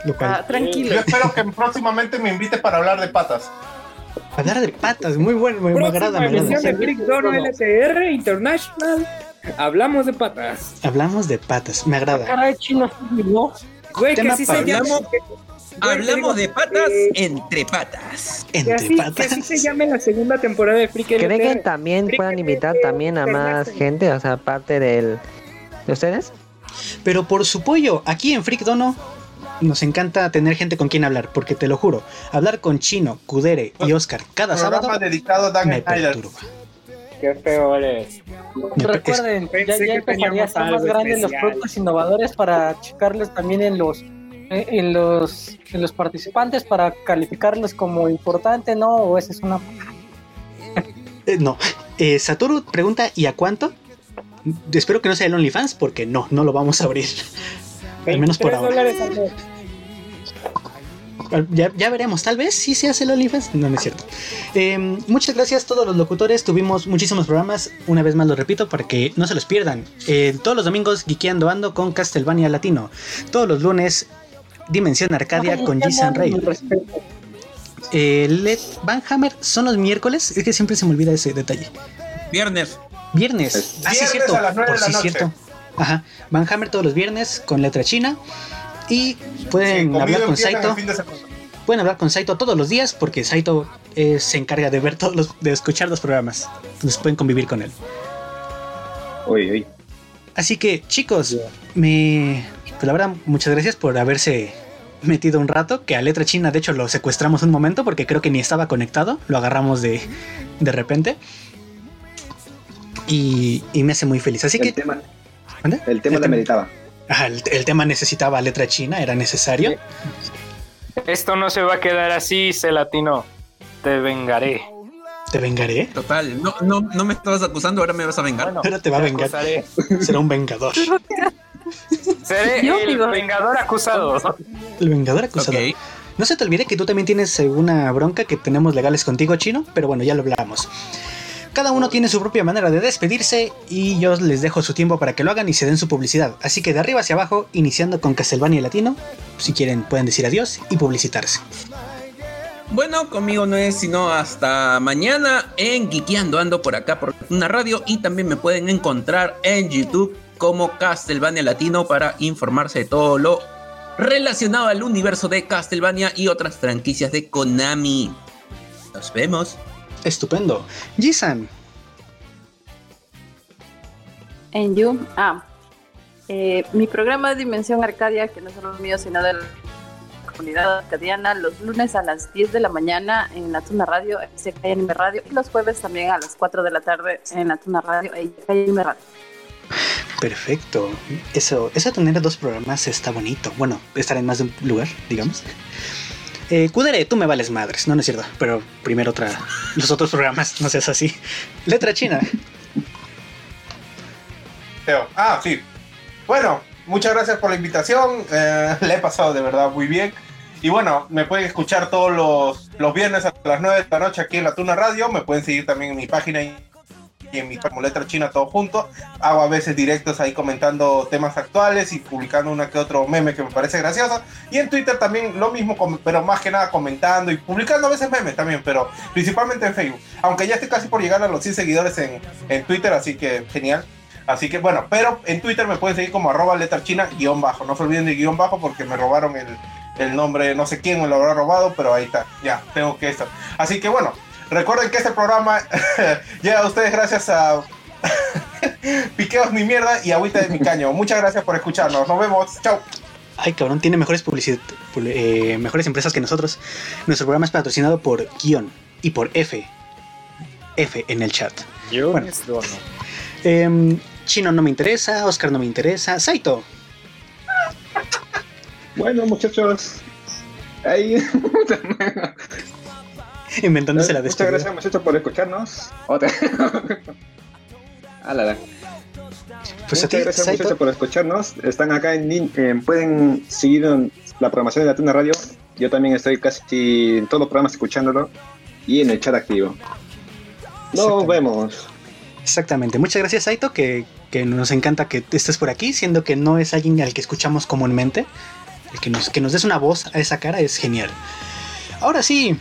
Lo cual, Ah, tranquilo. Yo espero que próximamente me invite para hablar de patas. hablar de patas, muy bueno, me, me agrada, me agrada. emisión de Freak Dono LTR International. Hablamos de patas. Hablamos de patas, me agrada. Caray, chino, no. Güey, que Tema así se para- llama. Hablamos- de patas eh, entre patas. Entre así, que patas. así se llame la segunda temporada de Freak ¿Creen que también puedan invitar también a más gente? O sea, aparte del... ¿De ustedes? Pero por su pollo, aquí en Freak Dono nos encanta tener gente con quien hablar, porque te lo juro, hablar con Chino, Kudere y Oscar cada sábado dedicado a me perturba. Qué feo eres. Recuerden, ya, ya que empezaría a más grandes los productos innovadores para checarles también en los eh, en los en los participantes para calificarlos como importante, ¿no? O esa es una eh, no, Eh, Satoru pregunta ¿y a cuánto? Espero que no sea el OnlyFans, porque no, no lo vamos a abrir. Al menos por 23 ahora. dólares al mes. Ya, ya veremos, tal vez si se hace el OnlyFans. No, no es cierto. Eh, muchas gracias a todos los locutores. Tuvimos muchísimos programas. Una vez más lo repito para que no se los pierdan. Eh, todos los domingos, Geekeando Ando con Castlevania Latino. Todos los lunes, Dimensión Arcadia con G-San Rey. Eh, Led Van Hammer son los miércoles. Es que siempre se me olvida ese detalle. Viernes. Viernes. Ah, sí, cierto. a las nueve Por sí, noche. cierto. Ajá. Van Hammer todos los viernes con letra china. Y pueden Sí, hablar con Saito. Pueden hablar con Saito todos los días porque Saito eh, se encarga de ver todos los, de escuchar los programas. Entonces pueden convivir con él. Uy, uy. Así que, chicos, me. Pues la verdad, muchas gracias por haberse metido un rato. Que a letra china, de hecho, lo secuestramos un momento porque creo que ni estaba conectado. Lo agarramos de, de repente. Y, y me hace muy feliz. Así El que. tema, El tema la meritaba. Ajá, el, el tema necesitaba letra china, era necesario. Esto no se va a quedar así, Celatino. Te vengaré. Te vengaré. Total, no, no, no me estabas acusando, ahora me vas a vengar. Bueno, Ahora te va a vengar. acusaré. Será un vengador. Seré Yo el digo- vengador acusado. El vengador acusado. No se te olvide que tú también tienes alguna bronca que tenemos legales contigo, chino, pero bueno, ya lo hablamos. Cada uno tiene su propia manera de despedirse y yo les dejo su tiempo para que lo hagan y se den su publicidad. Así que de arriba hacia abajo, iniciando con Castlevania Latino, si quieren pueden decir adiós y publicitarse. Bueno, conmigo no es sino hasta mañana en Geekeando Ando por acá por una radio y también me pueden encontrar en YouTube como Castlevania Latino para informarse de todo lo relacionado al universo de Castlevania y otras franquicias de Konami. Nos vemos. Estupendo. Jisan, En You. Ah. eh, mi programa de Dimensión Arcadia, que no solo es mío, sino de la comunidad arcadiana, los lunes a las 10 de la mañana en la Tuna Radio, en Radio, y los jueves también a las 4 de la tarde en la Tuna Radio, en Radio. perfecto. Eso, eso de tener dos programas está bonito. Bueno, estar en más de un lugar, digamos. Eh, Kudere, tú me vales madres, no, no es cierto. Pero primero otra, los otros programas, no seas así. Letra china. Teo. Ah, sí. Bueno, muchas gracias por la invitación. Eh, le he pasado de verdad muy bien. Y bueno, me pueden escuchar todos los, los viernes a las 9 de la noche aquí en la Tuna Radio. Me pueden seguir también en mi página en mi como letra china todo junto. Hago a veces directos ahí comentando temas actuales y publicando una que otro meme que me parece gracioso. Y en Twitter también lo mismo, pero más que nada comentando y publicando a veces memes también, pero principalmente en Facebook. Aunque ya estoy casi por llegar a los 100 seguidores en, en Twitter, así que genial. Así que bueno, pero en Twitter me pueden seguir como arroba letra china guion bajo. No se olviden de guion bajo porque me robaron el, el nombre, no sé quién me lo habrá robado, pero ahí está, ya, tengo que estar. Así que bueno, recuerden que este programa llega a ustedes gracias a Piqueos mi mierda y agüita de mi caño. Muchas gracias por escucharnos, nos vemos, chao. ay cabrón, tiene mejores publicidad, eh, mejores empresas que nosotros. Nuestro programa es patrocinado por Guión y por F. F en el chat. Bueno, eh, Chino no me interesa, Oscar no me interesa, Saito. Bueno, muchachos, ahí. Inventándose la despedida. Muchas gracias, muchachos, por escucharnos. Otra. ah, la, la. Pues Muchas gracias muchachos por escucharnos. Están acá en, pueden seguir la programación de la Tuna Radio. Yo también estoy casi en todos los programas escuchándolo y en el chat activo. Nos vemos. Exactamente. Muchas gracias, Saito, que, que, nos encanta que estés por aquí, siendo que no es alguien al que escuchamos comúnmente. El que nos, que nos des una voz a esa cara es genial. Ahora sí,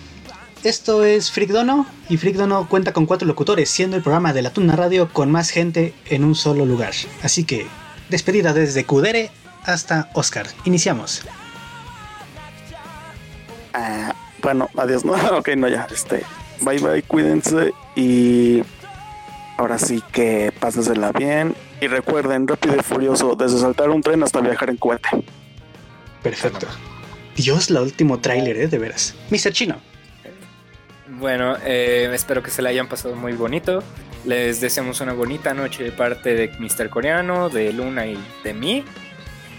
esto es Freak Dono y Freak Dono cuenta con cuatro locutores, siendo el programa de la Tuna Radio con más gente en un solo lugar. Así que, despedida desde Kudere hasta Oscar. Iniciamos. Ah, bueno, adiós, no, ok, no, ya, este, bye bye, cuídense y ahora sí que pásensela bien y recuerden, rápido y furioso, desde saltar un tren hasta viajar en cohete. Perfecto. Dios, la último tráiler, ¿eh? De veras. Mr. Chino. Bueno, eh, espero que se la hayan pasado muy bonito. Les deseamos una bonita noche de parte de Mr. Coreano, de Luna y de mí.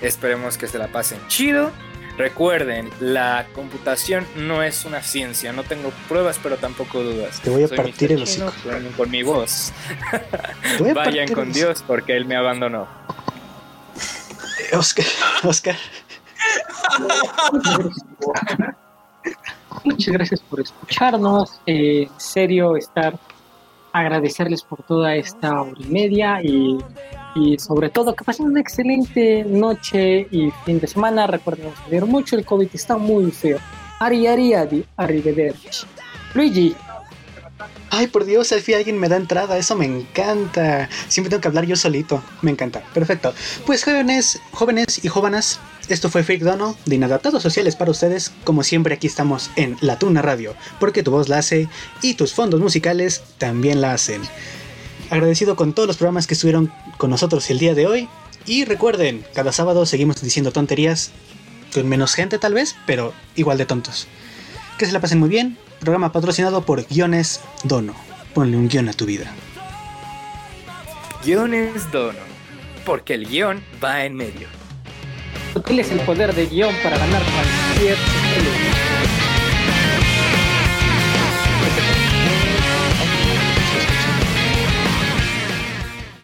Esperemos que se la pasen chido. Recuerden, la computación no es una ciencia. No tengo pruebas, pero tampoco dudas. Te voy a partir el hocico. Con mi voz. Vayan con Dios porque Él me abandonó. Oscar, Oscar. Muchas gracias por escucharnos. Eh, en serio, estar agradecerles por toda esta hora y media y, sobre todo que pasen una excelente noche y fin de semana. Recuerden salir mucho, el COVID está muy feo. Ari, ari, ari, arrivederci. Luigi. Ay, por Dios, al fin alguien me da entrada, eso me encanta. Siempre tengo que hablar yo solito, me encanta. Perfecto. Pues jóvenes, jóvenes y jóvenes, esto fue Freak Dono, de Inadaptados Sociales para ustedes. Como siempre, aquí estamos en La Tuna Radio, porque tu voz la hace y tus fondos musicales también la hacen. Agradecido con todos los programas que estuvieron con nosotros el día de hoy. Y recuerden, cada sábado seguimos diciendo tonterías, con menos gente tal vez, pero igual de tontos. Que se la pasen muy bien. Programa patrocinado por Guiones Dono. Ponle un guion a tu vida. Guiones Dono, porque el guion va en medio es el poder de guion para ganar cualquier